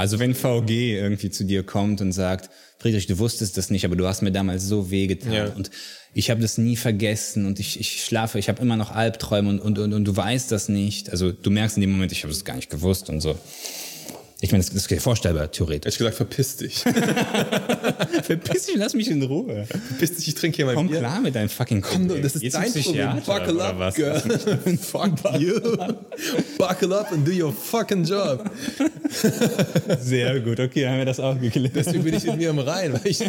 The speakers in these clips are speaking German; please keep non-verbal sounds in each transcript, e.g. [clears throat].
Also wenn VG irgendwie zu dir kommt und sagt, Friedrich, du wusstest das nicht, aber du hast mir damals so wehgetan Ja. und ich habe das nie vergessen und ich, ich schlafe, ich habe immer noch Albträume und, und, und, und du weißt das nicht. Also du merkst in dem Moment, ich habe das gar nicht gewusst und so. Ich meine, das, das ist vorstellbar, theoretisch. Hätte ich gesagt, verpiss dich. [laughs] Verpiss dich, lass mich in Ruhe. verpiss dich, ich trinke hier mein Komm Bier. klar mit deinem fucking Komm, Problem. das ist Jetzt dein Problem. Buckle up, was? girl. [laughs] Fuck you. Buckle up and do your fucking job. Sehr gut, okay, haben wir das auch geklärt. Deswegen bin ich mit mir im Rein, weil ich, Ja,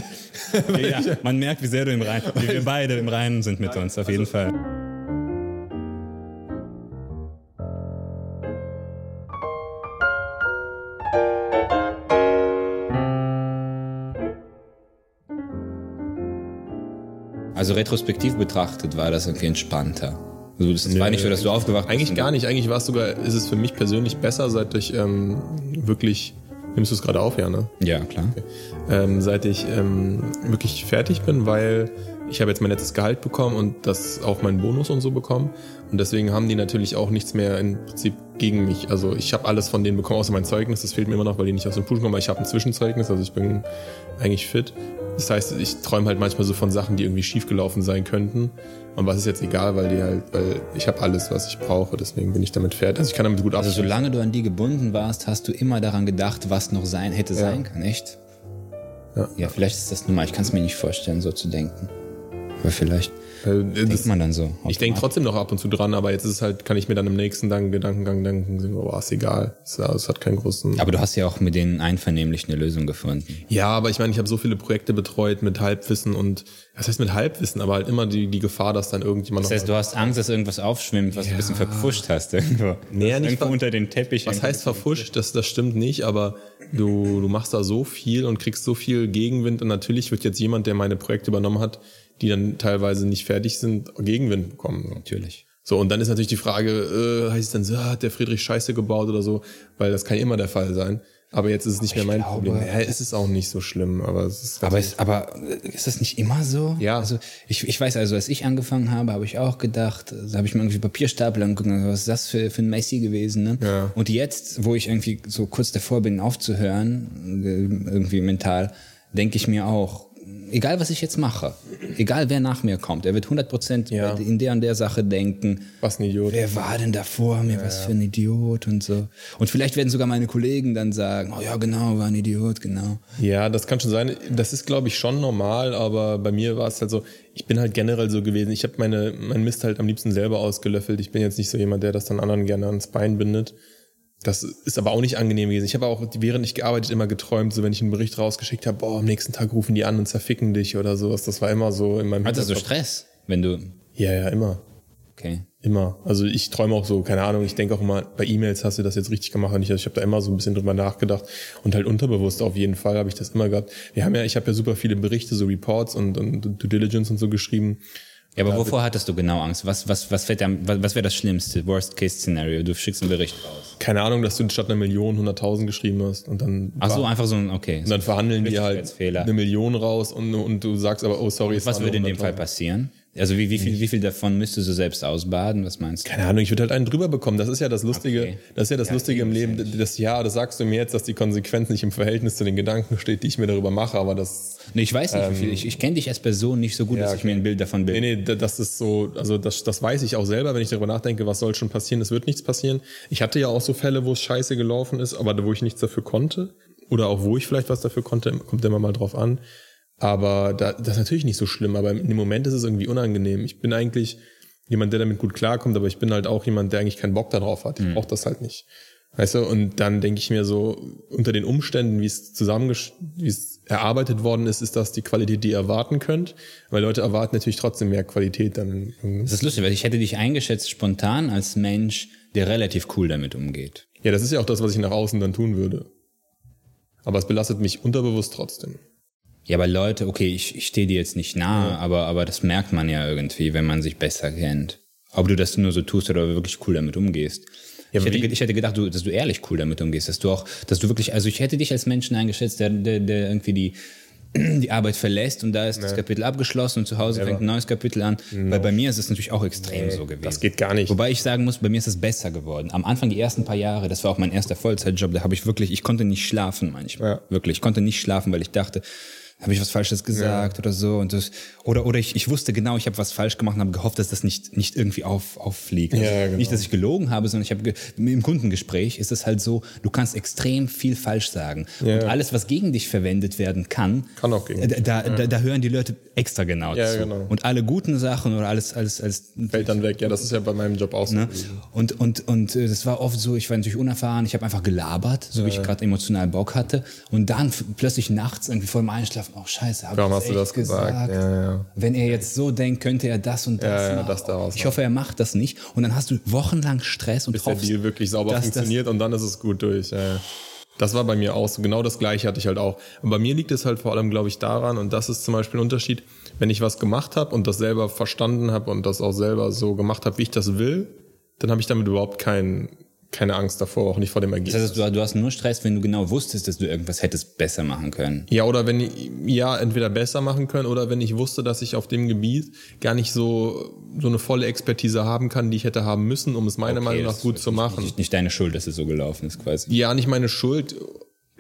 [laughs] ja, man merkt, wie sehr du im Reinen, wie wir beide im Reinen sind mit uns, auf jeden Fall. Also retrospektiv betrachtet war das irgendwie entspannter. Also das war nicht so, dass du aufgewacht bist. Eigentlich gar nicht. Eigentlich war es sogar, ist es für mich persönlich besser, seit ich ähm, wirklich, nimmst du es gerade auf, ja, ne? Ja, klar. Ähm, seit ich ähm, wirklich fertig bin, weil ich habe jetzt mein letztes Gehalt bekommen und das auch meinen Bonus und so bekommen. Und deswegen haben die natürlich auch nichts mehr im Prinzip gegen mich. Also ich habe alles von denen bekommen, außer mein Zeugnis. Das fehlt mir immer noch, weil die nicht aus dem Pushen kommen. Aber ich habe ein Zwischenzeugnis, also ich bin eigentlich fit. Das heißt, ich träume halt manchmal so von Sachen, die irgendwie schiefgelaufen sein könnten. Und was ist jetzt egal, weil die halt, weil ich habe alles, was ich brauche. Deswegen bin ich damit fertig. Also ich kann damit gut Also abschließen. solange du an die gebunden warst, hast du immer daran gedacht, was noch sein hätte sein können, echt? Ja. Ja, vielleicht ist das normal. Ich kann es mir nicht vorstellen, so zu denken. Aber vielleicht Äh, denkt man dann so. Ich denke trotzdem noch ab und zu dran, aber jetzt ist es halt, kann ich mir dann im nächsten dann Gedankengang denken, boah, ist egal. Es, es hat keinen großen. Aber du hast ja auch mit denen einvernehmlich eine Lösung gefunden. Ja, aber ich meine, ich habe so viele Projekte betreut mit Halbwissen und was heißt mit Halbwissen, aber halt immer die, die Gefahr, dass dann irgendjemand Das heißt, du hast Angst, dass irgendwas aufschwimmt, was du ein bisschen verpfuscht hast irgendwo. Nee, Das nicht irgendwo unter den Teppich. Was heißt verfuscht? Das, das stimmt nicht, aber du, du machst da so viel und kriegst so viel Gegenwind und natürlich wird jetzt jemand, der meine Projekte übernommen hat, die dann teilweise nicht fertig sind, Gegenwind bekommen. Natürlich. So, und dann ist natürlich die Frage, äh, heißt es dann so, ah, hat der Friedrich Scheiße gebaut oder so, weil das kann immer der Fall sein. Aber jetzt ist es nicht mehr mein glaube- Problem. Ja, es ist auch nicht so schlimm, aber es ist. Aber ist, aber ist das nicht immer so? Ja. Also ich, ich weiß also, als ich angefangen habe, habe ich auch gedacht, da habe ich mir irgendwie Papierstapel angeguckt, was ist das für, für ein Messi gewesen, ne? Ja. Und jetzt, wo ich irgendwie so kurz davor bin, aufzuhören, äh, irgendwie mental, denke ich mir auch, egal was ich jetzt mache, egal wer nach mir kommt, er wird 100% Ja. in der und der Sache denken, was ein Idiot. wer war denn da vor mir, was für ein Idiot und so. Und vielleicht werden sogar meine Kollegen dann sagen, oh ja, genau, war ein Idiot, genau. Ja, das kann schon sein. Das ist, glaube ich, schon normal, aber bei mir war es halt so, ich bin halt generell so gewesen. Ich habe meine, mein Mist halt am liebsten selber ausgelöffelt. Ich bin jetzt nicht so jemand, der das dann anderen gerne ans Bein bindet. Das ist aber auch nicht angenehm gewesen. Ich habe auch, während ich gearbeitet, immer geträumt, so wenn ich einen Bericht rausgeschickt habe, boah, am nächsten Tag rufen die an und zerficken dich oder sowas. Das war immer so in meinem Hattest du. Stress, wenn du, Ja, ja, immer. okay. Immer. Also ich träume auch so, keine Ahnung, ich denke auch immer, bei E-Mails hast du das jetzt richtig gemacht und ich, also ich habe da immer so ein bisschen drüber nachgedacht und halt unterbewusst auf jeden Fall habe ich das immer gehabt. Wir haben ja, ich habe ja super viele Berichte, so Reports und, und Due Diligence und so geschrieben. Ja, aber wovor hattest du genau Angst? Was, was, was, was, was wäre das schlimmste, Worst-Case-Szenario? Du schickst einen Bericht raus. Keine Ahnung, dass du statt einer Million 100.000 geschrieben hast und dann Ach so, einfach so ein, okay. und dann verhandeln die halt eine Million raus und, und du sagst aber, oh sorry, es Was würde in dem Fall 100.000. passieren? Also wie, wie, viel, wie viel davon müsstest du selbst ausbaden? Was meinst du? Keine Ahnung, ich würde halt einen drüber bekommen. Das ist ja das Lustige. Okay. Das ist ja das Lustige im Leben. Das ja, das sagst du mir jetzt, dass die Konsequenz nicht im Verhältnis zu den Gedanken steht, die ich mir darüber mache, aber das Nee, ich weiß nicht, wie viel. Ich, ich kenne dich als Person nicht so gut, Ja, dass ich mir ein Bild davon Nee, bilde. nee, da- das ist so, also das, das weiß ich auch selber, wenn ich darüber nachdenke, was soll schon passieren, es wird nichts passieren. Ich hatte ja auch so Fälle, wo es scheiße gelaufen ist, aber wo ich nichts dafür konnte. Oder auch wo ich vielleicht was dafür konnte, kommt immer mal drauf an. Aber da, das ist natürlich nicht so schlimm, aber im Moment ist es irgendwie unangenehm. Ich bin eigentlich jemand, der damit gut klarkommt, aber ich bin halt auch jemand, der eigentlich keinen Bock darauf hat. Ich brauche das halt nicht. Weißt du, und dann denke ich mir so, unter den Umständen, wie es zusammengesch wie es erarbeitet worden ist, ist das die Qualität, die ihr erwarten könnt. Weil Leute erwarten natürlich trotzdem mehr Qualität dann. Das ist lustig, weil ich hätte dich eingeschätzt spontan als Mensch, der relativ cool damit umgeht. Ja, das ist ja auch das, was ich nach außen dann tun würde. Aber es belastet mich unterbewusst trotzdem. Ja, aber Leute, okay, ich, ich stehe dir jetzt nicht nahe, aber, aber das merkt man ja irgendwie, wenn man sich besser kennt. Ob du das nur so tust oder wirklich cool damit umgehst. Ja, ich, hätte, ich hätte gedacht, du, dass du ehrlich cool damit umgehst, dass du auch, dass du wirklich, also ich hätte dich als Menschen eingeschätzt, der, der, der irgendwie die, [clears throat] die Arbeit verlässt und da ist das Kapitel abgeschlossen und zu Hause fängt ein neues Kapitel an. Weil bei mir ist es natürlich auch extrem so gewesen. das geht gar nicht. Wobei ich sagen muss, bei mir ist es besser geworden. Am Anfang, die ersten paar Jahre, das war auch mein erster Vollzeitjob, da habe ich wirklich, ich konnte nicht schlafen manchmal. Ja. Wirklich, ich konnte nicht schlafen, weil ich dachte, habe ich was Falsches gesagt oder so und das oder oder ich, ich wusste genau, ich habe was falsch gemacht und habe gehofft, dass das nicht nicht irgendwie auf auffliegt. Also Ja, genau. Nicht, dass ich gelogen habe, sondern ich habe im Kundengespräch ist es halt so, du kannst extrem viel falsch sagen Ja. und alles, was gegen dich verwendet werden kann, Kann auch gegen äh, da, da, da hören die Leute extra genau Ja, zu. genau. Und alle guten Sachen oder alles alles alles Fällt dann weg. Ja, das ist ja bei meinem Job auch so. Ne? Und, und, und äh, das war oft so, ich war natürlich unerfahren, ich habe einfach gelabert, so wie ich gerade emotional Bock hatte. Und dann plötzlich nachts irgendwie vor dem Einschlafen, oh scheiße, hab Warum ich hast du das gesagt? Ja, ja. Wenn er jetzt so denkt, könnte er das und das Ja, machen. das daraus ich hoffe, er macht das nicht. Und dann hast du wochenlang Stress und bis der hoffst, Deal wirklich sauber dass das- funktioniert und dann ist es gut durch. Das war bei mir auch so. Genau das gleiche hatte ich halt auch. Und bei mir liegt es halt vor allem, glaube ich, daran, und das ist zum Beispiel ein Unterschied, wenn ich was gemacht habe und das selber verstanden habe und das auch selber so gemacht habe, wie ich das will, dann habe ich damit überhaupt kein, keine Angst davor, auch nicht vor dem Ergebnis. Das heißt, du, du hast nur Stress, wenn du genau wusstest, dass du irgendwas hättest besser machen können. Ja, oder wenn ja, entweder besser machen können oder wenn ich wusste, dass ich auf dem Gebiet gar nicht so, so eine volle Expertise haben kann, die ich hätte haben müssen, um es meiner Meinung nach gut zu machen. Nicht, nicht deine Schuld, dass es so gelaufen ist, quasi. Ja, nicht meine Schuld.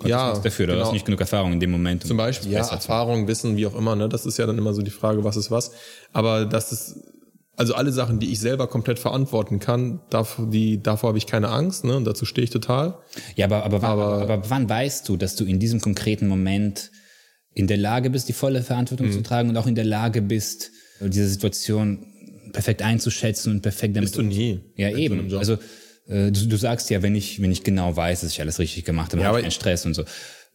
ja, Nichts dafür, du genau. hast nicht genug Erfahrung in dem Moment. um Zum Beispiel, ja, Erfahrung, Wissen, wie auch immer, ne? Das ist ja dann immer so die Frage, was ist was. Aber das ist, also alle Sachen, die ich selber komplett verantworten kann, davor, die, davor habe ich keine Angst, ne? Und dazu stehe ich total. Ja, aber, aber, wann, aber, aber wann weißt du, dass du in diesem konkreten Moment in der Lage bist, die volle Verantwortung Mhm. zu tragen und auch in der Lage bist, diese Situation perfekt einzuschätzen und perfekt damit Bist du nie. Ja, so eben. Job. Also äh, du, du sagst ja, wenn ich, wenn ich genau weiß, dass ich alles richtig gemacht habe, Ja, habe aber ich keinen Stress und so.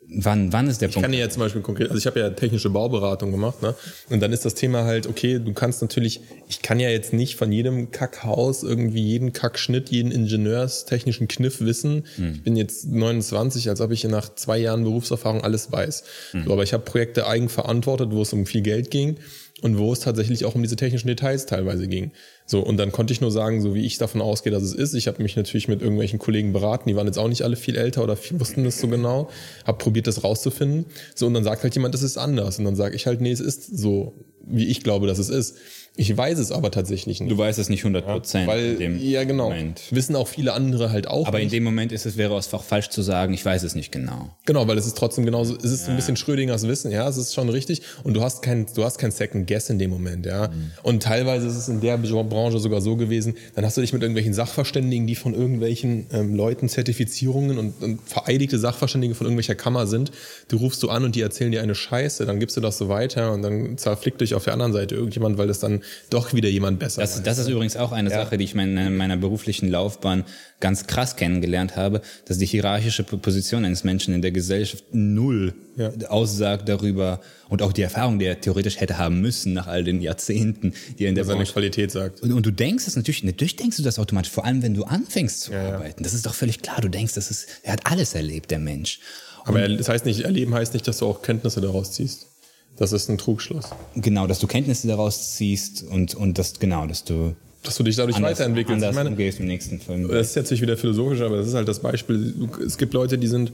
Wann, wann ist der Ich Punkt? kann dir ja zum Beispiel konkret, also ich habe ja technische Bauberatung gemacht, ne? Und dann ist das Thema halt, okay, du kannst natürlich, ich kann ja jetzt nicht von jedem Kackhaus irgendwie jeden Kackschnitt, jeden ingenieurstechnischen Kniff wissen. Ich bin jetzt 29, als ob ich nach zwei Jahren Berufserfahrung alles weiß. So, aber ich habe Projekte eigen verantwortet, wo es um viel Geld ging und wo es tatsächlich auch um diese technischen Details teilweise ging. So, und dann konnte ich nur sagen, so wie ich davon ausgehe, dass es ist. Ich habe mich natürlich mit irgendwelchen Kollegen beraten, die waren jetzt auch nicht alle viel älter oder viel, wussten das so genau, habe probiert, das rauszufinden. So, und dann sagt halt jemand, das ist anders. Und dann sage ich halt, nee, es ist so, wie ich glaube, dass es ist. Ich weiß es aber tatsächlich nicht. du weißt es nicht 100 Prozent. weil, in dem ja genau, Moment. wissen auch viele andere halt auch Aber in nicht. dem Moment ist es, wäre es auch falsch zu sagen, ich weiß es nicht genau. Genau, weil es ist trotzdem genauso, es ist ein bisschen Schrödingers Wissen, ja, es ist schon richtig. Und du hast kein, du hast kein Second Guess in dem Moment, ja. Und teilweise ist es in der Branche sogar so gewesen, dann hast du dich mit irgendwelchen Sachverständigen, die von irgendwelchen ähm, Leuten Zertifizierungen und, und vereidigte Sachverständige von irgendwelcher Kammer sind, du rufst du an und die erzählen dir eine Scheiße, dann gibst du das so weiter und dann zerflickt dich auf der anderen Seite irgendjemand, weil das dann doch wieder jemand besser Das, das ist übrigens auch eine Sache, die ich in meiner beruflichen Laufbahn ganz krass kennengelernt habe, dass die hierarchische Position eines Menschen in der Gesellschaft null Ja. aussagt darüber und auch die Erfahrung, die er theoretisch hätte haben müssen nach all den Jahrzehnten, die er in der seine Branche Qualität sagt. und, und du denkst es natürlich, natürlich denkst du das automatisch, vor allem wenn du anfängst zu arbeiten. Das ist doch völlig klar. Du denkst, das ist, er hat alles erlebt, der Mensch. Aber er- das heißt nicht, erleben heißt nicht, dass du auch Kenntnisse daraus ziehst. Das ist ein Trugschluss. Genau, dass du Kenntnisse daraus ziehst und, und das, genau, dass du Dass du dich dadurch anders, weiterentwickelst. anders Ich meine, umgehst im nächsten Film. Das ist jetzt nicht wieder philosophisch, aber das ist halt das Beispiel. Es gibt Leute, die sind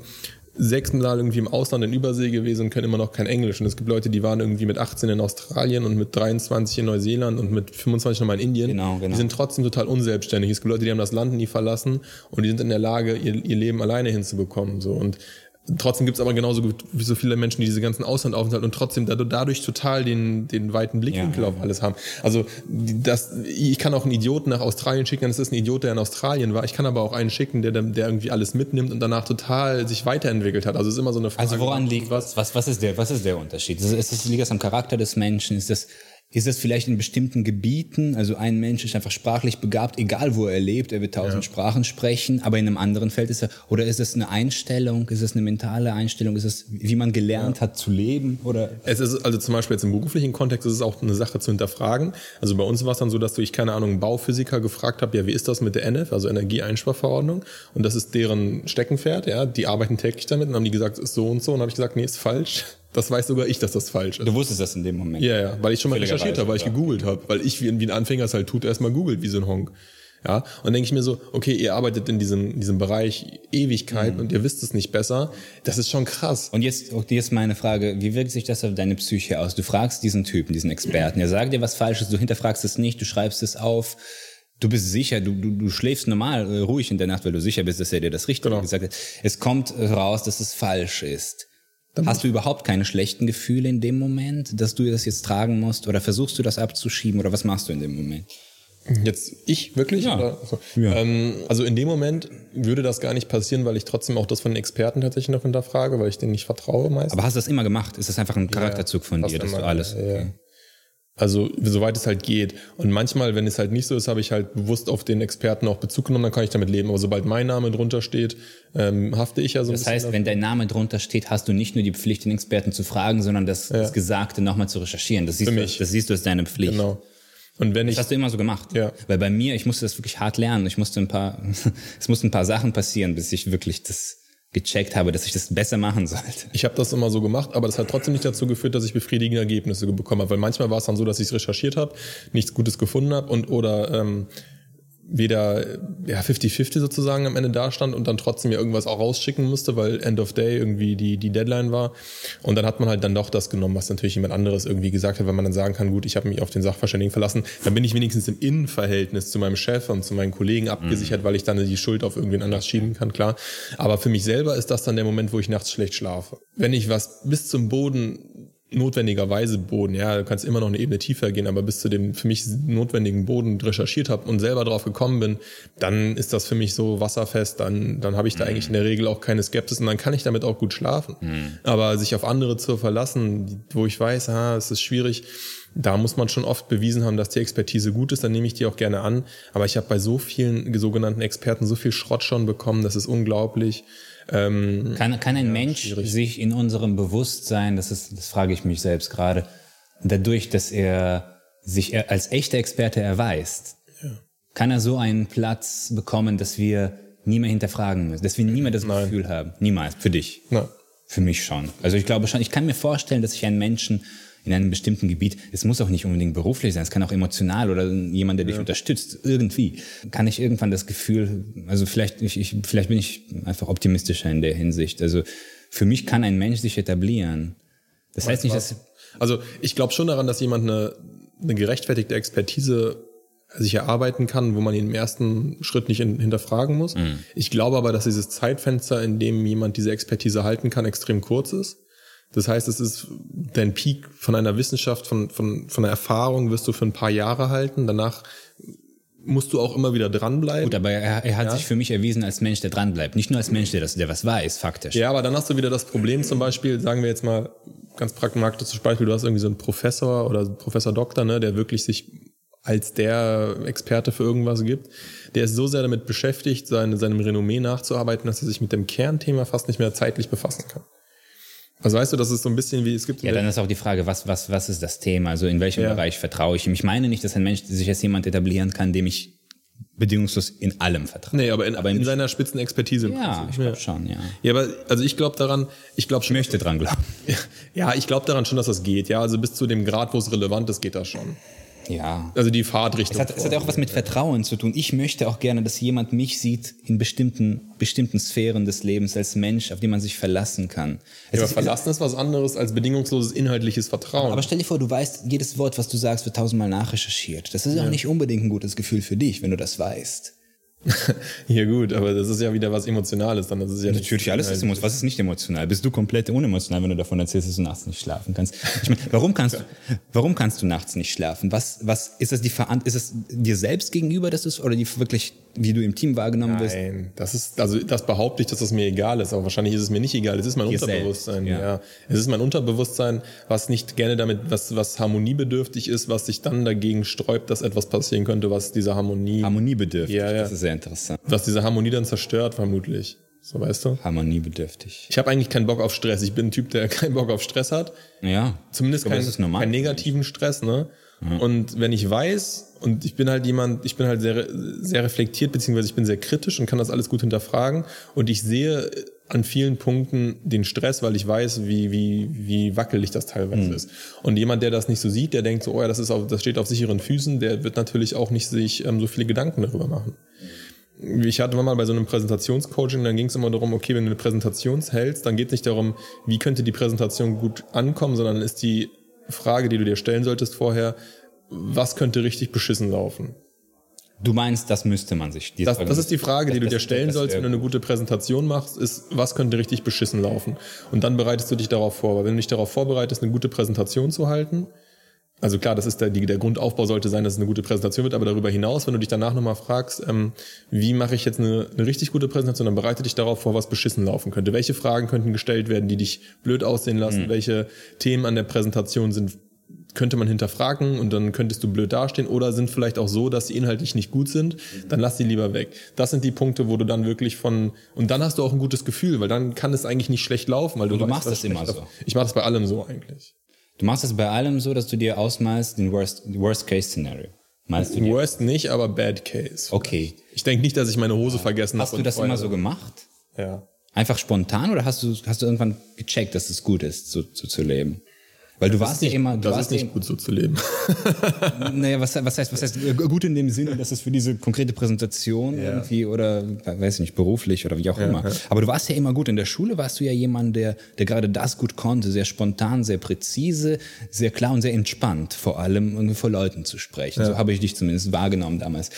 sechsmal irgendwie im Ausland in Übersee gewesen und können immer noch kein Englisch. Und es gibt Leute, die waren irgendwie mit 18 in Australien und mit 23 in Neuseeland und mit 25 nochmal in Indien. Genau, genau. Die sind trotzdem total unselbstständig. Es gibt Leute, die haben das Land nie verlassen und die sind in der Lage, ihr, ihr Leben alleine hinzubekommen. So. Und Trotzdem gibt's aber genauso gut wie so viele Menschen, die diese ganzen Auslandaufenthalte und trotzdem dadurch, total den, den weiten Blickwinkel Ja. auf alles haben. Also das, ich kann auch einen Idioten nach Australien schicken, dann ist das ein Idiot, der in Australien war. Ich kann aber auch einen schicken, der, der irgendwie alles mitnimmt und danach total sich weiterentwickelt hat. Also es ist immer so eine Frage. Also woran liegt was? Was, was, ist, der, was ist der Unterschied? Ist es, ist es, liegt das am Charakter des Menschen? Ist das, ist das vielleicht in bestimmten Gebieten? Also ein Mensch ist einfach sprachlich begabt, egal wo er lebt, er wird tausend Sprachen sprechen, aber in einem anderen Feld ist er, oder ist es eine Einstellung? Ist es eine mentale Einstellung? Ist es, wie man gelernt hat zu leben? Oder? Es ist also zum Beispiel jetzt im beruflichen Kontext ist es auch eine Sache zu hinterfragen. Also bei uns war es dann so, dass du, ich keine Ahnung, Bauphysiker gefragt habe, ja, wie ist das mit der NF, also Energieeinsparverordnung? Und das ist deren Steckenpferd, ja, die arbeiten täglich damit und haben die gesagt, es ist so und so. Und habe ich gesagt, nee, ist falsch. Das weiß sogar ich, dass das falsch ist. Du wusstest das in dem Moment. Ja, ja, weil ich schon mal recherchiert habe, weil ich gegoogelt habe. Weil ich, wie, ein Anfänger es halt tut, erstmal googelt, wie so ein Honk. Ja, und denke ich mir so, okay, ihr arbeitet in diesem, diesem Bereich Ewigkeit mhm. und ihr wisst es nicht besser. Das ist schon krass. Und jetzt, jetzt meine Frage, wie wirkt sich das auf deine Psyche aus? Du fragst diesen Typen, diesen Experten, er sagt dir was Falsches, du hinterfragst es nicht, du schreibst es auf, du bist sicher, du, du, du schläfst normal äh, ruhig in der Nacht, weil du sicher bist, dass er dir das Richtige genau. gesagt hat. Es kommt raus, dass es falsch ist. Dann Hast du überhaupt keine schlechten Gefühle in dem Moment, dass du das jetzt tragen musst? Oder versuchst du das abzuschieben? Oder was machst du in dem Moment? Jetzt ich wirklich? Ja. Also, ja. Ähm, also in dem Moment würde das gar nicht passieren, weil ich trotzdem auch das von den Experten tatsächlich noch hinterfrage, weil ich denen nicht vertraue meist. Aber hast du das immer gemacht? Ist das einfach ein Charakterzug von dir, dass immer, du alles... Okay. Also soweit es halt geht. Und manchmal, wenn es halt nicht so ist, habe ich halt bewusst auf den Experten auch Bezug genommen, dann kann ich damit leben. Aber sobald mein Name drunter steht, ähm, hafte ich ja so ein das bisschen. Das heißt, dafür. wenn dein Name drunter steht, hast du nicht nur die Pflicht, den Experten zu fragen, sondern das, ja. das Gesagte nochmal zu recherchieren. Das siehst, Für mich. Du, das siehst du als deine Pflicht. Genau. Und wenn das ich, hast du immer so gemacht. Ja. Weil bei mir, ich musste das wirklich hart lernen. Ich musste ein paar, [laughs] es mussten ein paar Sachen passieren, bis ich wirklich das gecheckt habe, dass ich das besser machen sollte. Ich habe das immer so gemacht, aber das hat trotzdem nicht dazu geführt, dass ich befriedigende Ergebnisse bekommen habe. Weil manchmal war es dann so, dass ich es recherchiert habe, nichts Gutes gefunden habe und oder ähm, weder ja 50-50 sozusagen am Ende dastand und dann trotzdem ja irgendwas auch rausschicken musste, weil End of Day irgendwie die, die Deadline war. Und dann hat man halt dann doch das genommen, was natürlich jemand anderes irgendwie gesagt hat, weil man dann sagen kann, gut, ich habe mich auf den Sachverständigen verlassen. Dann bin ich wenigstens im Innenverhältnis zu meinem Chef und zu meinen Kollegen abgesichert, mhm. weil ich dann die Schuld auf irgendwen anders schieben kann, klar. Aber für mich selber ist das dann der Moment, wo ich nachts schlecht schlafe. Wenn ich was bis zum Boden notwendigerweise Boden. Ja, du kannst immer noch eine Ebene tiefer gehen, aber bis zu dem für mich notwendigen Boden recherchiert habe und selber drauf gekommen bin, dann ist das für mich so wasserfest. Dann, dann habe ich da mhm. eigentlich in der Regel auch keine Skepsis und dann kann ich damit auch gut schlafen. Mhm. Aber sich auf andere zu verlassen, wo ich weiß, ah, es ist schwierig, da muss man schon oft bewiesen haben, dass die Expertise gut ist, dann nehme ich die auch gerne an. Aber ich habe bei so vielen sogenannten Experten so viel Schrott schon bekommen, das ist unglaublich. Ähm, kann, kann ein ja, Mensch schwierig. sich in unserem Bewusstsein, das ist, das frage ich mich selbst gerade, dadurch, dass er sich als echter Experte erweist, ja. kann er so einen Platz bekommen, dass wir nie mehr hinterfragen müssen, dass wir nie mehr das Nein. Gefühl haben. Niemals. Für dich. Nein. Für mich schon. Also ich glaube schon, ich kann mir vorstellen, dass ich einen Menschen in einem bestimmten Gebiet, es muss auch nicht unbedingt beruflich sein, es kann auch emotional oder jemand, der dich ja. unterstützt, irgendwie, kann ich irgendwann das Gefühl, also vielleicht, ich, ich, vielleicht bin ich einfach optimistischer in der Hinsicht. Also für mich kann ein Mensch sich etablieren. Das heißt nicht, dass... Also ich glaube schon daran, dass jemand eine, eine gerechtfertigte Expertise sich erarbeiten kann, wo man ihn im ersten Schritt nicht in, hinterfragen muss. Mhm. Ich glaube aber, dass dieses Zeitfenster, in dem jemand diese Expertise halten kann, extrem kurz ist. Das heißt, es ist dein Peak von einer Wissenschaft, von, von, von einer Erfahrung wirst du für ein paar Jahre halten. Danach musst du auch immer wieder dranbleiben. Gut, aber er, er hat ja. sich für mich erwiesen als Mensch, der dranbleibt. Nicht nur als Mensch, der, das, der was weiß, faktisch. Ja, aber dann hast du wieder das Problem zum Beispiel, sagen wir jetzt mal ganz pragmatisches Beispiel, du hast irgendwie so einen Professor oder Professor Doktor, ne, der wirklich sich als der Experte für irgendwas gibt. Der ist so sehr damit beschäftigt, seine, seinem Renommee nachzuarbeiten, dass er sich mit dem Kernthema fast nicht mehr zeitlich befassen kann. Also weißt du, das ist so ein bisschen wie es gibt. Ja, dann ist auch die Frage, was, was, was ist das Thema? Also in welchem ja. Bereich vertraue ich ihm? Ich meine nicht, dass ein Mensch sich als jemand etablieren kann, dem ich bedingungslos in allem vertraue. Nee, aber in, aber in, in seiner Spitzenexpertise. Ja, ich glaube schon, ja. Ja, aber also ich glaube daran, ich glaube schon. Ich möchte dran glauben. [laughs] Ja, ich glaube daran schon, dass das geht. Ja, also bis zu dem Grad, wo es relevant ist, geht das schon. Ja. Also die Fahrtrichtung. Es hat, es hat auch was mit Vertrauen zu tun. Ich möchte auch gerne, dass jemand mich sieht in bestimmten, bestimmten Sphären des Lebens als Mensch, auf den man sich verlassen kann. Ja, aber verlassen ist was anderes als bedingungsloses inhaltlich Vertrauen. Aber stell dir vor, du weißt, jedes Wort, was du sagst, wird tausendmal nachrecherchiert. Das ist ja. auch nicht unbedingt ein gutes Gefühl für dich, wenn du das weißt. [laughs] ja gut, aber das ist ja wieder was Emotionales dann. Das ist ja Natürlich alles ist emotional. Was ist nicht emotional? Bist du komplett unemotional, wenn du davon erzählst, dass du nachts nicht schlafen kannst? Ich meine, warum kannst du, warum kannst du nachts nicht schlafen? Was, was ist das die Verant ist es dir selbst gegenüber, dass es oder die wirklich, wie du im Team wahrgenommen wirst? Nein, das ist also das behaupte ich, dass das mir egal ist, aber wahrscheinlich ist es mir nicht egal. Es ist mein dir Unterbewusstsein. Selbst, ja. ja. es ist mein Unterbewusstsein, was nicht gerne damit, was was harmoniebedürftig ist, was sich dann dagegen sträubt, dass etwas passieren könnte, was diese Harmonie harmoniebedürftig. Ja, ja. Das ist sehr interessant. Was diese Harmonie dann zerstört, vermutlich. So weißt du? Harmoniebedürftig. Ich habe eigentlich keinen Bock auf Stress. Ich bin ein Typ, der [laughs] keinen Bock auf Stress hat. Ja. Zumindest keinen kein negativen Stress, ne? Ja. Und wenn ich weiß, und ich bin halt jemand, ich bin halt sehr, sehr reflektiert, beziehungsweise ich bin sehr kritisch und kann das alles gut hinterfragen. Und ich sehe an vielen Punkten den Stress, weil ich weiß, wie, wie, wie wackelig das teilweise mhm. ist. Und jemand, der das nicht so sieht, der denkt so, oh ja, das, ist auf, das steht auf sicheren Füßen, der wird natürlich auch nicht sich ähm, so viele Gedanken darüber machen. Ich hatte mal bei so einem Präsentationscoaching, dann ging es immer darum, okay, wenn du eine Präsentation hältst, dann geht es nicht darum, wie könnte die Präsentation gut ankommen, sondern ist die Frage, die du dir stellen solltest vorher, was könnte richtig beschissen laufen? Du meinst, das müsste man sich. Das, das ist die Frage, die das, du dir stellen das, sollst, wenn du eine gute Präsentation machst, ist, was könnte richtig beschissen laufen? Und dann bereitest du dich darauf vor. Weil wenn du dich darauf vorbereitest, eine gute Präsentation zu halten, also klar, das ist der, die, der Grundaufbau sollte sein, dass es eine gute Präsentation wird, aber darüber hinaus, wenn du dich danach nochmal fragst, ähm, wie mache ich jetzt eine, eine richtig gute Präsentation, dann bereite dich darauf vor, was beschissen laufen könnte. Welche Fragen könnten gestellt werden, die dich blöd aussehen lassen? Mhm. Welche Themen an der Präsentation sind könnte man hinterfragen und dann könntest du blöd dastehen oder sind vielleicht auch so, dass sie inhaltlich nicht gut sind, dann lass sie lieber weg. Das sind die Punkte, wo du dann wirklich von und dann hast du auch ein gutes Gefühl, weil dann kann es eigentlich nicht schlecht laufen, weil du, du weißt, machst das immer so. Ich mache das bei allem so eigentlich. Du machst das bei allem so, dass du dir ausmalst den Worst, Worst Case Szenario. Meinst du dir? Worst nicht, aber Bad Case. Okay. Ich denke nicht, dass ich meine Hose vergessen habe. Hast du das immer so gemacht? Ja. Einfach spontan oder hast du, hast du irgendwann gecheckt, dass es gut ist, so, so zu leben? Weil du das warst nicht, ja immer. Du das ist nicht ja, gut so zu leben. [laughs] naja, was, was, heißt, was heißt gut in dem Sinne, dass es für diese konkrete Präsentation ja. irgendwie oder, weiß ich nicht, beruflich oder wie auch immer. Aber du warst ja immer gut. In der Schule warst du ja jemand, der, der gerade das gut konnte, sehr spontan, sehr präzise, sehr klar und sehr entspannt, vor allem irgendwie vor Leuten zu sprechen. So habe ich dich zumindest wahrgenommen damals.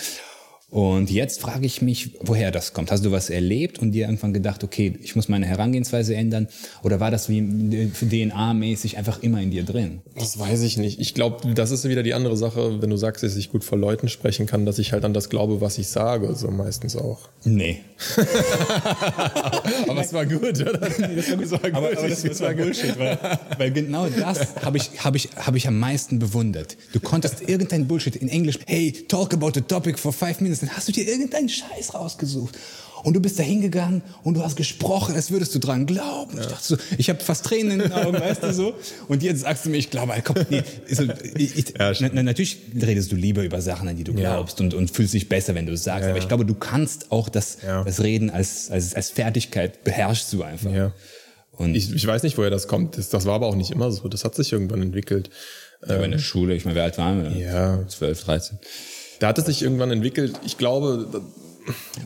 Und jetzt frage ich mich, woher das kommt. Hast du was erlebt und dir irgendwann gedacht, okay, ich muss meine Herangehensweise ändern? Oder war das wie DNA-mäßig einfach immer in dir drin? Das weiß ich nicht. Ich glaube, das ist wieder die andere Sache, wenn du sagst, dass ich gut vor Leuten sprechen kann, dass ich halt an das glaube, was ich sage, so meistens auch. Nee. [laughs] aber es war gut, oder? [laughs] das war gut. Aber, aber das, das war Bullshit, weil, weil genau das habe ich, hab ich, hab ich am meisten bewundert. Du konntest irgendein Bullshit in Englisch, hey, talk about the topic for five minutes dann hast du dir irgendeinen Scheiß rausgesucht. Und du bist da hingegangen und du hast gesprochen, als würdest du dran glauben. Ja. Ich dachte so, ich habe fast Tränen in den Augen, weißt du so. Und jetzt sagst du mir, ich glaube, komm, nee, so, ich, ich, ja, na, natürlich redest du lieber über Sachen, an die du glaubst ja. und, und fühlst dich besser, wenn du es sagst. Aber ich glaube, du kannst auch das, das Reden als, als, als Fertigkeit beherrschst du einfach. Und ich, ich weiß nicht, woher das kommt. Das, das war aber auch nicht immer so. Das hat sich irgendwann entwickelt. Ja, ähm, in der Schule, ich meine, wie alt waren wir? Ja. 12, 13. Da hat es sich irgendwann entwickelt. Ich glaube,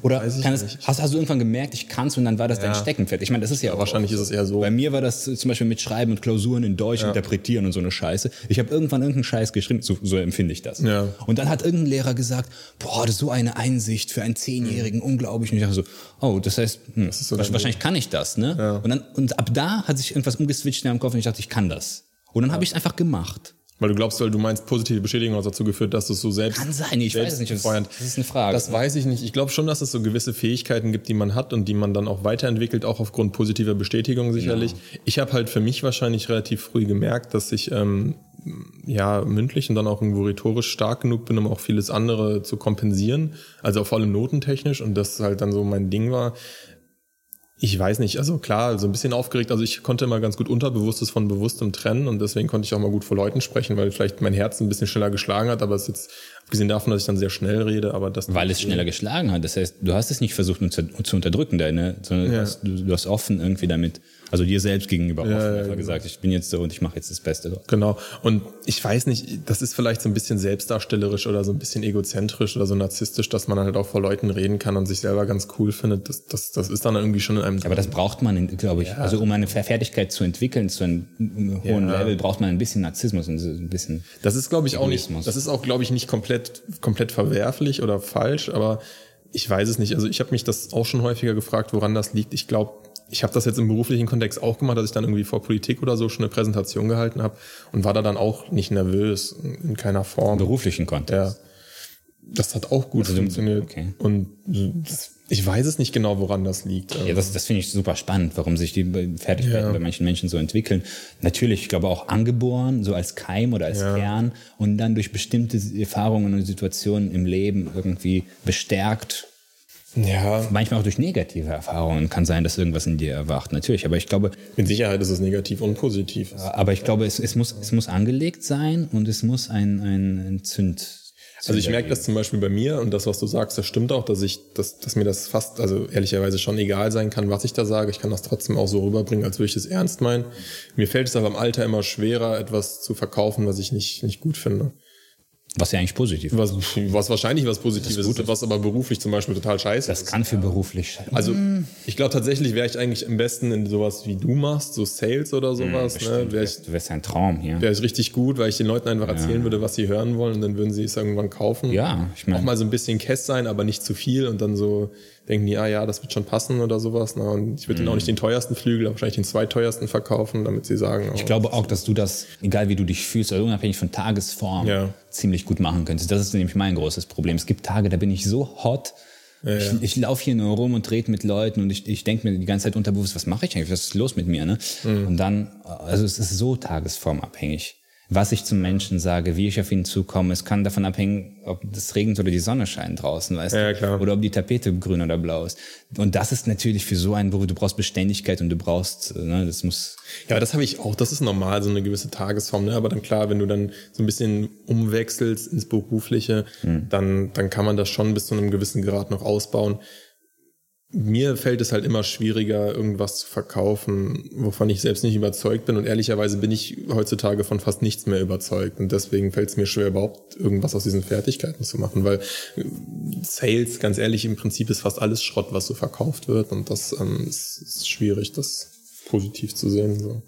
oder es, hast, hast, du irgendwann gemerkt, ich kann es und dann war das ja. dein Steckenpferd? Ich meine, das ist ja, ja wahrscheinlich ist es eher so. Bei mir war das zum Beispiel mit Schreiben und Klausuren in Deutsch ja. interpretieren und so eine Scheiße. Ich habe irgendwann irgendeinen Scheiß geschrieben, so, so empfinde ich das. Ja. Und dann hat irgendein Lehrer gesagt, boah, das ist so eine Einsicht für einen Zehnjährigen, unglaublich. Und ich dachte so, oh, das heißt, hm, das so wahrscheinlich kann ich das, ne? Ja. Und dann und ab da hat sich irgendwas umgeswitcht in meinem Kopf und ich dachte, ich kann das. Und dann habe ich es einfach gemacht. Weil du glaubst, weil du meinst, positive Bestätigung hat dazu geführt, dass du es so selbst. Kann sein, ich weiß es nicht. Das, das ist eine Frage. Das weiß ich nicht. Ich glaube schon, dass es so gewisse Fähigkeiten gibt, die man hat und die man dann auch weiterentwickelt, auch aufgrund positiver Bestätigung sicherlich. Ja. Ich habe halt für mich wahrscheinlich relativ früh gemerkt, dass ich ähm, ja mündlich und dann auch irgendwo rhetorisch stark genug bin, um auch vieles andere zu kompensieren. Also vor allem notentechnisch und das halt dann so mein Ding war. Ich weiß nicht, also klar, so ein bisschen aufgeregt. Also ich konnte immer ganz gut Unterbewusstes von Bewusstem trennen und deswegen konnte ich auch mal gut vor Leuten sprechen, weil vielleicht mein Herz ein bisschen schneller geschlagen hat, aber es ist jetzt, abgesehen davon, dass ich dann sehr schnell rede, aber das. Weil es schneller geschlagen hat. Das heißt, du hast es nicht versucht zu unterdrücken, deine, sondern ja. du, hast, du, du hast offen irgendwie damit also dir selbst gegenüber ja, offen ja, genau. gesagt, ich bin jetzt so und ich mache jetzt das Beste. Genau. Und ich weiß nicht, das ist vielleicht so ein bisschen selbstdarstellerisch oder so ein bisschen egozentrisch oder so narzisstisch, dass man halt auch vor Leuten reden kann und sich selber ganz cool findet. Das, das, das ist dann irgendwie schon in einem. Aber das braucht man, glaube ich. Also um eine Fertigkeit zu entwickeln zu einem hohen Level, braucht man ein bisschen Narzissmus und ein bisschen. Das ist, glaube ich, auch nicht. Das ist auch, glaube ich, nicht komplett, komplett verwerflich oder falsch, aber ich weiß es nicht. Also ich habe mich das auch schon häufiger gefragt, woran das liegt. Ich glaube, ich habe das jetzt im beruflichen Kontext auch gemacht, dass ich dann irgendwie vor Politik oder so schon eine Präsentation gehalten habe und war da dann auch nicht nervös in keiner Form. Im beruflichen Kontext. Ja. Das hat auch gut also, funktioniert. Okay. Und das, ich weiß es nicht genau, woran das liegt. Ja, das, das finde ich super spannend, warum sich die Fertigkeiten ja. bei manchen Menschen so entwickeln. Natürlich, ich glaube auch angeboren, so als Keim oder als ja. Kern und dann durch bestimmte Erfahrungen und Situationen im Leben irgendwie bestärkt ja. Manchmal auch durch negative Erfahrungen kann sein, dass irgendwas in dir erwacht. Natürlich, aber ich glaube. Mit Sicherheit ist es negativ und positiv. Aber ich glaube, es, es, muss, es muss angelegt sein und es muss ein, ein, ein Zünd. Also ich merke das zum Beispiel bei mir und das, was du sagst, das stimmt auch, dass ich, dass, dass mir das fast, also ehrlicherweise schon egal sein kann, was ich da sage. Ich kann das trotzdem auch so rüberbringen, als würde ich es ernst meinen. Mir fällt es aber im Alter immer schwerer, etwas zu verkaufen, was ich nicht, nicht gut finde. Was ja eigentlich positiv Was, was wahrscheinlich was Positives ist, was aber beruflich zum Beispiel total scheiße Das ist. kann für beruflich sein. Also ich glaube tatsächlich wäre ich eigentlich am besten in sowas wie du machst, so Sales oder sowas. ne? Wäre ich, Du wärst ein Traum hier. wär ich richtig gut, weil ich den Leuten einfach erzählen würde, was sie hören wollen und dann würden sie es irgendwann kaufen. Ja, ich Auch meine, mal so ein bisschen Kess sein, aber nicht zu viel und dann so denken die, ah ja, das wird schon passen oder sowas. Ne? Und ich würde Mhm. denen auch nicht den teuersten Flügel, aber wahrscheinlich den zweiteuersten verkaufen, damit sie sagen, oh, ich glaube auch, dass du das, egal wie du dich fühlst, also unabhängig von Tagesform, Ja. ziemlich gut machen könntest. Das ist nämlich mein großes Problem. Es gibt Tage, da bin ich so hot. Ich, ich laufe hier nur rum und rede mit Leuten und ich, ich denke mir die ganze Zeit unterbewusst, was mache ich eigentlich? Was ist los mit mir? Ne? Mhm. Und dann, also es ist so tagesformabhängig. Was ich zum Menschen sage, wie ich auf ihn zukomme, es kann davon abhängen, ob das regnet oder die Sonne scheint draußen, weißt Ja, du? klar. Oder ob die Tapete grün oder blau ist. Und das ist natürlich für so einen Beruf, du brauchst Beständigkeit und du brauchst, ne, das muss, Ja, das habe ich auch. Das ist normal, so eine gewisse Tagesform. Ne? Aber dann klar, wenn du dann so ein bisschen umwechselst ins Berufliche, dann, dann kann man das schon bis zu einem gewissen Grad noch ausbauen. Mir fällt es halt immer schwieriger, irgendwas zu verkaufen, wovon ich selbst nicht überzeugt bin. Und ehrlicherweise bin ich heutzutage von fast nichts mehr überzeugt. Und deswegen fällt es mir schwer, überhaupt irgendwas aus diesen Fertigkeiten zu machen. Weil äh, Sales, ganz ehrlich, im Prinzip ist fast alles Schrott, was so verkauft wird. Und das ähm, ist, ist schwierig, das positiv zu sehen. So.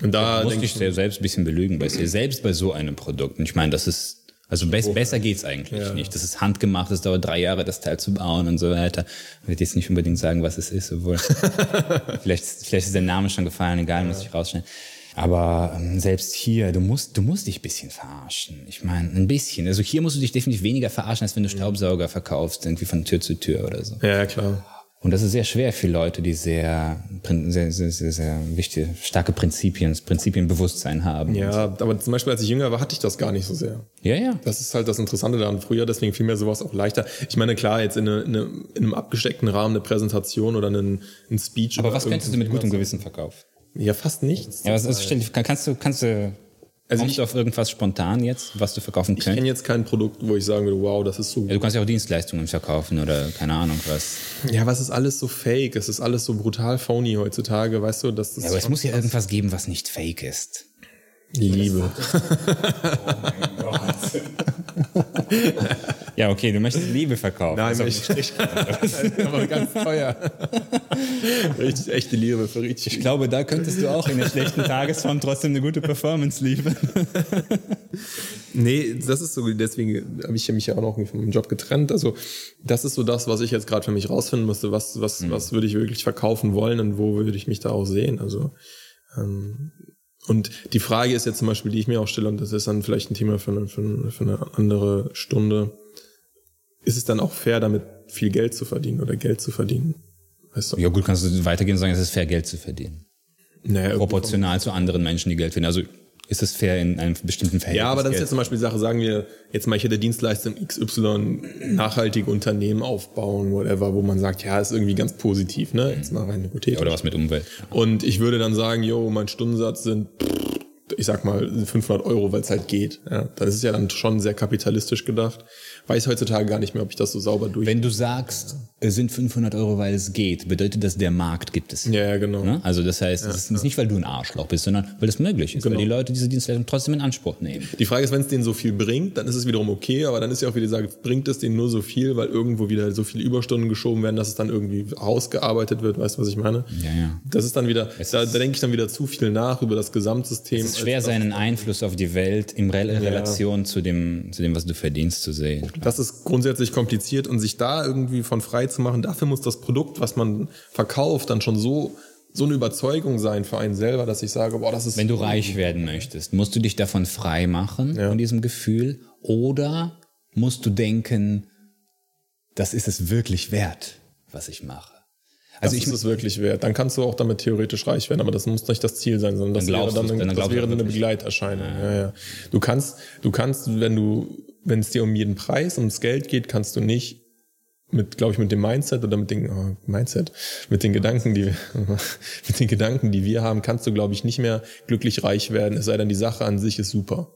Und da musst denke dich ich, sehr selbst ein bisschen belügen bei dir, selbst bei so einem Produkt. Und ich meine, das ist, also bess, besser geht's eigentlich Ja. nicht. Das ist handgemacht, es dauert drei Jahre, das Teil zu bauen und so weiter. Ich werde jetzt nicht unbedingt sagen, was es ist, obwohl [laughs] vielleicht, vielleicht ist der Name schon gefallen, egal, muss ich rausstellen. Aber ähm, selbst hier, du musst, du musst dich ein bisschen verarschen. Ich meine, ein bisschen. Also hier musst du dich definitiv weniger verarschen, als wenn du Staubsauger verkaufst, irgendwie von Tür zu Tür oder so. ja, klar. Und das ist sehr schwer für Leute, die sehr, sehr, sehr, sehr, sehr wichtige, starke Prinzipien, Prinzipienbewusstsein haben. Ja, aber zum Beispiel, als ich jünger war, hatte ich das gar nicht so sehr. Ja, ja. Das ist halt das Interessante daran. Früher, deswegen fiel mir sowas auch leichter. Ich meine, klar, jetzt in, eine, in, eine, in einem abgesteckten Rahmen eine Präsentation oder einen, ein Speech. Aber was könntest du mit gutem Gewissen verkaufen? Ja, fast nichts. Ja, was ist, stell, kann- kannst du, kannst du, Also kommst du auf irgendwas spontan jetzt, was du verkaufen Ich kenne könntest? jetzt kein Produkt, wo ich sagen würde, wow, das ist so. Ja, du kannst ja auch Dienstleistungen verkaufen oder keine Ahnung was. Ja, was ist alles so fake? Es ist alles so brutal phony heutzutage, weißt du? Das ist Ja, aber es muss ja irgendwas geben, was nicht fake ist. Liebe. Ja, okay, du möchtest Liebe verkaufen. Nein, Also, ich, [laughs] aber ganz teuer. richtig echte Liebe für richtig. ich glaube, da könntest du auch in der schlechten Tagesform trotzdem eine gute Performance liefern. Nee, das ist so, deswegen habe ich mich ja auch noch von meinem Job getrennt. Also das ist so das, was ich jetzt gerade für mich rausfinden musste. Was, was, was würde ich wirklich verkaufen wollen und wo würde ich mich da auch sehen? Also ähm, und die Frage ist jetzt zum Beispiel, die ich mir auch stelle, und das ist dann vielleicht ein Thema für eine, für eine, für eine andere Stunde. Ist es dann auch fair, damit viel Geld zu verdienen oder Geld zu verdienen? Weißt du? Ja gut, kannst du weitergehen und sagen, es ist fair, Geld zu verdienen. Naja, Proportional zu anderen Menschen, die Geld verdienen. Also ist es fair in einem bestimmten Verhältnis. Ja, aber das ist jetzt zum Beispiel die Sache, sagen wir, jetzt mal ich hätte Dienstleistung XY, nachhaltige Unternehmen aufbauen, whatever, wo man sagt, ja, ist irgendwie ganz positiv, ne? Jetzt mal rein hypothetisch. Oder was mit Umwelt. Und ich würde dann sagen, yo, mein Stundensatz sind, ich sag mal, 500 Euro, weil es halt geht. Ja, das ist ja dann schon sehr kapitalistisch gedacht. Weiß heutzutage gar nicht mehr, ob ich das so sauber durch... Wenn du sagst, es sind 500 Euro, weil es geht, bedeutet das, der Markt gibt es. ja, ja, genau. Ne? Also das heißt, es ist nicht, weil du ein Arschloch bist, sondern weil es möglich ist, weil Genau. die Leute diese Dienstleistung trotzdem in Anspruch nehmen. Die Frage ist, wenn es denen so viel bringt, dann ist es wiederum okay, aber dann ist ja auch wieder die Frage, bringt es denen nur so viel, weil irgendwo wieder so viele Überstunden geschoben werden, dass es dann irgendwie ausgearbeitet wird, weißt du, was ich meine? Ja, ja. Das ist dann wieder, da, da denke ich dann wieder zu viel nach über das Gesamtsystem. Es ist schwer, seinen Einfluss auf die Welt in Rel Relation zu, dem, zu dem, was du verdienst, zu sehen. Das ist grundsätzlich kompliziert und sich da irgendwie von frei zu machen, dafür muss das Produkt, was man verkauft, dann schon so, so eine Überzeugung sein für einen selber, dass ich sage, boah, das ist. Wenn du reich werden möchtest, musst du dich davon frei machen, Ja. von diesem Gefühl, oder musst du denken, das ist es wirklich wert, was ich mache. also Also ich ist es wirklich wert. Dann kannst du auch damit theoretisch reich werden, aber das muss nicht das Ziel sein, sondern das Dann wäre dann, dann das wäre eine. Begleiterscheinung. Ja. Ja, Du kannst, du kannst, wenn du, wenn es dir um jeden Preis, ums Geld geht, kannst du nicht mit, glaube ich, mit dem Mindset oder mit den oh, Mindset, mit den Gedanken, die wir, [laughs] mit den Gedanken, die wir haben, kannst du, glaube ich, nicht mehr glücklich reich werden. Es sei denn, die Sache an sich ist super.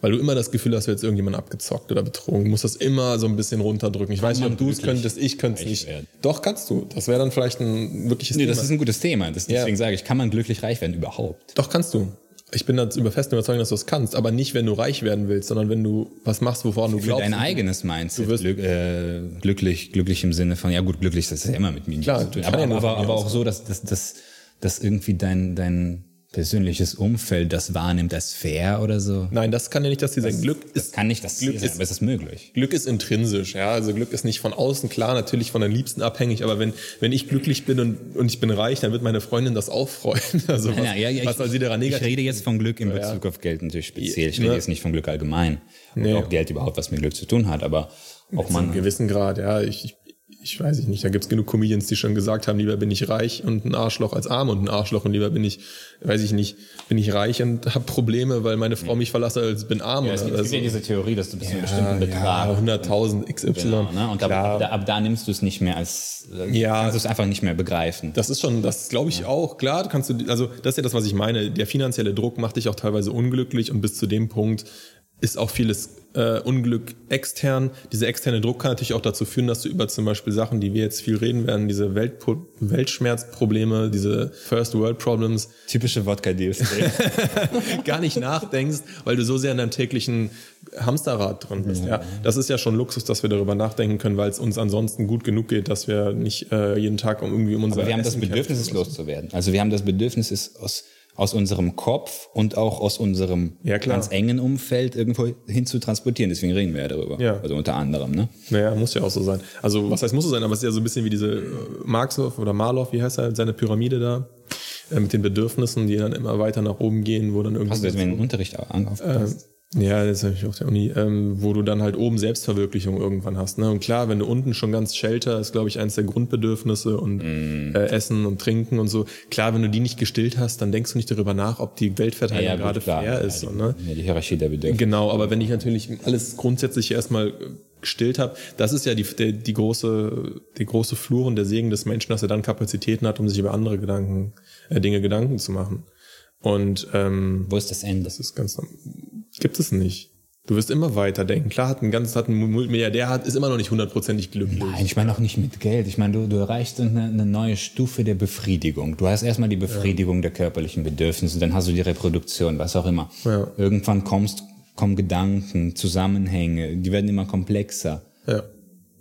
weil du immer das Gefühl hast, du jetzt irgendjemand abgezockt oder betrogen. Du musst das immer so ein bisschen runterdrücken. Ich weiß nicht, ob du es könntest, ich könnte es nicht. werden? Doch, kannst du. Das wäre dann vielleicht ein wirkliches Nee, Thema. das ist ein gutes Thema. Das, Ja. deswegen sage ich, kann man glücklich reich werden überhaupt? Doch, kannst du. Ich bin da über festen Überzeugung, dass du es kannst, aber nicht, wenn du reich werden willst, sondern wenn du was machst, wovon du Für glaubst. dein eigenes Mindset. Du wirst- glück, äh, glücklich, glücklich im Sinne von, ja gut, glücklich, das ist ja immer mit mir Klar, zu tun. Aber, aber, mir aber auch so, dass, dass, dass, dass irgendwie dein, dein persönliches Umfeld das wahrnimmt als fair oder so. Nein, das kann ja nicht das Ziel sein. Glück Das ist kann nicht das Ziel Glück sein, ist- aber es ist möglich. Glück ist intrinsisch, ja. Also Glück ist nicht von außen, klar, natürlich von den Liebsten abhängig, aber wenn, wenn ich glücklich bin und, und ich bin reich, dann wird meine Freundin das auch freuen. [laughs] Also was, Ja, ja, ja, was ich, soll sie daran ich negativ? rede jetzt von Glück in. Bezug auf Geld natürlich speziell. Ich rede jetzt nicht von Glück allgemein. Und Nee. ob Geld überhaupt was mit Glück zu tun hat, aber auch man. gewissen Grad, ja. Ich, ich, ich weiß ich nicht. Da gibt's genug Comedians, die schon gesagt haben, lieber bin ich reich und ein Arschloch als arm und ein Arschloch und lieber bin ich, weiß ich nicht, bin ich reich und habe Probleme, weil meine Frau mich verlasse, als bin arm. Es oder gibt, es gibt ja diese Theorie, dass du bis zu einem bestimmten Betrag ja, 100.000 XY. Genau, ne? Und ab, da, ab da nimmst du es nicht mehr als, äh, Ja. kannst du es einfach nicht mehr begreifen. Das ist schon, das glaube ich auch. Klar, kannst du, also das ist ja das, was ich meine. Der finanzielle Druck macht dich auch teilweise unglücklich und bis zu dem Punkt ist auch vieles äh, Unglück extern. Dieser externe Druck kann natürlich auch dazu führen, dass du über zum Beispiel Sachen, die wir jetzt viel reden werden, diese Weltpo Weltschmerzprobleme, diese First World Problems, Typische Wodka-Deals. [laughs] gar nicht nachdenkst, weil du so sehr in deinem täglichen Hamsterrad drin bist. Ja, das ist ja schon Luxus, dass wir darüber nachdenken können, weil es uns ansonsten gut genug geht, dass wir nicht äh, jeden Tag um irgendwie um unser Aber wir haben das Essen Bedürfnis, es loszuwerden. Also wir haben das Bedürfnis, es aus, aus unserem Kopf und auch aus unserem Ja, ganz engen Umfeld irgendwo hin zu transportieren. Deswegen reden wir ja darüber. Ja. Also unter anderem. Ne? Naja, muss ja auch so sein. Also, was heißt muss so sein, aber es ist ja so ein bisschen wie diese äh, Marxlow oder Marlow, wie heißt er, seine Pyramide da, äh, mit den Bedürfnissen, die dann immer weiter nach oben gehen, wo dann irgendwie. Hast du jetzt dem Unterricht auch Ähm? Ja, das habe ich auf der Uni, ähm, wo du dann halt oben Selbstverwirklichung irgendwann hast. Ne? Und klar, wenn du unten schon ganz Shelter ist, glaube ich, eins der Grundbedürfnisse und Mm. äh, Essen und Trinken und so. Klar, wenn du die nicht gestillt hast, dann denkst du nicht darüber nach, ob die Weltverteilung gut, gerade klar. fair Ja, ist. die, ne? ja, die Hierarchie der Bedürfnisse. Genau, aber wenn ich natürlich alles grundsätzlich erstmal gestillt habe, das ist ja die, der, die große, die große Flur und der Segen des Menschen, dass er dann Kapazitäten hat, um sich über andere Gedanken, äh, Dinge Gedanken zu machen. Und ähm, Wo ist das Ende? das ist ganz gibt es nicht. Du wirst immer weiter denken. Klar, hat ein ganz, hat ein Multimilliardär hat, ist immer noch nicht hundertprozentig glücklich. Nein, ich meine auch nicht mit Geld. Ich meine, du, du erreichst eine, eine neue Stufe der Befriedigung. Du hast erstmal die Befriedigung der körperlichen Bedürfnisse, dann hast du die Reproduktion, was auch immer. Ja. Irgendwann kommst, kommen Gedanken, Zusammenhänge, die werden immer komplexer. Ja.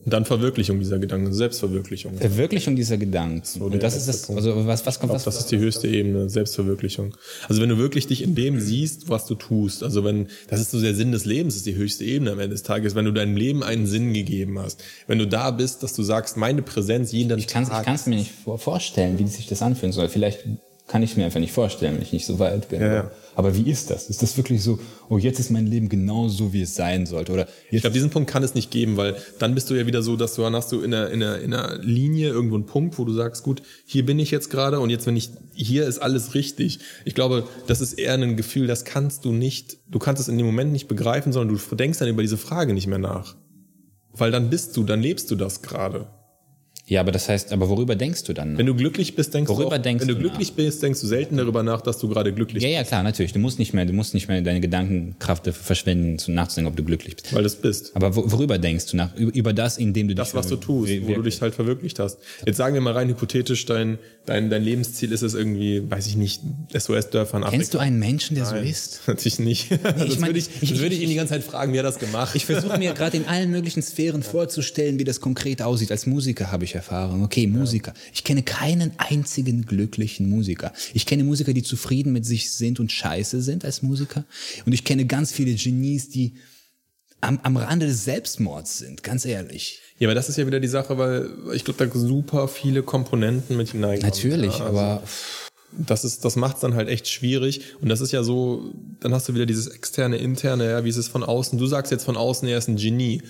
Und dann Verwirklichung dieser Gedanken, Selbstverwirklichung. Verwirklichung dieser Gedanken. der Und das ist das, also was, was kommt Ich das? glaube, das ist die höchste Ebene, Selbstverwirklichung. Also wenn du wirklich dich in dem siehst, was du tust, also wenn, das ist so der Sinn des Lebens, ist die höchste Ebene am Ende des Tages, wenn du deinem Leben einen Sinn gegeben hast. Wenn du da bist, dass du sagst, meine Präsenz jeden Ich kann Tag. es mir nicht vor- vorstellen, wie sich das anfühlen soll. Vielleicht kann ich mir einfach nicht vorstellen, wenn ich nicht so weit bin. Ja, ja. Aber wie ist das? Ist das wirklich so, oh, jetzt ist mein Leben genau so, wie es sein sollte? Oder Ich glaube, diesen Punkt kann es nicht geben, weil dann bist du ja wieder so, dass du dann hast du in einer, in einer, in einer Linie irgendwo einen Punkt, wo du sagst, gut, hier bin ich jetzt gerade und jetzt wenn ich, hier ist alles richtig. Ich glaube, das ist eher ein Gefühl, das kannst du nicht, du kannst es in dem Moment nicht begreifen, sondern du denkst dann über diese Frage nicht mehr nach. Weil dann bist du, dann lebst du das gerade. Ja, aber das heißt, aber worüber denkst du dann? Wenn du glücklich bist, denkst Worüber du auch, denkst wenn du du glücklich bist, denkst du selten darüber nach, dass du gerade glücklich ja, ja, klar, natürlich. Du musst nicht mehr, du musst nicht mehr deine Gedankenkraft dafür verschwenden, zu nachzudenken, ob du glücklich bist. bist, weil du es bist. Aber wo, worüber denkst du nach? Über, das, indem du Das, dich was du tust, wo du dich halt verwirklicht hast. Jetzt sagen wir mal rein hypothetisch, dein, dein, dein Lebensziel ist es irgendwie, weiß ich nicht, SOS-Dörfern Kennst du einen Menschen, der so ist? [laughs] Natürlich nicht. sonst [laughs] mein, würde ich, ich- würde ich ihn die ganze Zeit fragen, wie er das gemacht. Ich versuche mir gerade in allen möglichen Sphären vorzustellen, wie das konkret aussieht. Als Musiker habe ich Erfahrung. Okay, Musiker. Ich kenne keinen einzigen glücklichen Musiker. Ich kenne Musiker, die zufrieden mit sich sind und scheiße sind als Musiker. Und ich kenne ganz viele Genies, die am, am Rande des Selbstmords sind, ganz ehrlich. ja, aber das ist ja wieder die Sache, weil ich glaube, da super viele Komponenten mit hineinkommen. Natürlich, Ja, also aber das ist, das macht's dann halt echt schwierig. Und das ist ja so, dann hast du wieder dieses externe, interne, ja, wie ist es von außen? Du sagst jetzt von außen, er ist ein Genie.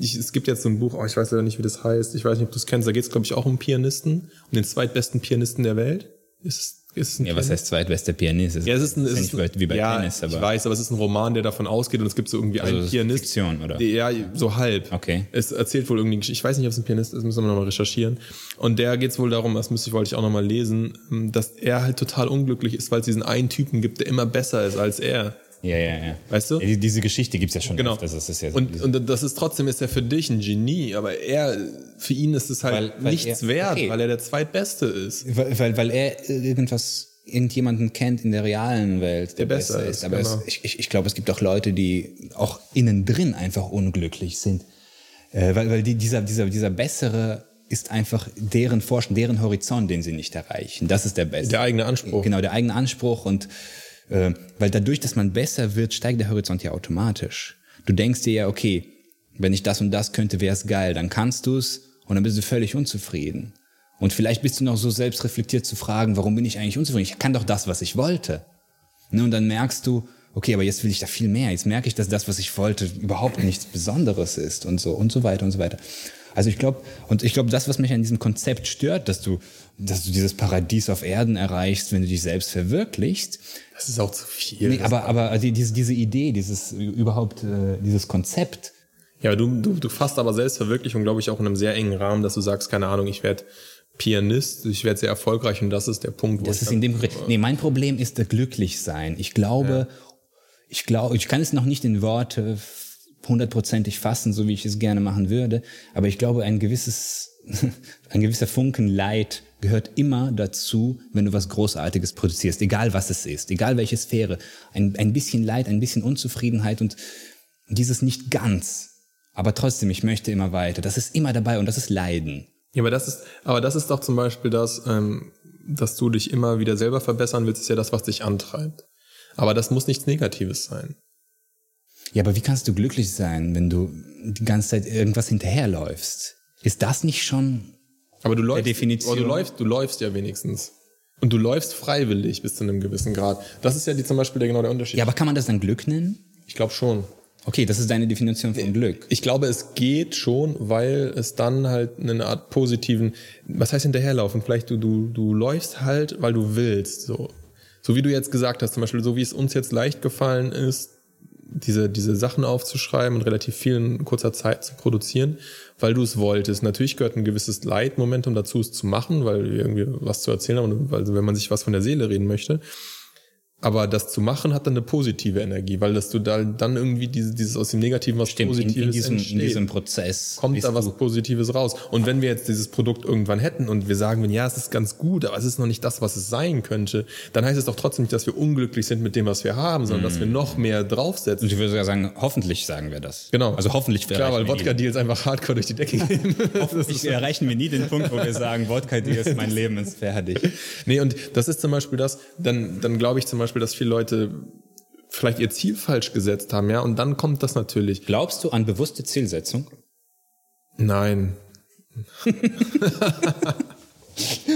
Ich, es gibt jetzt so ein Buch, oh, ich weiß leider nicht, wie das heißt. Ich weiß nicht, ob du es kennst. Da geht's, glaube ich, auch um Pianisten, um den zweitbesten Pianisten der Welt. Ist ist es ja, was heißt zweitbester Pianist? Ja, es ist ein, es ist wie bei ja, Tennis, aber ich weiß, aber es ist ein Roman, der davon ausgeht und es gibt so irgendwie Also einen es ist Pianist. Fiktion, oder? Der, ja, so halb. Okay. Es erzählt wohl irgendwie, ich weiß nicht, ob es ein Pianist ist, müssen wir nochmal recherchieren. Und der geht's wohl darum, das müsste ich, wollte ich auch nochmal lesen, dass er halt total unglücklich ist, weil es diesen einen Typen gibt, der immer besser ist als er. Ja, ja, ja. Weißt du? Ja, diese Geschichte gibt's ja schon. Genau. öfters, Das ist ja Und, und das ist trotzdem ist er für dich ein Genie, aber er, für ihn ist es halt Weil- weil nichts er- wert, okay. weil er der Zweitbeste ist. weil, weil, weil er irgendwas, irgendjemanden kennt in der realen Welt, der, Der besser, besser ist. ist, Aber genau. es, ich, ich, ich glaube, es gibt auch Leute, die auch innen drin einfach unglücklich sind. Äh, weil weil die, dieser, dieser, dieser bessere ist einfach deren Forschen, deren Horizont, den sie nicht erreichen. Das ist der beste. Der eigene Anspruch. Genau, der eigene Anspruch und äh, weil dadurch, dass man besser wird, steigt der Horizont ja automatisch. Du denkst dir ja, okay, wenn ich das und das könnte, wäre es geil. Dann kannst du es und dann bist du völlig unzufrieden. Und vielleicht bist du noch so selbstreflektiert zu fragen, warum bin ich eigentlich unzufrieden? Ich kann doch das, was ich wollte. Ne, und dann merkst du, okay, aber jetzt will ich da viel mehr. Jetzt merke ich, dass das, was ich wollte, überhaupt nichts Besonderes ist und so und so weiter und so weiter. Also ich glaube, und ich glaube, das, was mich an diesem Konzept stört, dass du, dass du dieses Paradies auf Erden erreichst, wenn du dich selbst verwirklichst. Das ist auch zu viel. Nee, aber, aber die, diese, diese Idee, dieses überhaupt, äh, dieses Konzept, Ja, du, du, du fasst aber Selbstverwirklichung, glaube ich, auch in einem sehr engen Rahmen, dass du sagst, keine Ahnung, ich werde Pianist, ich werde sehr erfolgreich und das ist der Punkt, wo Das ich ist in dem Nee, mein Problem ist das Glücklichsein. Ich glaube, ich glaube, ich kann es noch nicht in Worte hundertprozentig fassen, so wie ich es gerne machen würde, aber ich glaube, ein gewisses, [laughs] ein gewisser Funken Leid gehört immer dazu, wenn du was Großartiges produzierst, egal was es ist, egal welche Sphäre. Ein, ein bisschen Leid, ein bisschen Unzufriedenheit und dieses nicht ganz. Aber trotzdem, ich möchte immer weiter. Das ist immer dabei und das ist Leiden. Ja, aber das ist, aber das ist doch zum Beispiel das, ähm, dass du dich immer wieder selber verbessern willst, ist ja das, was dich antreibt. Aber das muss nichts Negatives sein. Ja, aber wie kannst du glücklich sein, wenn du die ganze Zeit irgendwas hinterherläufst? Ist das nicht schon Aber du läufst, Definition. aber du läufst, du läufst ja wenigstens. Und du läufst freiwillig bis zu einem gewissen Grad. Das ist ja die, zum Beispiel der, genau der Unterschied. Ja, aber kann man das dann Glück nennen? Ich glaube schon. Okay, das ist deine Definition von Glück. Ich glaube, es geht schon, weil es dann halt eine Art positiven, was heißt hinterherlaufen? Vielleicht du, du, du läufst halt, weil du willst, so. So wie du jetzt gesagt hast, zum Beispiel, so wie es uns jetzt leicht gefallen ist, diese, diese Sachen aufzuschreiben und relativ viel in kurzer Zeit zu produzieren, weil du es wolltest. Natürlich gehört ein gewisses Leitmomentum dazu, es zu machen, weil irgendwie was zu erzählen haben, weil, wenn man sich was von der Seele reden möchte. Aber das zu machen hat dann eine positive Energie, weil dass du da dann irgendwie diese, dieses aus dem Negativen was Stimmt, in, Positives in, diesem, in entsteht diesem Prozess. kommt da was du- Positives raus. Und wenn wir jetzt dieses Produkt irgendwann hätten und wir sagen, ja, es ist ganz gut, aber es ist noch nicht das, was es sein könnte, dann heißt es doch trotzdem nicht, dass wir unglücklich sind mit dem, was wir haben, sondern dass wir noch mehr draufsetzen. Und ich würde sogar sagen, hoffentlich sagen wir das. Genau. Also hoffentlich Klar, weil Wodka-Deals einfach hardcore durch die Decke gehen. [laughs] [laughs] nie, erreichen wir nie den Punkt, wo wir sagen, Wodka dir ist mein Leben ist fertig. nee, und das ist zum Beispiel das, dann, dann glaube ich zum Beispiel, dass viele Leute vielleicht ihr Ziel falsch gesetzt haben, ja, und dann kommt das natürlich. Glaubst du an bewusste Zielsetzung? Nein. [laughs]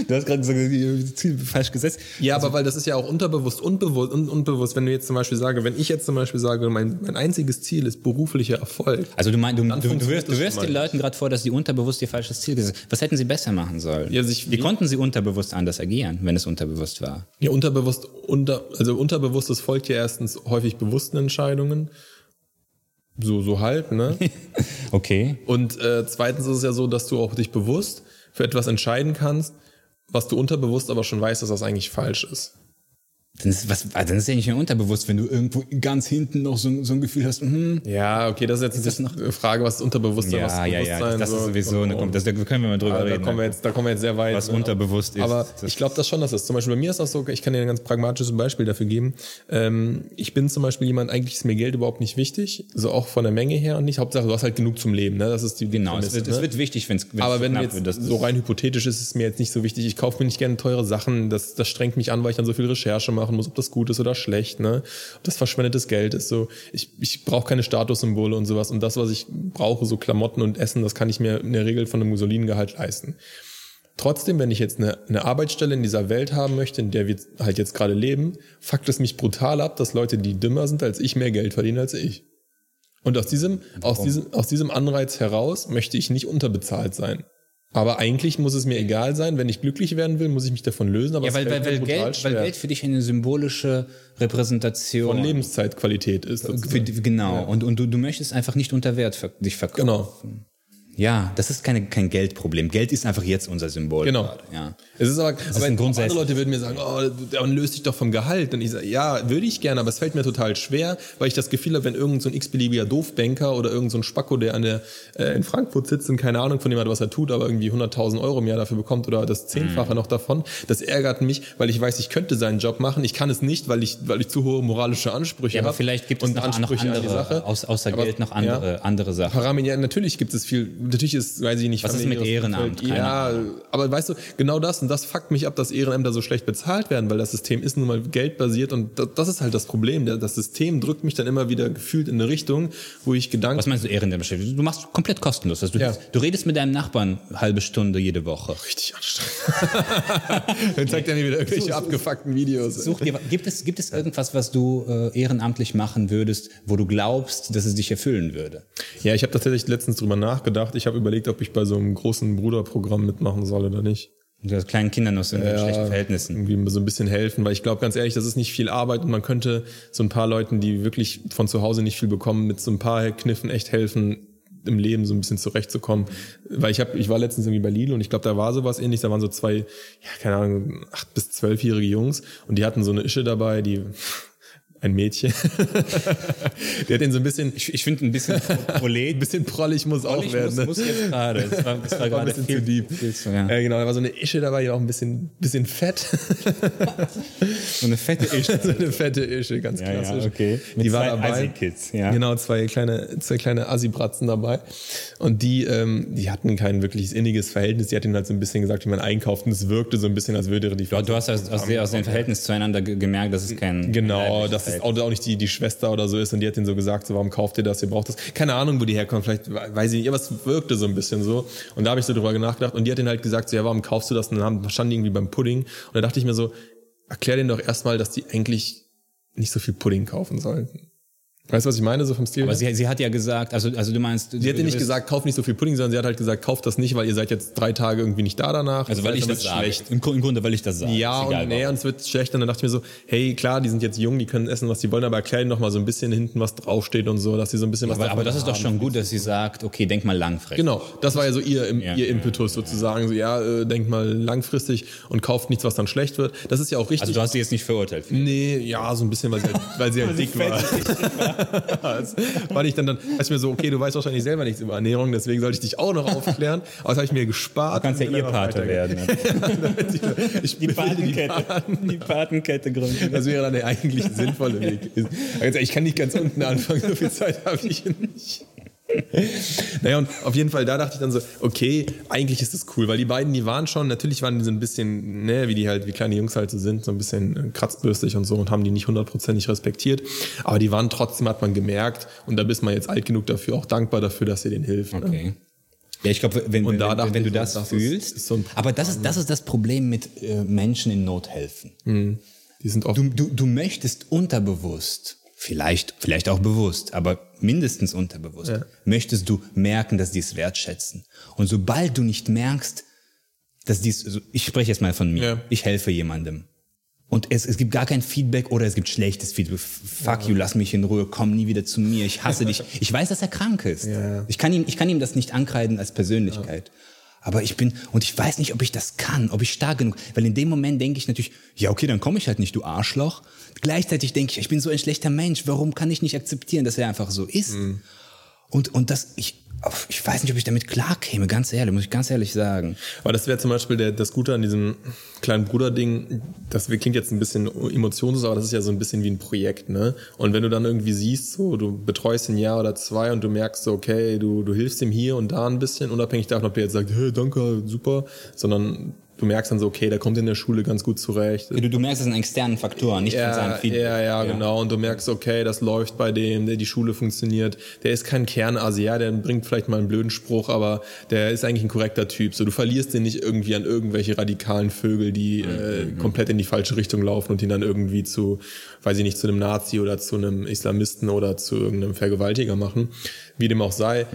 Du hast gerade gesagt, Ziel falsch gesetzt. Ja, aber weil das ist ja auch unterbewusst, unbewusst, un, unbewusst, wenn du jetzt zum Beispiel sage, wenn ich jetzt zum Beispiel sage, mein, mein einziges Ziel ist beruflicher Erfolg. Also du meinst, du, du, du wirst, du wirst den. Leuten gerade vor, dass sie unterbewusst ihr falsches Ziel gesetzt Was hätten sie besser machen sollen? Ja, sich- wie konnten sie unterbewusst anders agieren, wenn es unterbewusst war? Ja, unterbewusst, unter, also unterbewusstes folgt ja erstens häufig bewussten Entscheidungen. So, so halt, ne? [laughs] Okay. Und äh, zweitens ist es ja so, dass du auch dich bewusst für etwas entscheiden kannst, was du unterbewusst aber schon weißt, dass das eigentlich falsch ist. Dann ist, was, ah, dann ist ja nicht mehr unterbewusst, wenn du irgendwo ganz hinten noch so, so ein Gefühl hast, hm, Ja, okay, das ist jetzt eine Frage, was ist Unterbewusstsein, was ja, ja, ja, das ist so, sowieso eine, das, da können wir mal drüber Ah, da reden. kommen wir jetzt, da kommen wir jetzt sehr weit. Was ne? unterbewusst ist, Aber das- ich glaube das schon, dass es zum Beispiel bei mir ist das so, ich kann dir ein ganz pragmatisches Beispiel dafür geben. Ähm, ich bin zum Beispiel jemand, eigentlich ist mir Geld überhaupt nicht wichtig, so auch von der Menge her und nicht. Hauptsache, du hast halt genug zum Leben, ne? Das ist die Genau, es Prämisse, wird, es ne? wird wichtig, wenn es aber wenn jetzt wird. Das, so rein hypothetisch ist, ist es mir jetzt nicht so wichtig. Ich kaufe mir nicht gerne teure Sachen. Das, das strengt mich an, weil ich dann so viel Recherche machen muss, ob das gut ist oder schlecht, ne? Ob das verschwendetes Geld ist. So, ich, ich brauche keine Statussymbole und sowas. Und das, was ich brauche, so Klamotten und Essen, das kann ich mir in der Regel von einem soliden Gehalt leisten. Trotzdem, wenn ich jetzt eine, eine Arbeitsstelle in dieser Welt haben möchte, in der wir halt jetzt gerade leben, fuckt es mich brutal ab, dass Leute, die dümmer sind als ich, mehr Geld verdienen als ich. Und aus diesem, aus diesem, aus diesem Anreiz heraus möchte ich nicht unterbezahlt sein. Aber eigentlich muss es mir egal sein, wenn ich glücklich werden will, muss ich mich davon lösen. Aber ja, weil, weil, weil, Geld, weil. Geld für dich eine symbolische Repräsentation von Lebenszeitqualität ist. Für, die- genau. Und, und du, du möchtest einfach nicht unter Wert dich verkaufen. Genau. Ja, das ist keine, kein Geldproblem. Geld ist einfach jetzt unser Symbol. Genau. Gerade, ja. Es ist aber, ist aber ein andere Grundsatz. Leute würden mir sagen, oh, dann löst dich doch vom Gehalt. Und ich sage, ja, würde ich gerne, aber es fällt mir total schwer, weil ich das Gefühl habe, wenn irgend so ein x-beliebiger Doofbanker oder irgend so ein Spacko, der an der, äh, in Frankfurt sitzt und keine Ahnung von dem hat, was er tut, aber irgendwie 100.000 Euro im Jahr dafür bekommt oder das Zehnfache noch davon, das ärgert mich, weil ich weiß, ich könnte seinen Job machen. Ich kann es nicht, weil ich, weil ich zu hohe moralische Ansprüche Ja, aber habe. vielleicht gibt es noch, noch an andere, Sache. aus, außer Aber- Geld noch ja. andere, andere Sachen. Paramin, ja, natürlich gibt es viel, natürlich ist, weiß ich nicht, Was ist mit Ehrenamt? Ja, aber weißt du, genau das und das fuckt mich ab, dass Ehrenämter so schlecht bezahlt werden, weil das System ist nun mal geldbasiert und das, das ist halt das Problem. Das System drückt mich dann immer wieder gefühlt in eine Richtung, wo ich Gedanken, Was meinst du Ehrenamt? Du machst komplett kostenlos. Also du, Ja. du redest mit deinem Nachbarn eine halbe Stunde jede Woche. richtig anstrengend. [laughs] dann zeigt er mir wieder irgendwelche abgefuckten Videos. Such dir, gibt, es, gibt es irgendwas, was du äh, ehrenamtlich machen würdest, wo du glaubst, dass es dich erfüllen würde? Ja, ich habe tatsächlich letztens drüber nachgedacht. Ich habe überlegt, ob ich bei so einem großen Bruderprogramm mitmachen soll oder nicht. Du hast kleinen Kindern aus in schlechten Verhältnissen. irgendwie so ein bisschen helfen, weil ich glaube ganz ehrlich, das ist nicht viel Arbeit und man könnte so ein paar Leuten, die wirklich von zu Hause nicht viel bekommen, mit so ein paar Kniffen echt helfen, im Leben so ein bisschen zurechtzukommen. Weil ich habe, ich war letztens irgendwie bei Lidl und ich glaube, da war sowas ähnliches, da waren so zwei, ja, keine Ahnung, acht bis zwölfjährige Jungs und die hatten so eine Ische dabei, die ein Mädchen. [laughs] der hat den so ein bisschen, Ich, ich finde ein bisschen prolet. [laughs] ein bisschen prollig muss auch ich werden. muss, ne? muss jetzt gerade. Das war, das war [laughs] War ein bisschen viel, zu deep. viel zu, ja. Ja, genau, da war so eine Ische dabei, die auch ein bisschen, bisschen fett. So eine fette Ische. so eine fette Ische, ganz Ja, ja, klassisch. okay. Mit die war dabei. Assi-Kids, ja. Genau, zwei kleine, zwei kleine Assi-Bratzen dabei. Und die, ähm, die hatten kein wirkliches inniges Verhältnis. Die hat ihnen halt so ein bisschen gesagt, wie man einkauft. Und es wirkte so ein bisschen, als würde die Du, du hast aus, aus, aus dem Verhältnis zueinander ge- gemerkt, dass es kein Genau, kein dass es Verhältnis auch, nicht die, die Schwester oder so ist und die hat ihnen so gesagt, so, warum kauft ihr das, ihr braucht das. Keine Ahnung, wo die herkommt, vielleicht weiß ich nicht, aber es wirkte so ein bisschen so. Und da habe ich so drüber nachgedacht und die hat ihnen halt gesagt, so, ja, warum kaufst du das? Und dann standen die irgendwie beim Pudding und da dachte ich mir so, erklär denen doch erstmal, dass die eigentlich nicht so viel Pudding kaufen sollten. Weißt du, was ich meine, so vom Stil? Aber sie, sie hat ja gesagt, also, also du meinst. Sie hat dir nicht gesagt, kauf nicht so viel Pudding, sondern sie hat halt gesagt, kauft das nicht, weil ihr seid jetzt drei Tage irgendwie nicht da danach. Also weil ich das sage. schlecht. Im, Gru- Im Grunde, weil ich das sage. Ja, und, nee, und es wird schlecht. Und dann dachte ich mir so, hey, klar, die sind jetzt jung, die können essen, was sie wollen, aber erklären noch mal so ein bisschen hinten, was draufsteht und so, dass sie so ein bisschen was aber, aber das ist doch schon gut, dass sie sagt, okay, denk mal langfristig. Genau, das war ja so ihr, Ja. ihr Impetus sozusagen. So, ja, äh, denkt mal langfristig und kauft nichts, was dann schlecht wird. Das ist ja auch richtig. Also du hast sie jetzt nicht verurteilt. Nee, ja, so ein bisschen, weil sie halt, weil sie [laughs] halt dick war. [laughs] das war ich dann, dann, als mir so, okay, du weißt wahrscheinlich selber nichts über Ernährung, deswegen sollte ich dich auch noch aufklären. Aber das habe ich mir gespart. Du kannst ja bin ihr weitergegangen. werden. [laughs] Ich Die Patenkette. Die Patenkette gründen. Das wäre dann der eigentlich sinnvolle Weg. Ich kann nicht ganz unten anfangen, so viel Zeit habe ich nicht. [laughs] Naja, und auf jeden Fall, da dachte ich dann so, okay, eigentlich ist das cool, weil die beiden, die waren schon, natürlich waren die so ein bisschen, ne, wie die halt, wie kleine Jungs halt so sind, so ein bisschen äh, kratzbürstig und so und haben die nicht hundertprozentig respektiert. Aber die waren trotzdem, hat man gemerkt, und da bist man jetzt alt genug dafür, auch dankbar dafür, dass ihr denen hilft. Ne? Okay. Ja, ich glaube, wenn, wenn, wenn, wenn du das, das ist- fühlst, ist so ein aber das ist, das ist das Problem mit äh, Menschen in Not helfen. Die sind oft Du, du, du möchtest unterbewusst, vielleicht, vielleicht auch bewusst, aber mindestens unterbewusst, möchtest du merken, dass die es wertschätzen. Und sobald du nicht merkst, dass dies, also ich spreche jetzt mal von mir, Ja. ich helfe jemandem. Und es, es gibt gar kein Feedback oder es gibt schlechtes Feedback. Fuck you, lass mich in Ruhe, komm nie wieder zu mir, ich hasse [laughs] dich. Ich weiß, dass er krank ist. Ja. Ich, kann ihm, ich kann ihm das nicht ankreiden als Persönlichkeit. Aber ich bin, und ich weiß nicht, ob ich das kann, ob ich stark genug, weil in dem Moment denke ich natürlich, ja, okay, dann komme ich halt nicht, du Arschloch. Gleichzeitig denke ich, ich bin so ein schlechter Mensch, warum kann ich nicht akzeptieren, dass er einfach so ist? Und, und das, ich, ich weiß nicht, ob ich damit klarkäme, ganz ehrlich, muss ich ganz ehrlich sagen. Aber das wäre zum Beispiel der, das Gute an diesem kleinen Bruder-Ding, das klingt jetzt ein bisschen emotionslos, aber das ist ja so ein bisschen wie ein Projekt, ne? Und wenn du dann irgendwie siehst, so, du betreust ein Jahr oder zwei und du merkst so, okay, du, du hilfst ihm hier und da ein bisschen, unabhängig davon, ob der jetzt sagt, hey, danke, super, sondern du merkst dann so, okay, der kommt in der Schule ganz gut zurecht. Du, du merkst es an externen Faktoren, nicht von seinem Ja, Feedback. ja, ja, genau. Und du merkst, okay, das läuft bei dem, der die Schule funktioniert. Der ist kein Kernasi, ja, der bringt vielleicht mal einen blöden Spruch, aber der ist eigentlich ein korrekter Typ. So, du verlierst den nicht irgendwie an irgendwelche radikalen Vögel, die äh, komplett in die falsche Richtung laufen und ihn dann irgendwie zu, weiß ich nicht, zu einem Nazi oder zu einem Islamisten oder zu irgendeinem Vergewaltiger machen. Wie dem auch sei.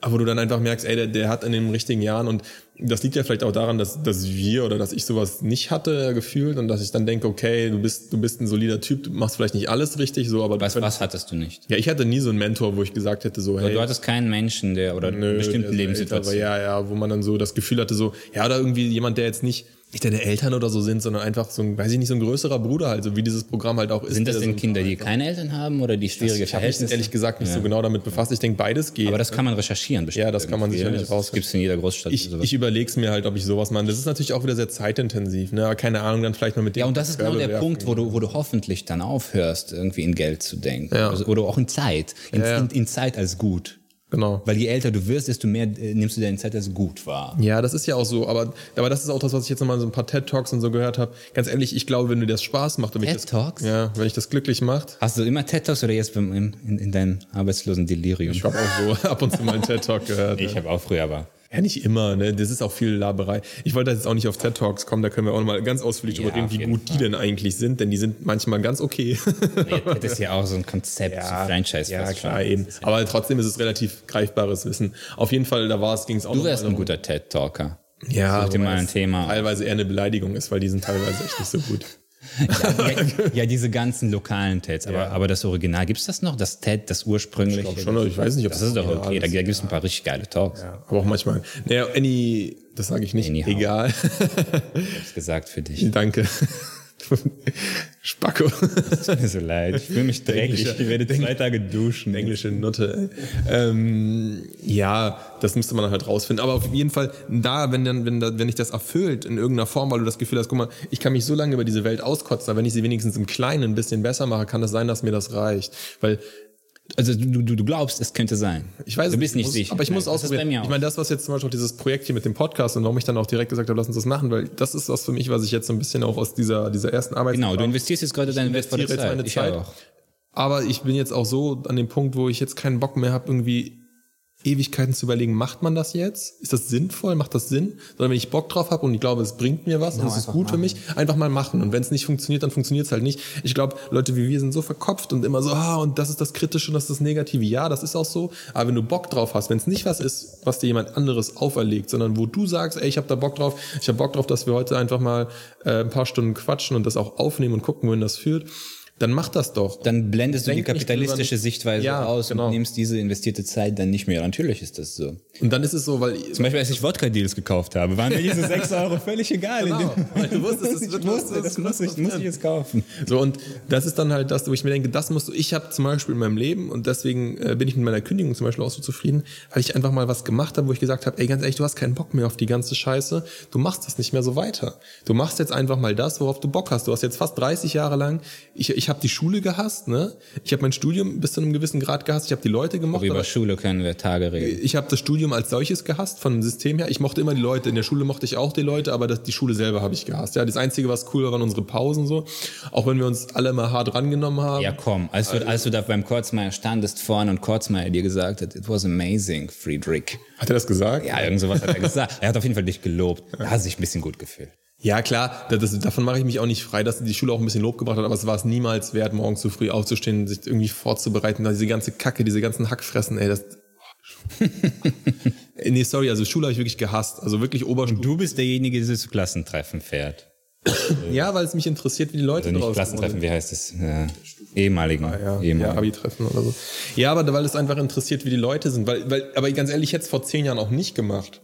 Aber du dann einfach merkst, ey, der, der hat in den richtigen Jahren und das liegt ja vielleicht auch daran, dass, dass wir oder dass ich sowas nicht hatte gefühlt und dass ich dann denke, okay, du bist, du bist ein solider Typ, du machst vielleicht nicht alles richtig, so, aber Was, du was hattest du nicht? ja, ich hatte nie so einen Mentor, wo ich gesagt hätte, so, hey, Du hattest keinen Menschen, der oder nö, eine bestimmte der ist Lebenssituation. älter, aber ja, ja, wo man dann so das Gefühl hatte, so, ja, oder irgendwie jemand, der jetzt nicht, nicht deine Eltern oder so sind, sondern einfach so ein, weiß ich nicht, so ein größerer Bruder halt, so wie dieses Programm halt auch ist. Sind das denn so Kinder, die keine Eltern haben oder die schwierige Ich habe mich ehrlich gesagt nicht so genau damit befasst. Ich denke, beides geht. Aber das kann man recherchieren bestimmt. Ja, das kann man sicherlich Das rausfinden. gibt's in jeder Großstadt. ich, ich überlege es mir halt, ob ich sowas mache. Das ist natürlich auch wieder sehr zeitintensiv, ne? Aber keine Ahnung, dann vielleicht mal mit dem ja, und das ist genau der werfen. Punkt, wo du, wo du hoffentlich dann aufhörst, irgendwie in Geld zu denken. Ja. Also, oder auch in Zeit. In, Ja, ja. in, in Zeit als gut. Genau. Weil je älter du wirst, desto mehr äh, nimmst du deine Zeit als gut wahr. Ja, das ist ja auch so, aber, aber das ist auch das, was ich jetzt nochmal so ein paar TED-Talks und so gehört habe. Ganz ehrlich, ich glaube, wenn dir das Spaß macht, und wenn ich das, TED-Talks? ja, wenn ich das glücklich macht, Hast du immer TED Talks oder jetzt in, in, in deinem arbeitslosen Delirium? ich habe auch so ab und zu mal einen [laughs] TED-Talk gehört. Ich habe auch früher, aber Ja, nicht immer, ne? Das ist auch viel Laberei. Ich wollte jetzt auch nicht auf TED Talks kommen, da können wir auch nochmal ganz ausführlich Ja, drüber reden, wie gut die denn eigentlich sind, denn die sind manchmal ganz okay. das ist ja auch so ein Konzept, so Franchise. ja, klar, eben. Aber trotzdem ist es relativ greifbares Wissen. Auf jeden Fall, da war es, ging es auch Du wärst ein guter TED-Talker. Ja, Such dir mal ein Thema. Teilweise eher eine Beleidigung ist, weil die sind teilweise echt nicht so gut. Ja, ja, [laughs] ja, diese ganzen lokalen TEDs, aber, aber das Original, gibt's das noch? Das TED, das ursprüngliche? Ich glaube schon, ich weiß nicht, ob Das ist doch okay, da, ist. da gibt's ein paar richtig geile Talks. Ja, aber auch manchmal. Naja, any, das sage ich nicht. Anyhow. Egal. Ich hab's gesagt für dich. Danke. [laughs] Spacko. [laughs] Tut mir so leid. Ich fühle mich dreckig. Ich werde zwei Tage duschen. Englische Nutte. Ähm, ja, das müsste man halt rausfinden. Aber auf jeden Fall, da, wenn dann, wenn, da, wenn ich das erfüllt in irgendeiner Form, weil du das Gefühl hast, guck mal, ich kann mich so lange über diese Welt auskotzen, aber wenn ich sie wenigstens im Kleinen ein bisschen besser mache, kann es sein, dass mir das reicht. Weil Also du, du, du glaubst, es könnte sein. ich weiß, du bist ich nicht muss, sicher. Aber ich muss Nein, bei ausprobieren. auch. Ich meine, das, was jetzt zum Beispiel auch dieses Projekt hier mit dem Podcast und warum ich dann auch direkt gesagt habe, lass uns das machen, weil das ist was für mich, was ich jetzt so ein bisschen auch aus dieser, dieser ersten Arbeit genau, du investierst jetzt gerade deine wertvolle investiere jetzt Zeit. meine Ich Zeit. auch. Aber ich bin jetzt auch so an dem Punkt, wo ich jetzt keinen Bock mehr habe, irgendwie Ewigkeiten zu überlegen, macht man das jetzt? Ist das sinnvoll? Macht das Sinn? Sondern wenn ich Bock drauf habe und ich glaube, es bringt mir was und es ist gut für mich, einfach mal machen. Und wenn es nicht funktioniert, dann funktioniert es halt nicht. Ich glaube, Leute wie wir sind so verkopft und immer so, ah, und das ist das Kritische und das ist das Negative. Ja, das ist auch so. Aber wenn du Bock drauf hast, wenn es nicht was ist, was dir jemand anderes auferlegt, sondern wo du sagst, ey, ich habe da Bock drauf, ich habe Bock drauf, dass wir heute einfach mal äh, ein paar Stunden quatschen und das auch aufnehmen und gucken, wohin das führt, dann mach das doch. Dann blendest du die kapitalistische Sichtweise Ja, aus genau. und nimmst diese investierte Zeit dann nicht mehr. Natürlich ist das so. Und dann ist es so, weil Zum Beispiel, als ich Wodka-Deals gekauft habe, waren mir diese 6 Euro völlig egal. Genau, weil du wusstest, es [laughs] ich wird wusste, das das muss ich, muss ich jetzt kaufen. So, und das ist dann halt das, wo ich mir denke, das musst du, ich habe zum Beispiel in meinem Leben, und deswegen äh, bin ich mit meiner Kündigung zum Beispiel auch so zufrieden, weil ich einfach mal was gemacht habe, wo ich gesagt habe, ey, ganz ehrlich, du hast keinen Bock mehr auf die ganze Scheiße, du machst das nicht mehr so weiter. Du machst jetzt einfach mal das, worauf du Bock hast. Du hast jetzt fast 30 Jahre lang, ich, ich habe die Schule gehasst, ne? Ich habe mein Studium bis zu einem gewissen Grad gehasst, ich habe die Leute gemocht, Aber über Schule können wir Tage reden. ich habe das Studium als solches gehasst, von dem System her. Ich mochte immer die Leute. In der Schule mochte ich auch die Leute, aber das, die Schule selber habe ich gehasst. Ja, das Einzige, was cool war, waren unsere Pausen so. Auch wenn wir uns alle mal hart rangenommen haben. Ja, komm, als du, als du da beim Kurzmeier standest vorne und Kurzmeier dir gesagt hat, it was amazing, Friedrich. Hat er das gesagt? Ja, irgend sowas hat er gesagt. Er hat auf jeden Fall dich gelobt. Da hat sich ein bisschen gut gefühlt. Ja, klar, das, davon mache ich mich auch nicht frei, dass die Schule auch ein bisschen Lob gebracht hat, aber es war es niemals wert, morgens zu früh aufzustehen, sich irgendwie vorzubereiten, da diese ganze Kacke, diese ganzen Hackfressen, ey, das. [laughs] Nee, sorry, also Schule habe ich wirklich gehasst. Also wirklich Oberstufe. Du bist derjenige, der zu Klassentreffen fährt. [laughs] Ja, weil es mich interessiert, wie die Leute Also nicht draußen Klassentreffen, wie heißt es? Äh, ehemaligen. Ja, ja ehemaligen. Abi-Treffen oder so. Ja, aber weil es einfach interessiert, wie die Leute sind. Weil, weil, aber ganz ehrlich, ich hätte es vor zehn Jahren auch nicht gemacht.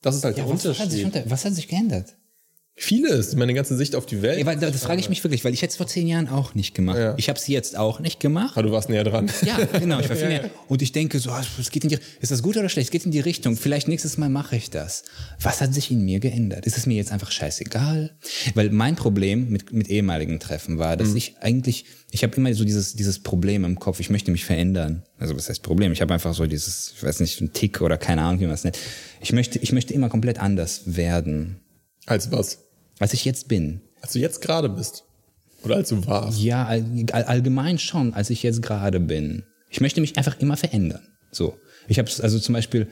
Das ist halt der was, hat sich, Unterschied. was hat sich geändert? Vieles, meine ganze Sicht auf die Welt. Ja, weil, das frage ich mich wirklich, weil ich hätte es vor zehn Jahren auch nicht gemacht. Ja. Ich habe es jetzt auch nicht gemacht. Ah, du warst näher dran. Ja, genau. Ich war [laughs] viel mehr. Und ich denke so, ah, es geht in die, ist das gut oder schlecht? Es geht in die Richtung. Vielleicht nächstes Mal mache ich das. Was hat sich in mir geändert? Ist es mir jetzt einfach scheißegal? Weil mein Problem mit, mit ehemaligen Treffen war, dass ich eigentlich, ich habe immer so dieses, dieses Problem im Kopf, ich möchte mich verändern. Also was heißt Problem? Ich habe einfach so dieses, ich weiß nicht, ein Tick oder keine Ahnung, wie man es nennt. Ich möchte, ich möchte immer komplett anders werden, Als was? Als ich jetzt bin. Als du jetzt gerade bist. Oder als du warst. Ja, all, all, allgemein schon, als ich jetzt gerade bin. Ich möchte mich einfach immer verändern. So. Ich habe also zum Beispiel,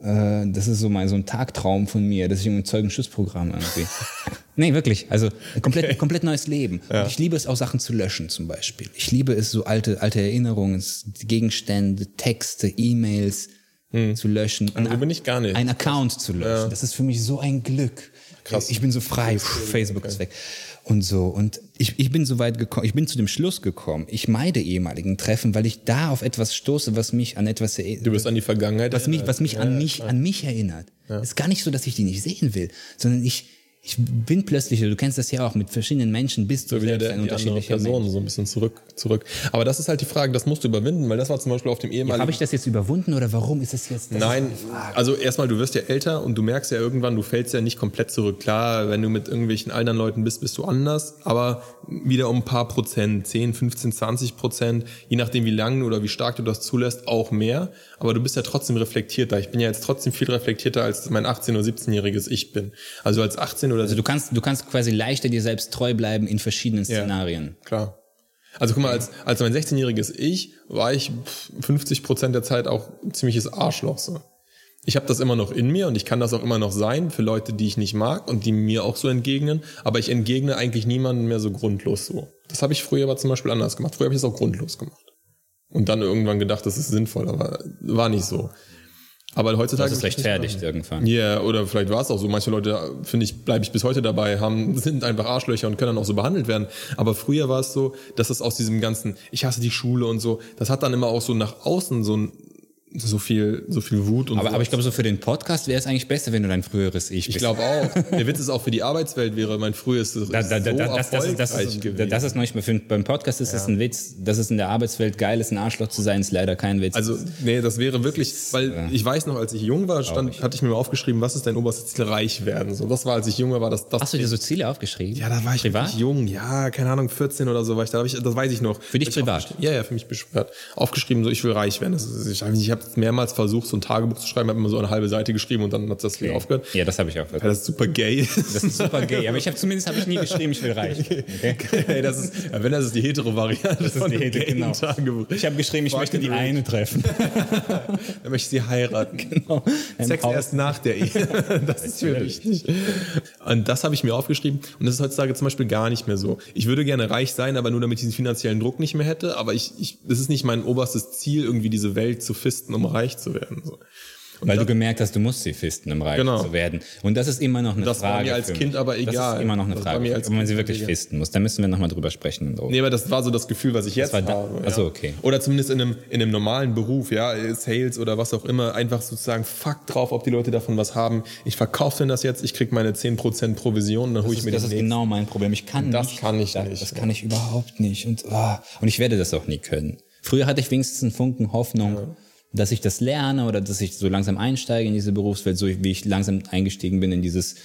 äh, das ist so mal so ein Tagtraum von mir, dass ich im Zeugenschutzprogramm irgendwie. [laughs] nee, wirklich. Also komplett, komplett neues Leben. Und ich liebe es auch Sachen zu löschen zum Beispiel. Ich liebe es so alte, alte Erinnerungen, Gegenstände, Texte, E-Mails zu löschen. Also bin ich gar nicht. Ein Account zu löschen. Das ist für mich so ein Glück. Krass. Ich bin so frei. Pff, Facebook ist weg. Und so. Und ich, ich bin so weit gekommen, ich bin zu dem Schluss gekommen. Ich meide ehemaligen Treffen, weil ich da auf etwas stoße, was mich an etwas erinnert. Du bist an die Vergangenheit. was mich, was mich an mich, an mich erinnert. Ist gar nicht so, dass ich die nicht sehen will, sondern ich, ich bin plötzlich, du kennst das ja auch, mit verschiedenen Menschen bist du so selbst der, ein unterschiedlicher Person, Mensch. so ein bisschen zurück, zurück. Aber das ist halt die Frage, das musst du überwinden, weil das war zum Beispiel auf dem ehemaligen. Habe ich das jetzt überwunden oder warum ist es jetzt? das Nein, also erstmal, du wirst ja älter und du merkst ja irgendwann, du fällst ja nicht komplett zurück. Klar, wenn du mit irgendwelchen anderen Leuten bist, bist du anders, aber wieder um ein paar Prozent, 10, 15, 20 Prozent, je nachdem wie lang oder wie stark du das zulässt, auch mehr. Aber du bist ja trotzdem reflektierter. Ich bin ja jetzt trotzdem viel reflektierter, als mein 18- oder 17-jähriges Ich bin. Also als 18 oder Also du kannst, du kannst quasi leichter dir selbst treu bleiben in verschiedenen Ja. Szenarien. Klar. Also guck mal, als, als mein 16-jähriges Ich war ich pff, 50 Prozent der Zeit auch ein ziemliches Arschloch. So. Ich habe das immer noch in mir und ich kann das auch immer noch sein für Leute, die ich nicht mag und die mir auch so entgegnen. Aber ich entgegne eigentlich niemanden mehr so grundlos so. Das habe ich früher aber zum Beispiel anders gemacht. Früher habe ich das auch grundlos gemacht. Und dann irgendwann gedacht, das ist sinnvoll, aber war nicht so. Aber heutzutage. Das ist rechtfertigt irgendwann. Ja, oder vielleicht war es auch so. Manche Leute, finde ich, bleibe ich bis heute dabei, haben, [laughs] sind einfach Arschlöcher und können dann auch so behandelt werden. Aber früher war es so, dass es aus diesem ganzen, ich hasse die Schule und so, das hat dann immer auch so nach außen so ein, so viel, so viel Wut und Aber, so. aber ich glaube, so für den Podcast wäre es eigentlich besser, wenn du dein früheres Ich ich bist. glaube auch. Der Witz ist auch für die Arbeitswelt wäre mein frühes so Da, da, da, das, das, ist, das, ist, gewesen. das ist noch nicht mehr für, beim Podcast ist das ein Witz. Das ist in der Arbeitswelt geil, ist ein Arschloch zu sein, ist leider kein Witz. Also, nee, das wäre wirklich, weil ich weiß noch, als ich jung war, stand, hatte ich mir mal aufgeschrieben, was ist dein oberstes Ziel, reich werden. So, das war, als ich jünger war, das, das Hast du dir so Ziele aufgeschrieben? Ja, da war ich privat. jung. Ja, keine Ahnung, 14 oder so war ich da. Hab ich, das weiß ich noch. Für dich ich privat? Ja, ja, für mich privat. Aufgeschrieben, so ich will reich werden. Das ist, ich ich habe mehrmals versucht, so ein Tagebuch zu schreiben, habe immer so eine halbe Seite geschrieben und dann hat das wieder aufgehört. Ja, das habe ich auch. Ja, das ist super gay. Das ist super gay. Aber ich habe zumindest habe ich nie geschrieben, ich will reich. Okay? Ey, das ist, wenn das ist die hetero Variante. Das ist die Hetero, genau. Tagebuch. Ich habe geschrieben, ich Fuck möchte die it, eine treffen. [laughs] Dann möchte ich sie heiraten. Genau. Sex Haus- erst nach der Ehe. [laughs] Das ist mir wichtig. Und das habe ich mir aufgeschrieben. Und das ist heutzutage zum Beispiel gar nicht mehr so. Ich würde gerne reich sein, aber nur damit ich diesen finanziellen Druck nicht mehr hätte. Aber ich, ich, das ist nicht mein oberstes Ziel, irgendwie diese Welt zu fisten, um reich zu werden. So. Und Weil das- du gemerkt hast, du musst sie fisten, um reich Genau. zu werden. Und das ist immer noch eine Das war Frage. mir als Kind aber Das egal. ist immer noch eine Das war Frage, mir als ob man sie wirklich egal. fisten muss. Da müssen wir nochmal drüber sprechen. Und so. Nee, aber das war so das Gefühl, was ich jetzt war da- habe. Ach so, okay. Oder zumindest in einem, in einem normalen Beruf, ja, Sales oder was auch immer, einfach sozusagen fuck drauf, ob die Leute davon was haben. Ich verkaufe denn das jetzt, ich krieg meine 10% Provision, dann hole ich Das mir ist, das den ist genau mein Problem. Ich kann Das nicht. kann ich das, nicht. Das kann ich überhaupt nicht. Und, ah, und ich werde das auch nie können. Früher hatte ich wenigstens einen Funken Hoffnung, dass ich das lerne oder dass ich so langsam einsteige in diese Berufswelt, so wie ich langsam eingestiegen bin in dieses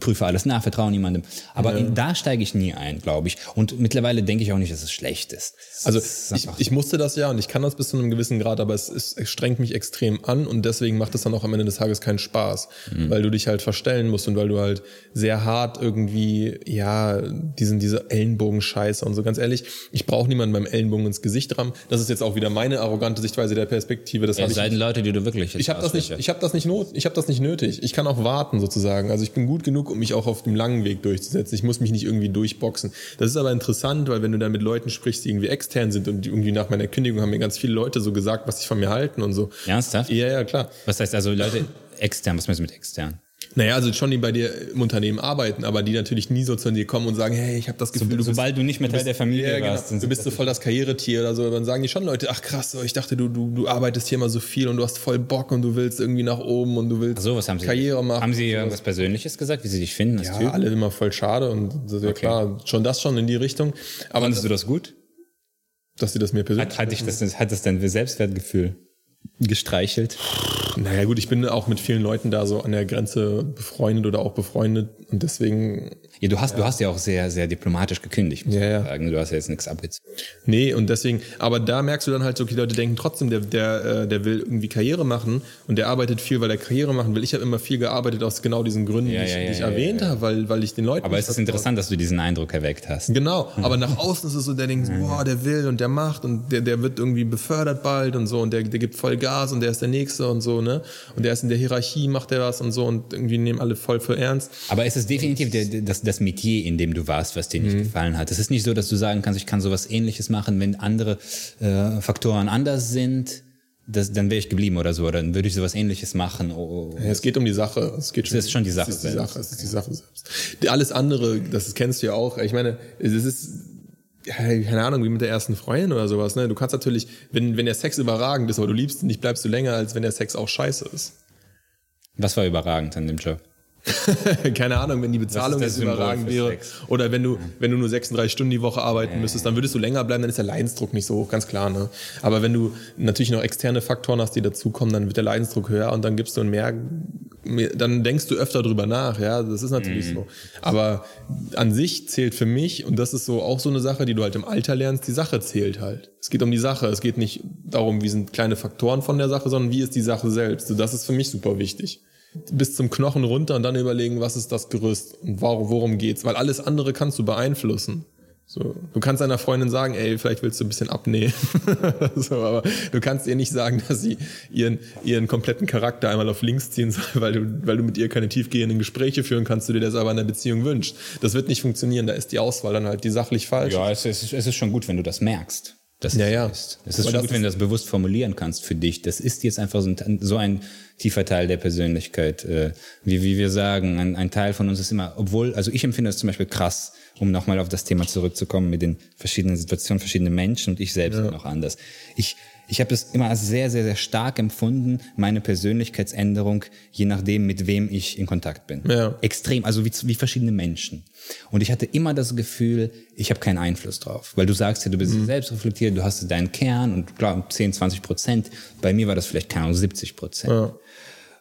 prüfe alles nach, vertraue niemandem. Aber in, da steige ich nie ein, glaube ich. Und mittlerweile denke ich auch nicht, dass es schlecht ist. Also ist ich, ich musste das ja und ich kann das bis zu einem gewissen Grad, aber es, ist, es strengt mich extrem an und deswegen macht es dann auch am Ende des Tages keinen Spaß, Mhm. weil du dich halt verstellen musst und weil du halt sehr hart irgendwie, ja, diesen, diese Ellenbogenscheiße und so. Ganz ehrlich, ich brauche niemanden beim Ellenbogen ins Gesicht rammen. Das ist jetzt auch wieder meine arrogante Sichtweise der Perspektive. Das ja, seien Leute, die du wirklich ich habe das nicht, ich habe das nicht not, ich habe das nicht nötig. Ich kann auch warten sozusagen. Also ich bin gut genug, um mich auch auf dem langen Weg durchzusetzen. Ich muss mich nicht irgendwie durchboxen. Das ist aber interessant, weil wenn du dann mit Leuten sprichst, die irgendwie extern sind und die irgendwie nach meiner Kündigung haben mir ganz viele Leute so gesagt, was sie von mir halten und so. Ernsthaft? Ja, ja, klar. Was heißt also Leute extern? Was meinst du mit extern? Naja, also schon die bei dir im Unternehmen arbeiten, aber die natürlich nie so zu dir kommen und sagen, hey, ich habe das Gefühl, du bist Sobald du nicht mehr Teil der Familie ja, genau. warst. Du bist so voll das Karrieretier oder so. Dann sagen die schon Leute, ach krass, so, ich dachte, du, du, du arbeitest hier mal so viel und du hast voll Bock und du willst irgendwie nach oben und du willst so, was haben sie? Karriere machen. Haben sie irgendwas Persönliches gesagt, wie sie dich finden ja, Typ? alle immer voll schade und so, ja klar, schon das schon in die Richtung. Aber Fandest du das gut? dass sie das mir persönlich. Hat, hat dich das, hat das dein Selbstwertgefühl gestreichelt? Naja gut, ich bin auch mit vielen Leuten da so an der Grenze befreundet oder auch befreundet und deswegen Ja, du hast, du hast ja auch sehr, sehr diplomatisch gekündigt, muss Ja, ja. sagen. Du hast ja jetzt nichts abgezogen. Nee, und deswegen, aber da merkst du dann halt so, die Leute denken trotzdem, der, der, äh, der will irgendwie Karriere machen und der arbeitet viel, weil er Karriere machen will. Ich habe immer viel gearbeitet aus genau diesen Gründen, Ja, die ich, ja, die ja, ich ja, erwähnt ja, habe, weil, weil ich den Leuten. Aber es ist interessant, dass du diesen Eindruck erweckt hast. Genau, aber nach außen ist es so, der denkt, boah, der will und der macht und der, der wird irgendwie befördert bald und so und der, der gibt voll Gas und der ist der Nächste und so, ne? Und der ist in der Hierarchie, macht der was und so und irgendwie nehmen alle voll für ernst. Aber es ist definitiv der- das, das Metier, in dem du warst, was dir nicht gefallen hat. Es ist nicht so, dass du sagen kannst, ich kann sowas ähnliches machen, wenn andere äh, Faktoren anders sind. das, dann wäre ich geblieben oder so, oder dann würde ich sowas ähnliches machen. Oh, ja, es geht um die Sache. Es geht schon, es ist schon die Sache. Es ist die Sache, es ist die Sache selbst. Alles andere, das kennst du ja auch. Ich meine, es ist, keine Ahnung, wie mit der ersten Freundin oder sowas. Ne? Du kannst natürlich, wenn, wenn der Sex überragend ist, aber du liebst ihn nicht, bleibst du länger, als wenn der Sex auch scheiße ist. Was war überragend an dem Job? [laughs] Keine Ahnung, wenn die Bezahlung jetzt überragend wäre. Sex? Oder wenn du, wenn du nur 36 Stunden die Woche arbeiten müsstest, dann würdest du länger bleiben, dann ist der Leidensdruck nicht so hoch, ganz klar. Ne? Aber wenn du natürlich noch externe Faktoren hast, die dazukommen, dann wird der Leidensdruck höher und dann gibst du mehr, mehr dann denkst du öfter drüber nach, ja, das ist natürlich mhm. so. Aber an sich zählt für mich, und das ist so auch so eine Sache, die du halt im Alter lernst, die Sache zählt halt. Es geht um die Sache. Es geht nicht darum, wie sind kleine Faktoren von der Sache, sondern wie ist die Sache selbst. Und das ist für mich super wichtig bis zum Knochen runter und dann überlegen, was ist das Gerüst und worum, worum geht's, weil alles andere kannst du beeinflussen. So, du kannst deiner Freundin sagen, ey, vielleicht willst du ein bisschen abnehmen. [laughs] so, aber du kannst ihr nicht sagen, dass sie ihren, ihren kompletten Charakter einmal auf links ziehen soll, weil du, weil du mit ihr keine tiefgehenden Gespräche führen kannst, du dir das aber in einer Beziehung wünschst. Das wird nicht funktionieren, da ist die Auswahl dann halt die sachlich falsch. Ja, es ist, es ist schon gut, wenn du das merkst. Das ja, ja. Ist. Es ist schon gut, wenn du das bewusst formulieren kannst für dich. Das ist jetzt einfach so ein, so ein tiefer Teil der Persönlichkeit. Äh, wie, wie wir sagen, ein, ein Teil von uns ist immer, obwohl, also ich empfinde das zum Beispiel krass, um nochmal auf das Thema zurückzukommen mit den verschiedenen Situationen, verschiedene Menschen und ich selbst ja. auch anders. Ich, ich habe es immer als sehr, sehr, sehr stark empfunden, meine Persönlichkeitsänderung, je nachdem, mit wem ich in Kontakt bin. Ja. Extrem, also wie, wie verschiedene Menschen. Und ich hatte immer das Gefühl, ich habe keinen Einfluss drauf. Weil du sagst ja, du bist mhm. selbst reflektiert, du hast deinen Kern und klar, 10, 20 Prozent. Bei mir war das vielleicht, keine Ahnung, 70 Prozent. Ja.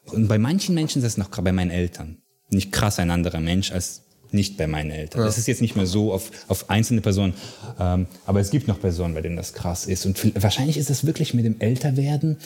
Und bei manchen Menschen ist das noch bei meinen Eltern. Nicht krass ein anderer Mensch als nicht bei meinen Eltern. Ja. Das ist jetzt nicht mehr so auf, auf einzelne Personen, ähm, aber es gibt noch Personen, bei denen das krass ist. Und wahrscheinlich ist das wirklich mit dem Älterwerden,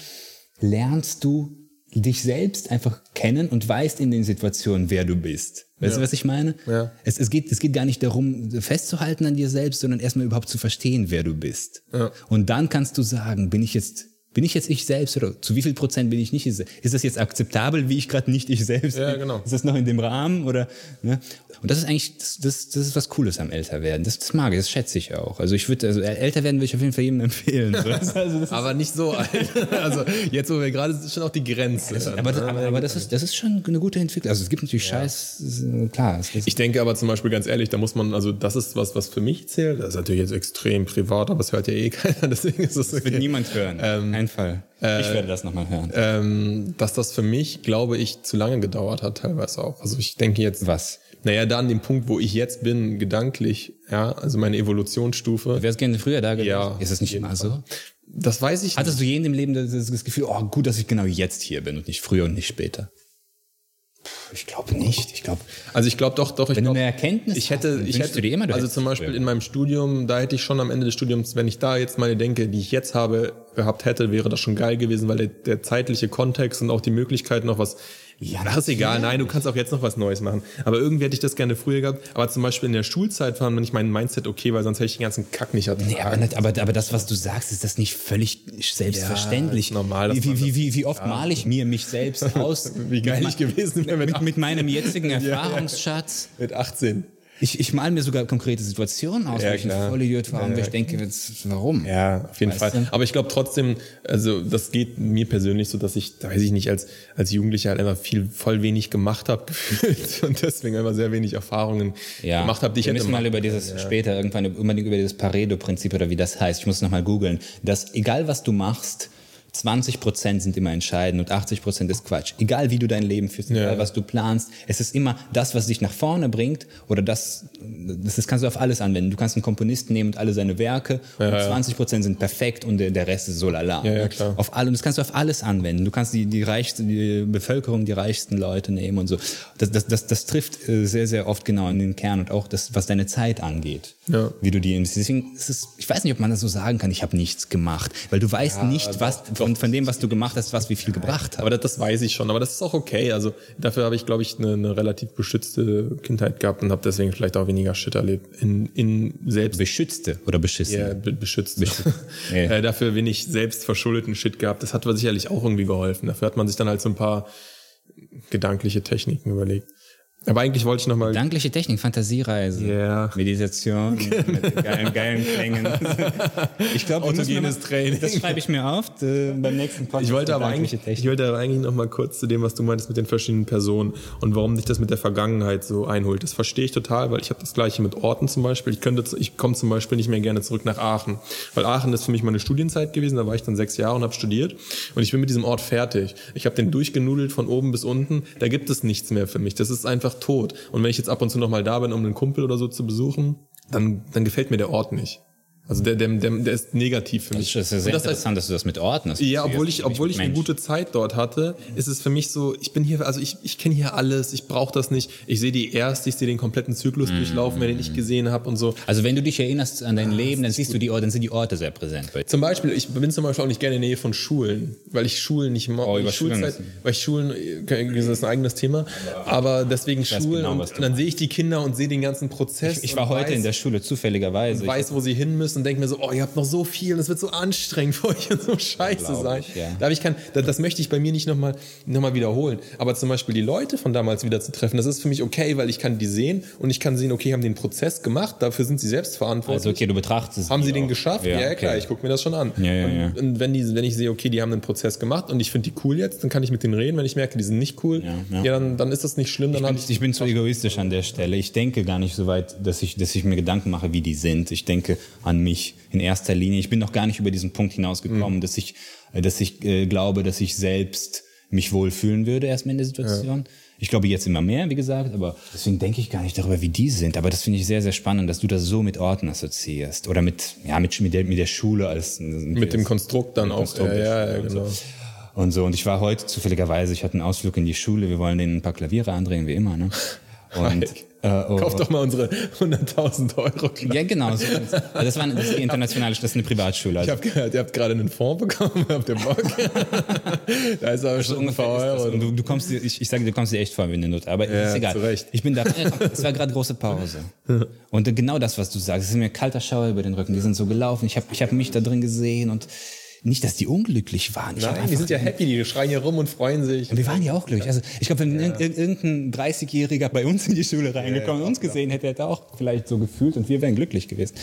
lernst du dich selbst einfach kennen und weißt in den Situationen, wer du bist. Weißt ja. du, was ich meine? Ja. Es, es, geht, es geht gar nicht darum, festzuhalten an dir selbst, sondern erstmal überhaupt zu verstehen, wer du bist. Ja. Und dann kannst du sagen, bin ich jetzt bin ich jetzt ich selbst oder zu wie viel Prozent bin ich nicht? Ist, ist das jetzt akzeptabel, wie ich gerade nicht ich selbst bin? Ja, genau. Ist das noch in dem Rahmen oder? Ne? Und das ist eigentlich das, das, das ist was Cooles am Älterwerden. Das, das mag ich, das schätze ich auch. Also ich würde also älter werden würde ich auf jeden Fall jedem empfehlen. [laughs] also aber nicht so alt. [laughs] Also jetzt wo wir gerade ist schon auch die Grenze. Das, aber, das, aber, aber das ist das ist schon eine gute Entwicklung. Also es gibt natürlich ja. Scheiß, klar. Ich denke aber zum Beispiel ganz ehrlich, da muss man also das ist was was für mich zählt. Das ist natürlich jetzt extrem privat, aber es hört ja eh keiner. [laughs] Deswegen ist es okay. Das wird niemand hören. Ähm, Fall. Äh, ich werde das nochmal hören. Ähm, dass das für mich, glaube ich, zu lange gedauert hat, teilweise auch. Also ich denke jetzt. Was? Naja, da an dem Punkt, wo ich jetzt bin, gedanklich, ja, also meine Evolutionsstufe. Du wärst gerne früher da gewesen. Ja. Ist das nicht immer so? Das weiß ich Hattest nicht. du je in dem Leben das, das Gefühl, oh, gut, dass ich genau jetzt hier bin und nicht früher und nicht später? Ich glaube nicht. Ich glaube. Also ich glaube doch, doch. Ich wenn glaub, du eine Erkenntnis ich hätte, hast, ich hätte, immer, also zum Beispiel in meinem Studium, da hätte ich schon am Ende des Studiums, wenn ich da jetzt meine denke, die ich jetzt habe, gehabt hätte, wäre das schon geil gewesen, weil der, der zeitliche Kontext und auch die Möglichkeit noch was ja, das ist egal. Nein, du kannst auch jetzt noch was Neues machen. Aber irgendwie hätte ich das gerne früher gehabt. Aber zum Beispiel in der Schulzeit war nicht mein Mindset okay, weil sonst hätte ich den ganzen Kack nicht ertragen. Nee, aber, nicht, aber, aber das, was du sagst, ist das nicht völlig selbstverständlich. Ja, normal. Wie, wie, wie, wie oft ja. male ich mir mich selbst [laughs] aus? wie geil ich gewesen wäre mit, mit, meinem jetzigen [laughs] Erfahrungsschatz. mit 18. Ich, ich mal mir sogar konkrete Situationen aus, ja, wo ich klar. ein Vollidiot war ja, und ich denke, jetzt, warum? Ja, auf jeden weißt Fall. Du? Aber ich glaube trotzdem, also das geht mir persönlich so, dass ich, da weiß ich nicht, als, als Jugendlicher halt einfach viel, voll wenig gemacht habe [laughs] und deswegen einfach sehr wenig Erfahrungen ja. gemacht habe, die ich Wir hätte müssen mal über dieses, ja. später irgendwann unbedingt über dieses Pareto-Prinzip oder wie das heißt, ich muss nochmal googeln, dass egal was du machst, 20 Prozent sind immer entscheidend und 80 Prozent ist Quatsch. Egal wie du dein Leben führst, egal ja. was du planst, es ist immer das, was dich nach vorne bringt oder das, das, das kannst du auf alles anwenden. Du kannst einen Komponisten nehmen und alle seine Werke ja, und 20 Prozent sind perfekt und der, der Rest ist so lala. Ja, ja, klar. Auf alle, und das kannst du auf alles anwenden. Du kannst die, die reichste, die Bevölkerung, die reichsten Leute nehmen und so. Das, das, das, das trifft äh, sehr, sehr oft genau in den Kern und auch das, was deine Zeit angeht. Ja. Wie du die investierst. Deswegen ist es, ich weiß nicht, ob man das so sagen kann, ich habe nichts gemacht. Weil du weißt nicht, was von, von dem, was du gemacht hast, was wie viel gebracht hat. Aber das, das weiß ich schon. Aber das ist auch okay. Also dafür habe ich, glaube ich, eine, eine relativ beschützte Kindheit gehabt und habe deswegen vielleicht auch weniger Shit erlebt. In, in selbst Beschützte oder beschissen? Ja, be beschützte. Beschützt. [laughs] äh, dafür wenig selbst verschuldeten Shit gehabt. Das hat sicherlich auch irgendwie geholfen. Dafür hat man sich dann halt so ein paar gedankliche Techniken überlegt. Aber eigentlich wollte ich nochmal. Dankliche Technik, Fantasiereise, Ja. Meditation [laughs] mit geilen, geilen Klängen. Ich glaube, Autogenes Training. Das schreibe ich mir auf äh, beim nächsten Podcast. Ich wollte, aber eigentlich, Technik. ich wollte aber eigentlich noch mal kurz zu dem, was du meintest mit den verschiedenen Personen und warum dich das mit der Vergangenheit so einholt. Das verstehe ich total, weil ich habe das gleiche mit Orten zum Beispiel. Ich könnte, ich komme zum Beispiel nicht mehr gerne zurück nach Aachen, weil Aachen ist für mich meine Studienzeit gewesen. Da war ich dann sechs Jahre und habe studiert und ich bin mit diesem Ort fertig. Ich habe den durchgenudelt von oben bis unten. Da gibt es nichts mehr für mich. Das ist einfach tot. Und wenn ich jetzt ab und zu noch mal da bin, um einen Kumpel oder so zu besuchen, dann, dann gefällt mir der Ort nicht. Also der, der, der, der ist negativ für mich. Das ist sehr das heißt, interessant, dass du das mit Orten hast. ja, obwohl ich, obwohl ich eine gute Zeit dort hatte, ist es für mich so, ich bin hier, also ich, ich kenne hier alles, ich brauche das nicht. Ich sehe die erste, ich sehe den kompletten Zyklus durchlaufen, wenn den ich gesehen habe und so. Also wenn du dich erinnerst an dein Leben, dann siehst du die Orte, dann sind die Orte sehr präsent bei. Zum Beispiel, ich bin zum Beispiel auch nicht gerne in der Nähe von Schulen, weil ich Schulen nicht mag. Oh, über ich Schulzeit, weil ich Schulen, äh, das ist ein eigenes Thema, aber deswegen Schulen genau, und, und dann sehe ich die Kinder und sehe den ganzen Prozess. Ich war und heute weiß, in der Schule zufälligerweise. und weiß, wo sie hin müssen und denke mir so, oh, ihr habt noch so viel und es wird so anstrengend für euch und so scheiße sein. ich, ja. Da hab ich kein, das, das möchte ich bei mir nicht nochmal noch mal wiederholen. Aber zum Beispiel die Leute von damals wieder zu treffen, das ist für mich okay, weil ich kann die sehen und ich kann sehen, okay, haben den Prozess gemacht, dafür sind sie selbst verantwortlich. also okay, du betrachtest Haben sie den auch. geschafft? Ja, okay. klar, ich gucke mir das schon an. Ja, ja, und, ja. und wenn, die, wenn ich sehe, okay, die haben einen Prozess gemacht und ich finde die cool jetzt, dann kann ich mit denen reden. Wenn ich merke, die sind nicht cool, ja, ja. dann, dann ist das nicht schlimm. Dann habe ich Ich bin zu egoistisch an der Stelle. Ich denke gar nicht so weit, dass ich, dass ich mir Gedanken mache, wie die sind. Ich denke an mich in erster Linie. Ich bin noch gar nicht über diesen Punkt hinausgekommen, Mhm. dass ich, äh, dass ich äh, glaube, dass ich selbst mich wohlfühlen würde erstmal in der Situation. Ich glaube jetzt immer mehr, wie gesagt, aber deswegen denke ich gar nicht darüber, wie die sind. Aber das finde ich sehr, sehr spannend, dass du das so mit Orten assoziierst oder mit, ja, mit, mit, der, mit der Schule als mit dem Konstrukt dann auch. Konstrukt ja, ja, ja, und genau. und so. Und ich war heute zufälligerweise, ich hatte einen Ausflug in die Schule, wir wollen denen ein paar Klaviere andrehen, wie immer, ne? [laughs] Und, äh, oh, Kauf doch mal unsere 100.000 Euro. ja, genau. So. Also das, war, das ist die internationale, das ist eine Privatschule. Ich Also habe gehört, ihr habt gerade einen Fonds bekommen, habt ihr Bock? [laughs] da ist aber schon ein paar. Euro. Du, du kommst dir, ich, ich sage, du kommst dir echt vor wie eine Not. Aber Ja, ist egal. zu Recht. Ich bin da, es war gerade große Pause. [laughs] Und genau das, was du sagst, es ist mir ein kalter Schauer über den Rücken. Die sind so gelaufen. Ich habe ich hab mich da drin gesehen und nicht, dass die unglücklich waren. Ich Nein, die sind ja happy, die schreien hier rum und freuen sich. Und wir waren ja auch glücklich. Also ich glaube, wenn ir- irgendein 30-Jähriger bei uns in die Schule reingekommen und uns gesehen hätte, hätte er auch vielleicht so gefühlt und wir wären glücklich gewesen.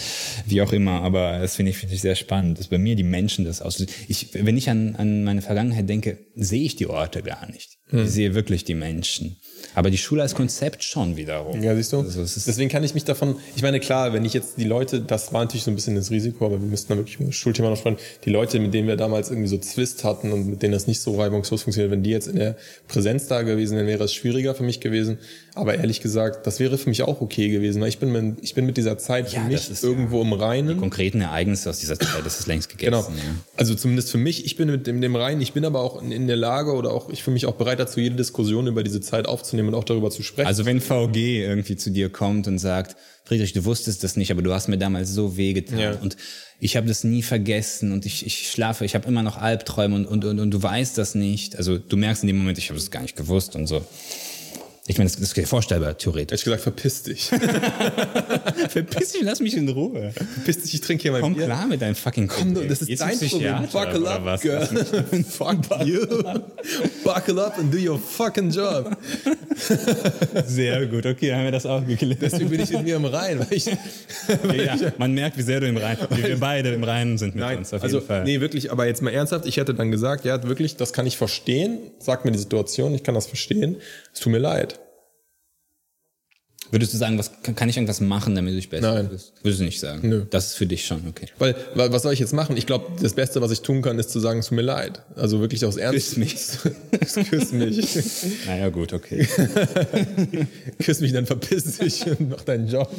Wie auch immer, aber das finde ich, finde ich sehr spannend, dass bei mir die Menschen das aus. Ich, wenn ich an, an meine Vergangenheit denke, sehe ich die Orte gar nicht. Ich sehe wirklich die Menschen. Aber die Schule als Konzept schon wiederum. Ja, siehst du? Also Deswegen kann ich mich davon, ich meine, klar, wenn ich jetzt die Leute, das war natürlich so ein bisschen das Risiko, aber wir müssten da wirklich über das Schulthema noch sprechen, die Leute, mit denen wir damals irgendwie so Zwist hatten und mit denen das nicht so reibungslos funktioniert, wenn die jetzt in der Präsenz da gewesen wären, wäre es schwieriger für mich gewesen. Aber ehrlich gesagt, das wäre für mich auch okay gewesen, weil ich bin, mit, ich bin mit dieser Zeit für Ja, mich ist irgendwo im Reinen. konkreten Ereignisse aus dieser Zeit, das ist längst gegessen. Genau. Ja. Also zumindest für mich, ich bin mit dem, dem rein, ich bin aber auch in, in der Lage oder auch, ich fühle mich auch bereit dazu, jede Diskussion über diese Zeit aufzunehmen und auch darüber zu sprechen. Also wenn VG irgendwie zu dir kommt und sagt, Friedrich, du wusstest das nicht, aber du hast mir damals so wehgetan Ja. und ich habe das nie vergessen und ich, ich schlafe, ich habe immer noch Albträume und, und, und, und du weißt das nicht. Also du merkst in dem Moment, ich habe das gar nicht gewusst und so. Ich meine, das, das ist vorstellbar, theoretisch. Ehrlich gesagt, verpiss dich. [laughs] Verpiss dich, lass mich in Ruhe. verpiss dich, ich trinke hier mein Komm Bier. klar mit deinem fucking Komm, du, das ist Jetzt dein Problem. Buckle up, was? girl. [laughs] Fuck you. Buckle up and do your fucking job. [laughs] Sehr gut, okay, haben wir das auch geklärt. Deswegen bin ich mit mir im Rein. Weil ich, weil Ja, ich, man merkt, wie sehr du im Reinen, wie wir beide im Reinen sind mit Nein, uns, auf also jeden Fall. nee, wirklich, aber jetzt mal ernsthaft, ich hätte dann gesagt, ja, wirklich, das kann ich verstehen. Sag mir die Situation, ich kann das verstehen. Es tut mir leid. Würdest du sagen, was, kann ich irgendwas machen, damit du dich besser Nein. fühlst? Würdest du nicht sagen? Nö. Das ist für dich schon, okay. Weil, weil, was soll ich jetzt machen? Ich glaube, das Beste, was ich tun kann, ist zu sagen, es tut mir leid. Also wirklich aus Ernst. Küss mich. [laughs] Küss mich. [laughs] Naja, gut, okay. [laughs] Küss mich, dann verpiss dich und mach deinen Job.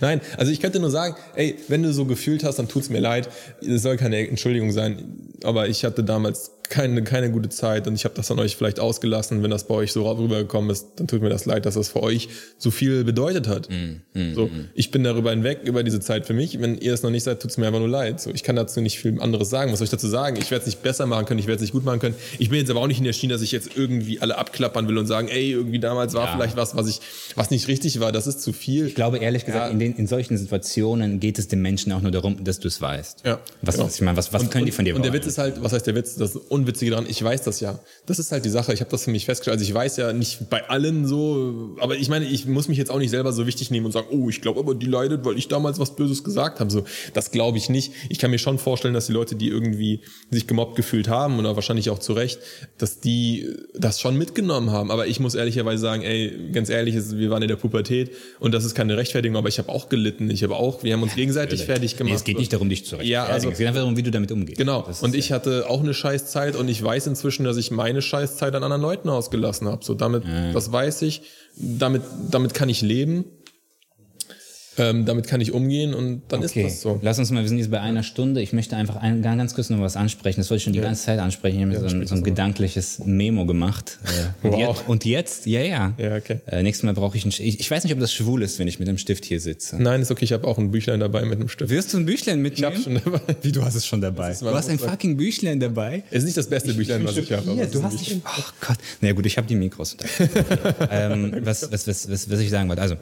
Nein, also ich könnte nur sagen, ey, wenn du so gefühlt hast, dann tut's mir leid. Es soll keine Entschuldigung sein, aber ich hatte damals keine, keine gute Zeit und ich habe das an euch vielleicht ausgelassen. Wenn das bei euch so rübergekommen ist, dann tut mir das leid, dass das für euch so viel bedeutet hat. so, ich bin darüber hinweg, über diese Zeit für mich. Wenn ihr es noch nicht seid, tut's mir einfach nur leid. So, ich kann dazu nicht viel anderes sagen. Was soll ich dazu sagen? Ich werde es nicht besser machen können, ich werde es nicht gut machen können. Ich bin jetzt aber auch nicht in der Schiene, dass ich jetzt irgendwie alle abklappern will und sagen, ey, irgendwie damals war Ja. vielleicht was, was ich, was nicht richtig war. Das ist zu viel. Ich glaube, ehrlich gesagt, Ja. in, den, in solchen Situationen geht es den Menschen auch nur darum, dass du es weißt. Ja, Was, genau. was, ich meine, was, was können die von dir Und der wollen? Witz ist halt, was heißt der Witz? Das Unwitzige dran, ich weiß das ja. Das ist halt die Sache, ich habe das für mich festgestellt. Also ich weiß ja nicht bei allen so, aber ich meine, ich muss mich jetzt auch nicht selber so wichtig nehmen und sagen, oh, ich glaube aber, die leidet, weil ich damals was Böses gesagt habe. So, das glaube ich nicht. Ich kann mir schon vorstellen, dass die Leute, die irgendwie sich gemobbt gefühlt haben oder wahrscheinlich auch zu Recht, dass die das schon mitgenommen haben. Aber ich muss ehrlicherweise sagen, ey, ganz ehrlich, wir waren in der Pubertät und das ist keine Rechtfertigung, aber ich habe auch gelitten. Ich habe auch, wir haben uns gegenseitig fertig gemacht. Nee, es geht nicht darum, dich zu rechtfertigen. Ja, also, es geht einfach darum, wie du damit umgehst. Genau. Und ich hatte auch eine Scheißzeit und ich weiß inzwischen, dass ich meine Scheißzeit an anderen Leuten ausgelassen habe. So damit, ja. das weiß ich. Damit, damit kann ich leben. Ähm, damit kann ich umgehen und dann okay. ist das so. Lass uns mal, wir sind jetzt bei einer Stunde. Ich möchte einfach ein, ganz kurz noch was ansprechen. Das wollte ich schon die ja. ganze Zeit ansprechen. Ich habe mir ja, so, ein, so ein gedankliches Memo gemacht. Äh, und, wow. jetzt, und jetzt, ja, ja. ja okay. Äh, nächstes Mal brauche ich ein ich, ich weiß nicht, ob das schwul ist, wenn ich mit einem Stift hier sitze. Nein, ist okay. Ich habe auch ein Büchlein dabei mit einem Stift. Wirst du ein Büchlein mitnehmen? Ich habe schon dabei. Wie, du hast es schon dabei? Du hast ein fucking Büchlein dabei? Es ist nicht das beste ich, Büchlein, was ich habe. Du hast dich, oh Gott. Na ja, gut, ich habe die Mikros. [laughs] ähm, was, was, was, was, was ich sagen wollte. Also,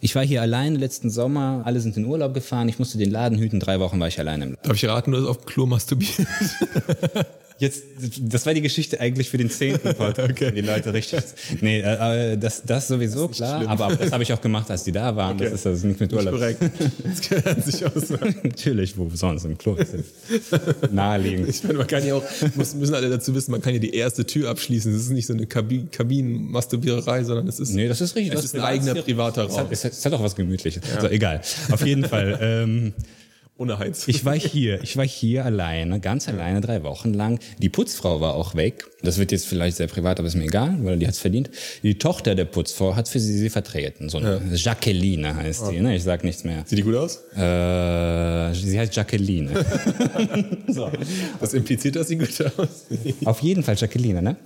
ich war hier allein letzten Sommer. Alle sind in Urlaub gefahren, ich musste den Laden hüten, drei Wochen war ich alleine im Laden. Darf ich raten, du hast auf dem Klo masturbiert? [laughs] Jetzt, das war die Geschichte eigentlich für den zehnten [laughs] Podcast. okay. Die Leute richtig. Nee, äh, das, das sowieso das klar. Schlimm. Aber das habe ich auch gemacht, als die da waren. Okay. Das ist also nicht mit Urlaub. Nicht korrekt. Das gehört sich aus. [laughs] Natürlich, wo sonst im Klo. [laughs] Naheliegend. Ich meine, man kann ja auch, muss, müssen alle dazu wissen, man kann ja die erste Tür abschließen. Das ist nicht so eine Kabin, Kabinenmasturbiererei, sondern es ist. Nee, das ist richtig. Es ist ein eigener privater Raum. Es hat, es hat auch was Gemütliches. Ja. So, egal. Auf jeden Fall. Ähm, ohne Heiz. Ich war hier, ich war hier alleine, ganz alleine, drei Wochen lang. Die Putzfrau war auch weg. Das wird jetzt vielleicht sehr privat, aber ist mir egal, weil die hat's verdient. Die Tochter der Putzfrau hat für sie sie vertreten. So eine ja. Jacqueline heißt die, ne? Ich sag nichts mehr. Sieht die gut aus? Äh, sie heißt Jacqueline. [laughs] so. Das impliziert, dass sie gut aus. Auf jeden Fall Jacqueline, ne?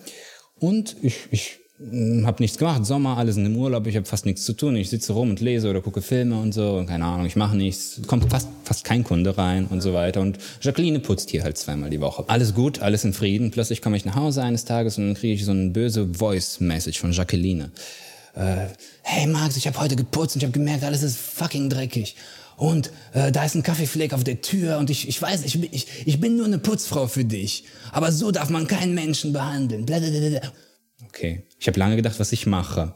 Und ich, ich habe nichts gemacht, Sommer, alle sind im Urlaub, ich habe fast nichts zu tun. Ich sitze rum und lese oder gucke Filme und so, und keine Ahnung, ich mache nichts. Kommt fast, fast kein Kunde rein und so weiter. Und Jacqueline putzt hier halt zweimal die Woche. Alles gut, alles in Frieden. Plötzlich komme ich nach Hause eines Tages und dann kriege ich so eine böse Voice-Message von Jacqueline. Äh, hey Max, ich habe heute geputzt und ich habe gemerkt, alles ist fucking dreckig. Und äh, da ist ein Kaffeefleck auf der Tür und ich, ich weiß, ich, ich, ich bin nur eine Putzfrau für dich. Aber so darf man keinen Menschen behandeln. Blablabla. Okay. Ich habe lange gedacht, was ich mache.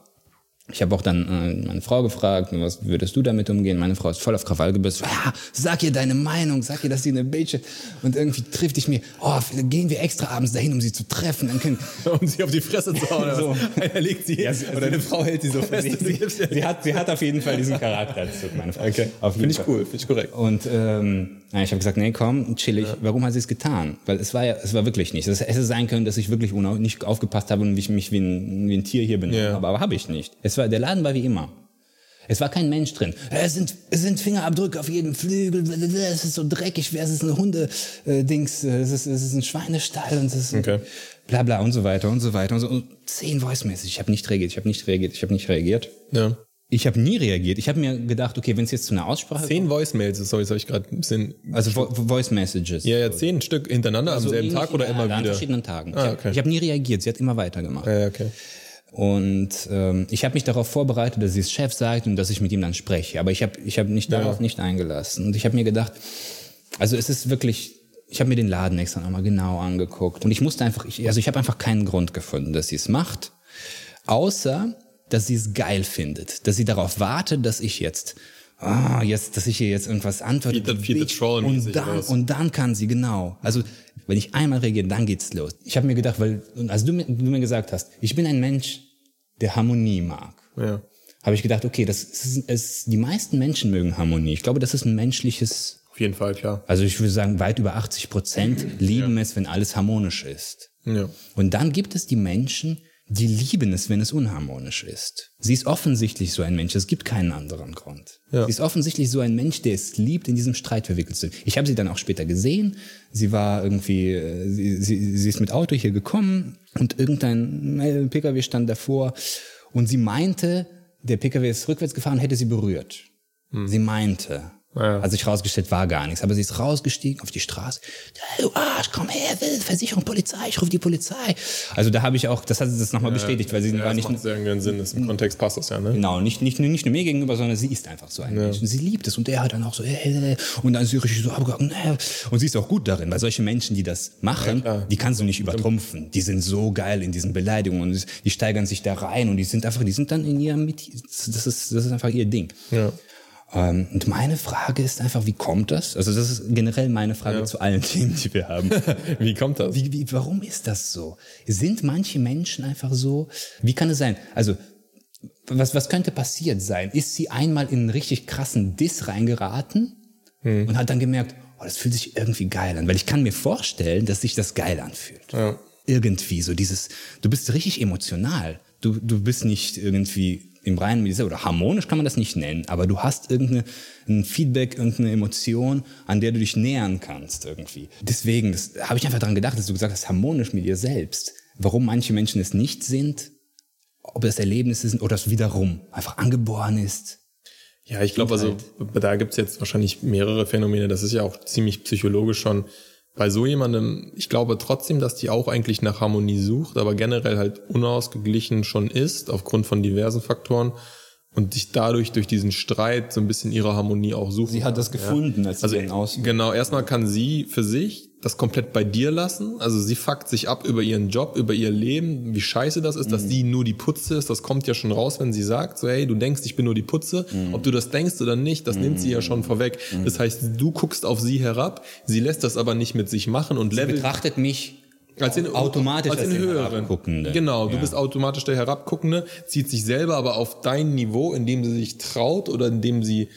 Ich habe auch dann äh, meine Frau gefragt, was würdest du damit umgehen? Meine Frau ist voll auf Krawall gebürstet. Ja, sag ihr deine Meinung, sag ihr, dass sie eine Bitch ist. Und irgendwie trifft ich mir, oh, gehen wir extra abends dahin, um sie zu treffen. Dann können [laughs] um sie auf die Fresse zu hauen. so. Einer legt sie, ja, oder deine Frau hält sie so fest. Sie, sie, hat, sie hat auf jeden Fall diesen Charakterzug, meine Frau. Okay. Finde ich cool, finde ich korrekt. Und ähm, ja, ich habe gesagt, nee, komm, chillig. Ja. Warum hat sie es getan? Weil es war ja, es war wirklich nicht. Es hätte sein können, dass ich wirklich nicht aufgepasst habe und ich mich wie ein, wie ein Tier hier benommen ja. habe, aber habe ich nicht. Es war, der Laden war wie immer. Es war kein Mensch drin. Es sind, es sind Fingerabdrücke auf jedem Flügel. Es ist so dreckig. Es ist ein Hunde-Dings. Es ist, es ist ein Schweinestall und es ist okay. bla bla und so weiter und so weiter und so. Und zehn Voice-Messages. Ich habe nicht reagiert. Ich habe nicht reagiert. Ich habe nicht reagiert. Ja. Ich habe nie reagiert. Ich habe mir gedacht, okay, wenn es jetzt zu einer Aussprache Zehn Voice-Mails, sorry, das habe ich gerade ein bisschen... Also Vo Voice-Messages. Ja, ja, zehn Stück hintereinander also am selben Tag oder immer wieder? An verschiedenen Tagen. Ah, okay. Ich habe hab nie reagiert, sie hat immer weitergemacht. Ja, okay. Und ähm, ich habe mich darauf vorbereitet, dass sie es Chef sagt und dass ich mit ihm dann spreche. Aber ich habe ich hab mich darauf ja. nicht eingelassen. Und ich habe mir gedacht, also es ist wirklich ich habe mir den Laden extra nochmal genau angeguckt und ich musste einfach, ich, also ich habe einfach keinen Grund gefunden, dass sie es macht, außer dass sie es geil findet, dass sie darauf wartet, dass ich jetzt ah, jetzt, dass ich hier jetzt irgendwas antworte. Viel Troll und dann, und dann kann sie, genau. Also, wenn ich einmal reagiere, dann geht's los. Ich habe mir gedacht, weil, als du, du mir gesagt hast, ich bin ein Mensch, der Harmonie mag. Ja. Habe ich gedacht, okay, das ist, ist, die meisten Menschen mögen Harmonie. Ich glaube, das ist ein menschliches. Auf jeden Fall, klar. Also ich würde sagen, weit über 80 Prozent lieben ja. es, wenn alles harmonisch ist. Ja. Und dann gibt es die Menschen, die lieben es, wenn es unharmonisch ist. Sie ist offensichtlich so ein Mensch, es gibt keinen anderen Grund. Ja. Sie ist offensichtlich so ein Mensch, der es liebt, in diesem Streit verwickelt zu sein. Ich habe sie dann auch später gesehen. Sie war irgendwie, äh, sie, sie, sie ist mit Auto hier gekommen und irgendein äh, Pkw stand davor und sie meinte, der Pkw ist rückwärts gefahren, hätte sie berührt. Hm. Sie meinte. Ja. Hat sich rausgestellt, war gar nichts. Aber sie ist rausgestiegen auf die Straße. Du Arsch, komm her, Versicherung, Polizei, ich rufe die Polizei. Also da habe ich auch, das hat sie das nochmal bestätigt, weil sie Ja, war das nicht, macht sehr irgendwie Sinn. Das Im Kontext passt das ja, ne? Genau, nicht, nicht, nicht nur mir gegenüber, sondern sie ist einfach so ein Mensch. Und sie liebt es. Und er hat dann auch so, äh, und dann ist sie richtig so abgegangen. Äh. Und sie ist auch gut darin, weil solche Menschen, die das machen, die kannst du nicht übertrumpfen. Die sind so geil in diesen Beleidigungen und die steigern sich da rein und die sind einfach, die sind dann in ihrem, Mit- das ist, das ist einfach ihr Ding. Ja. Ähm, und meine Frage ist einfach, wie kommt das? Also das ist generell meine Frage zu allen [laughs] Themen, die wir haben. [laughs] Wie kommt das? Wie, wie, warum ist das so? Sind manche Menschen einfach so? Wie kann es sein? Also, was, was könnte passiert sein? Ist sie einmal in einen richtig krassen Diss reingeraten und hat dann gemerkt, oh, das fühlt sich irgendwie geil an? Weil ich kann mir vorstellen, dass sich das geil anfühlt. Ja. Irgendwie so dieses, du bist richtig emotional. Du, du bist nicht irgendwie im Reinen dieser, oder harmonisch kann man das nicht nennen, aber du hast irgendeine, ein Feedback, irgendeine Emotion, an der du dich nähern kannst irgendwie. Deswegen, das habe ich einfach daran gedacht, dass du gesagt hast, harmonisch mit dir selbst. Warum manche Menschen es nicht sind, ob das Erlebnisse sind oder es wiederum einfach angeboren ist. Ja, ich glaube, also da gibt's jetzt wahrscheinlich mehrere Phänomene. Das ist ja auch ziemlich psychologisch schon. Bei so jemandem, ich glaube trotzdem, dass die auch eigentlich nach Harmonie sucht, aber generell halt unausgeglichen schon ist, aufgrund von diversen Faktoren und sich dadurch durch diesen Streit so ein bisschen ihre Harmonie auch sucht. Sie hat das gefunden, als sie Also den aus. genau, erstmal kann sie für sich das komplett bei dir lassen. Also sie fuckt sich ab über ihren Job, über ihr Leben, wie scheiße das ist, dass sie nur die Putze ist. Das kommt ja schon raus, wenn sie sagt, so hey, du denkst, ich bin nur die Putze. Ob du das denkst oder nicht, das nimmt sie ja schon vorweg. Das heißt, du guckst auf sie herab, sie lässt das aber nicht mit sich machen und Sie levelt betrachtet mich als in, automatisch als den höheren. Herabguckenden. Genau, du Ja. bist automatisch der Herabguckende, zieht sich selber aber auf dein Niveau, indem sie sich traut oder indem sie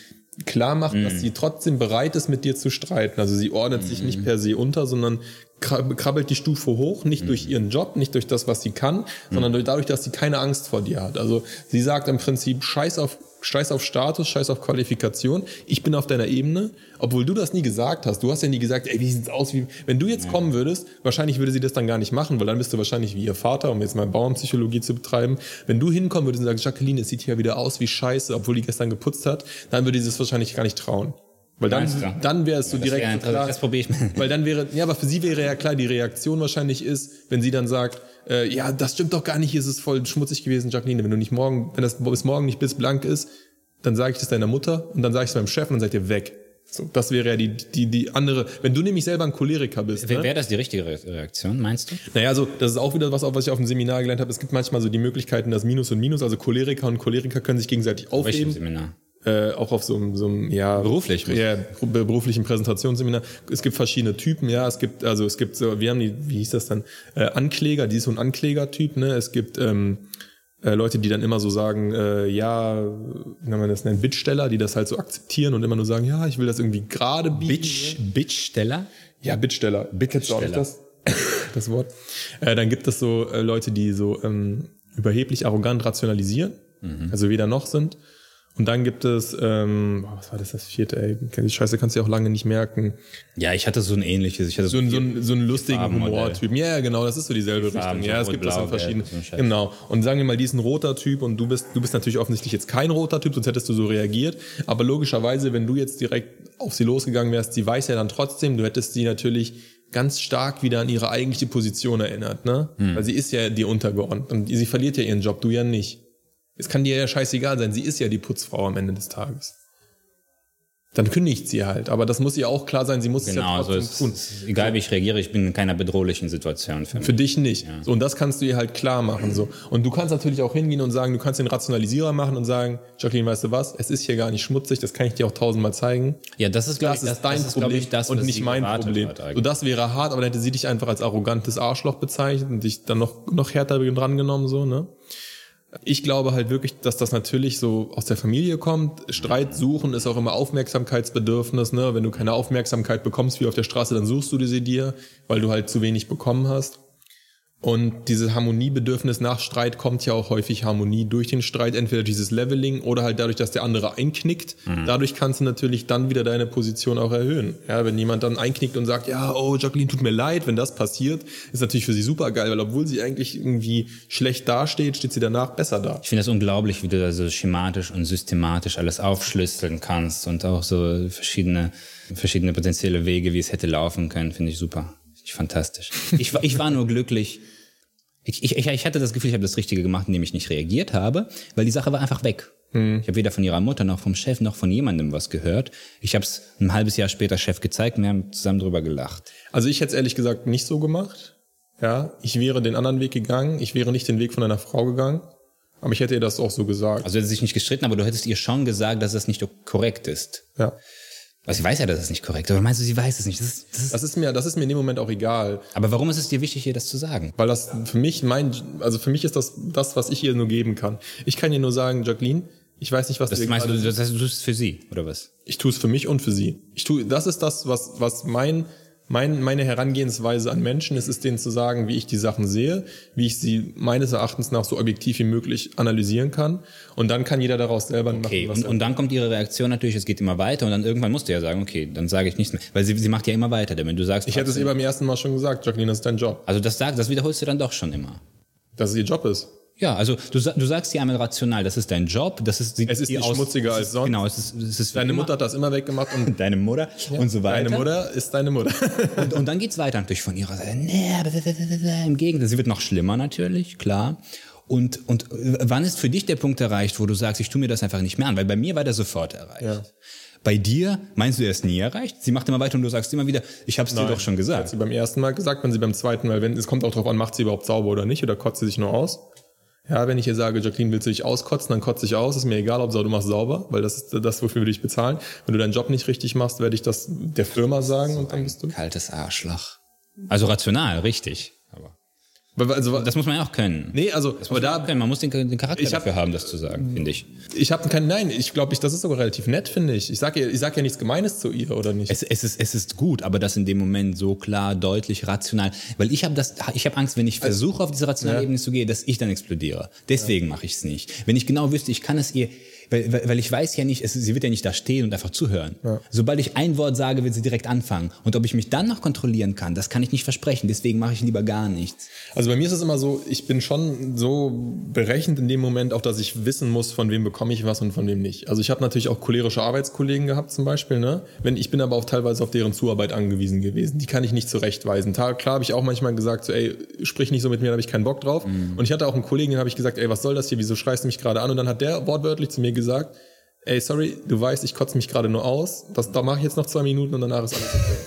klar macht, Mhm. dass sie trotzdem bereit ist, mit dir zu streiten. Also sie ordnet sich Mhm. nicht per se unter, sondern krab- krabbelt die Stufe hoch, nicht durch Mhm. ihren Job, nicht durch das, was sie kann, sondern durch- dadurch, dass sie keine Angst vor dir hat. Also sie sagt im Prinzip, scheiß auf, scheiß auf Status, scheiß auf Qualifikation, ich bin auf deiner Ebene, obwohl du das nie gesagt hast. Du hast ja nie gesagt, ey, wie sieht's aus, wie, wenn du jetzt kommen würdest, wahrscheinlich würde sie das dann gar nicht machen, weil dann bist du wahrscheinlich wie ihr Vater, um jetzt mal Bauernpsychologie zu betreiben. Wenn du hinkommen würdest und sagst, Jacqueline, es sieht hier wieder aus wie Scheiße, obwohl die gestern geputzt hat, dann würde sie es wahrscheinlich gar nicht trauen. Weil dann, dann wäre es so Das direkt wäre klar. Das probiere ich mal. Weil dann wäre, ja, aber für sie wäre ja klar, die Reaktion wahrscheinlich ist, wenn sie dann sagt, äh, ja, das stimmt doch gar nicht, es ist voll schmutzig gewesen, Jacqueline. Wenn du nicht morgen, wenn das bis morgen nicht blitzblank ist, dann sage ich das deiner Mutter und dann sage ich es meinem Chef und dann seid ihr weg. So, das wäre ja die, die, die andere, wenn du nämlich selber ein Choleriker bist. Wäre Ne? das die richtige Re- Reaktion, meinst du? Naja, also das ist auch wieder was, auf was ich auf dem Seminar gelernt habe. Es gibt manchmal so die Möglichkeiten, das Minus und Minus, also Choleriker und Choleriker können sich gegenseitig aufheben. Seminar? Äh, auch auf so einem, so einem ja, Beruflich, ja, ber- beruflichen Präsentationsseminar. Es gibt verschiedene Typen, ja. Es gibt, also es gibt so, wir haben die, wie hieß das dann, äh, Ankläger, die ist so ein Anklägertyp, ne? Es gibt ähm, äh, Leute, die dann immer so sagen, äh, ja, wie kann man das nennen, Bittsteller, die das halt so akzeptieren und immer nur sagen, ja, ich will das irgendwie gerade bieten. Bitch, Bitchsteller? Ja, Bittsteller. Kennst du auch nicht das? [laughs] Das Wort. Äh, dann gibt es so äh, Leute, die so ähm, überheblich arrogant rationalisieren, also weder noch sind. Und dann gibt es, ähm, was war das, das vierte, ey, die Scheiße kannst du dir auch lange nicht merken. Ja, ich hatte so ein ähnliches. Ich hatte So, ein- so, ein, so einen lustigen Farbenmodell. Humortyp. Ja, ja, genau, das ist so dieselbe Farben, Richtung. so Ja, es gibt das in verschiedenen. so. Genau. Und sagen wir mal, die ist ein roter Typ und du bist, du bist natürlich offensichtlich jetzt kein roter Typ, sonst hättest du so reagiert. Aber logischerweise, wenn du jetzt direkt auf sie losgegangen wärst, sie weiß ja dann trotzdem, du hättest sie natürlich ganz stark wieder an ihre eigentliche Position erinnert, ne? Hm. Weil sie ist ja dir untergeordnet und sie verliert ja ihren Job, du ja nicht. Es kann dir ja scheißegal sein, sie ist ja die Putzfrau am Ende des Tages. Dann kündigt sie halt, aber das muss ihr auch klar sein, sie muss es Genau, ja also trotzdem es, tun. es ist egal wie ich reagiere, ich bin in keiner bedrohlichen Situation für mich. Für dich nicht. So, und das kannst du ihr halt klar machen. So. Und du kannst natürlich auch hingehen und sagen, du kannst den Rationalisierer machen und sagen, Jacqueline, weißt du was, es ist hier gar nicht schmutzig, das kann ich dir auch tausendmal zeigen. Ja, das ist, Das ich, ist dein das glaub Problem ich, das, und nicht mein Problem. So, das wäre hart, aber dann hätte sie dich einfach als arrogantes Arschloch bezeichnet und dich dann noch, noch härter drangenommen, so, ne? Ich glaube halt wirklich, dass das natürlich so aus der Familie kommt. Streit suchen ist auch immer Aufmerksamkeitsbedürfnis, ne? Wenn du keine Aufmerksamkeit bekommst wie auf der Straße, dann suchst du sie dir, weil du halt zu wenig bekommen hast. Und dieses Harmoniebedürfnis nach Streit kommt ja auch häufig Harmonie durch den Streit, entweder dieses Leveling oder halt dadurch, dass der andere einknickt. Mhm. Dadurch kannst du natürlich dann wieder deine Position auch erhöhen. Ja, wenn jemand dann einknickt und sagt, ja, oh, Jacqueline, tut mir leid, wenn das passiert, ist natürlich für sie super geil, weil obwohl sie eigentlich irgendwie schlecht dasteht, steht sie danach besser da. Ich finde das unglaublich, wie du da so schematisch und systematisch alles aufschlüsseln kannst und auch so verschiedene, verschiedene potenzielle Wege, wie es hätte laufen können, finde ich super. Ich fantastisch. Ich, ich war nur glücklich, ich, ich, ich hatte das Gefühl, ich habe das Richtige gemacht, indem ich nicht reagiert habe, weil die Sache war einfach weg. Hm. Ich habe weder von ihrer Mutter noch vom Chef noch von jemandem was gehört. Ich habe es ein halbes Jahr später Chef gezeigt und wir haben zusammen drüber gelacht. Also ich hätte es ehrlich gesagt nicht so gemacht. Ja, ich wäre den anderen Weg gegangen. Ich wäre nicht den Weg von einer Frau gegangen. Aber ich hätte ihr das auch so gesagt. Also hätte sich nicht gestritten, aber du hättest ihr schon gesagt, dass das nicht korrekt ist. Ja. Was sie weiß ja, dass es nicht korrekt ist. Aber meinst du, sie weiß es nicht? Das ist, das, ist, das ist, mir, das ist mir in dem Moment auch egal. Aber warum ist es dir wichtig, ihr das zu sagen? Weil das für mich mein, also für mich ist das das, was ich ihr nur geben kann. Ich kann ihr nur sagen, Jacqueline, ich weiß nicht, was das du meinst. Du, das heißt, du tust es für sie oder was? Ich tue es für mich und für sie. Ich tue, das ist das, was was mein mein, meine Herangehensweise an Menschen ist es, denen zu sagen, wie ich die Sachen sehe, wie ich sie meines Erachtens nach so objektiv wie möglich analysieren kann. Und dann kann jeder daraus selber okay. machen. Was und, und dann kommt ihre Reaktion natürlich, es geht immer weiter und dann irgendwann musst du ja sagen, okay, dann sage ich nichts mehr. Weil sie, sie macht ja immer weiter. Denn wenn du sagst, ich hätte es ihr beim ersten Mal schon gesagt, Jacqueline, das ist dein Job. Also das sagt, das wiederholst du dann doch schon immer. Dass es ihr Job ist. Ja, also du, du sagst dir einmal rational, das ist dein Job, das ist es ist nicht aus, schmutziger als sonst. Genau, es ist, es ist deine Mutter hat das immer weggemacht und [laughs] deine Mutter ja, und so weiter. Deine Mutter ist deine Mutter. [laughs] und, und dann geht's weiter natürlich von ihrer Seite. Nee, im Gegenteil, sie wird noch schlimmer natürlich, klar. Und, und wann ist für dich der Punkt erreicht, wo du sagst, ich tue mir das einfach nicht mehr an? Weil bei mir war der sofort erreicht. Ja. Bei dir meinst du, er ist nie erreicht? Sie macht immer weiter und du sagst immer wieder, ich habe es dir doch schon gesagt. Hat sie beim ersten Mal gesagt, wenn sie beim zweiten Mal, wenn es kommt auch darauf an, macht sie überhaupt sauber oder nicht oder kotzt sie sich nur aus? Ja, wenn ich ihr sage, Jacqueline, willst du dich auskotzen, dann kotze ich aus. Ist mir egal, ob du machst sauber, weil das ist das, wofür wir dich bezahlen. Wenn du deinen Job nicht richtig machst, werde ich das der Firma sagen so und dann bist du. Kaltes Arschloch. Also rational, richtig. Also, das muss man ja auch können. Nee, also das muss man, da, können. man muss den, den Charakter hab, dafür haben, das zu sagen, finde ich. Ich habe keinen, nein, ich glaube, ich, das ist sogar relativ nett, finde ich. Ich sage ja, ich sag ja nichts Gemeines zu ihr, oder nicht? Es, es, ist, es ist gut, aber das in dem Moment so klar, deutlich, rational. Weil ich habe das, ich habe Angst, wenn ich also, versuche, auf diese rationale ja. Ebene zu gehen, dass ich dann explodiere. Deswegen ja. mache ich es nicht. Wenn ich genau wüsste, ich kann es ihr weil, weil, weil ich weiß ja nicht, es, sie wird ja nicht da stehen und einfach zuhören. Ja. Sobald ich ein Wort sage, wird sie direkt anfangen. Und ob ich mich dann noch kontrollieren kann, das kann ich nicht versprechen. Deswegen mache ich lieber gar nichts. Also bei mir ist es immer so, ich bin schon so berechnet in dem Moment, auch dass ich wissen muss, von wem bekomme ich was und von wem nicht. Also ich habe natürlich auch cholerische Arbeitskollegen gehabt zum Beispiel. Ne? Wenn ich bin aber auch teilweise auf deren Zuarbeit angewiesen gewesen. Die kann ich nicht zurechtweisen. Klar habe ich auch manchmal gesagt, so, ey, sprich nicht so mit mir, da habe ich keinen Bock drauf. Mhm. Und ich hatte auch einen Kollegen, den habe ich gesagt, ey, was soll das hier? Wieso schreist du mich gerade an? Und dann hat der wortwörtlich zu mir gesagt, ey, sorry, du weißt, ich kotze mich gerade nur aus, das, da mache ich jetzt noch zwei Minuten und danach ist alles okay.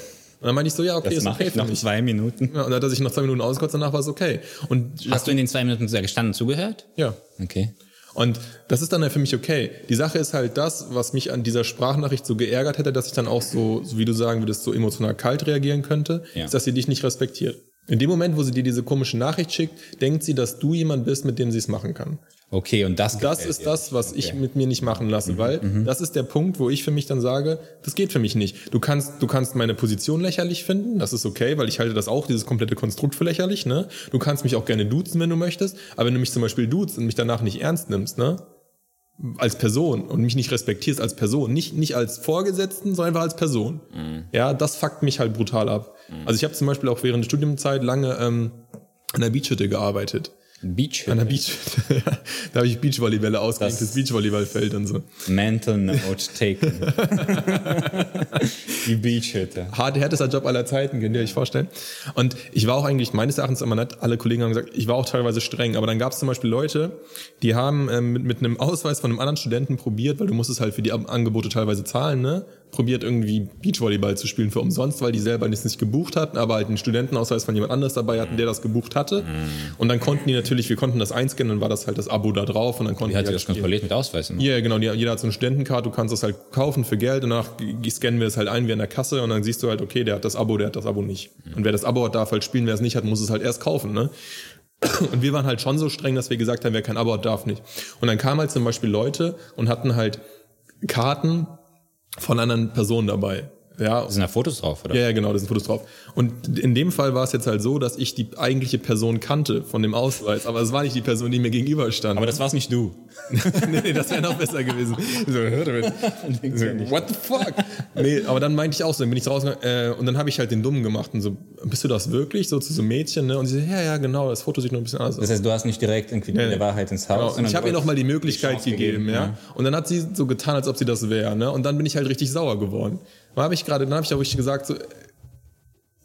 Und dann meinte ich so, ja, okay, das ist okay ich für noch mich. zwei Minuten. Ja, und dann hat er sich noch zwei Minuten ausgekotzt, danach war es okay. Und Hast du in den zwei Minuten sehr gestanden zugehört? Ja. Okay. Und das ist dann ja für mich okay. Die Sache ist halt das, was mich an dieser Sprachnachricht so geärgert hätte, dass ich dann auch so, so wie du sagen würdest, so emotional kalt reagieren könnte, ja. ist, dass sie dich nicht respektiert. In dem Moment, wo sie dir diese komische Nachricht schickt, denkt sie, dass du jemand bist, mit dem sie es machen kann. Okay, und das Das ist dir. das, was okay. ich mit mir nicht machen lasse, mhm, weil mhm. das ist der Punkt, wo ich für mich dann sage, das geht für mich nicht. Du kannst, du kannst meine Position lächerlich finden, das ist okay, weil ich halte das auch, dieses komplette Konstrukt für lächerlich, ne? Du kannst mich auch gerne duzen, wenn du möchtest, aber wenn du mich zum Beispiel duzt und mich danach nicht ernst nimmst, ne? Als Person und mich nicht respektierst als Person, nicht, nicht als Vorgesetzten, sondern einfach als Person. Mhm. Ja, das fuckt mich halt brutal ab. Mhm. Also ich habe zum Beispiel auch während der Studiumzeit lange ähm, an der Beachhütte gearbeitet. Beach. An der Beach. [laughs] da habe ich Beachvolleybälle ausgelegt, das Beachvolleyballfeld und so. Mental Note taken. [laughs] Die Beachhütte. Hart, härtester Job aller Zeiten, könnt ihr euch vorstellen. Und ich war auch eigentlich meines Erachtens immer nett. Alle Kollegen haben gesagt, ich war auch teilweise streng. Aber dann gab es zum Beispiel Leute, die haben ähm, mit, mit einem Ausweis von einem anderen Studenten probiert, weil du musstest halt für die Angebote teilweise zahlen, ne? Probiert irgendwie Beachvolleyball zu spielen für umsonst, weil die selber das nicht gebucht hatten, aber halt einen Studentenausweis von jemand anderes dabei hatten, der das gebucht hatte. Mhm. Und dann konnten die natürlich, wir konnten das einscannen, dann war das halt das Abo da drauf und dann konnten Wie hat die halt das kontrolliert mit Ausweisen? Ja, yeah, genau. Jeder hat so eine Studentenkarte, du kannst das halt kaufen für Geld und danach scannen wir es halt ein wie an der Kasse und dann siehst du halt, okay, der hat das Abo, der hat das Abo nicht. Mhm. Und wer das Abo hat, darf halt spielen, wer es nicht hat, muss es halt erst kaufen, ne? [clears throat] Und wir waren halt schon so streng, dass wir gesagt haben, wer kein Abo hat, darf nicht. Und dann kamen halt zum Beispiel Leute und hatten halt Karten von anderen Personen dabei. ja. Da sind da Fotos drauf, oder? Ja, ja, genau, da sind Fotos drauf. Und in dem Fall war es jetzt halt so, dass ich die eigentliche Person kannte von dem Ausweis, aber es war nicht die Person, die mir gegenüber stand. Aber das war's nicht du. Nee, [laughs] nee, das wäre noch besser gewesen. So, so, [laughs] what the fuck? Nee, aber dann meinte ich auch so, dann bin ich rausgegangen äh, und dann habe ich halt den Dummen gemacht und so, bist du das wirklich? So zu so einem Mädchen, ne? Und sie so, ja, ja, genau, das Foto sieht noch ein bisschen anders aus. Das heißt, du hast nicht direkt irgendwie Nee, der. Wahrheit ins Haus. Genau. Und ich habe ihr noch hast mal die Möglichkeit Chance gegeben, ja. Und dann hat sie so getan, als ob sie das wäre, ne? Und dann bin ich halt richtig sauer geworden. Dann habe ich gerade, dann habe ich auch richtig gesagt, so, äh,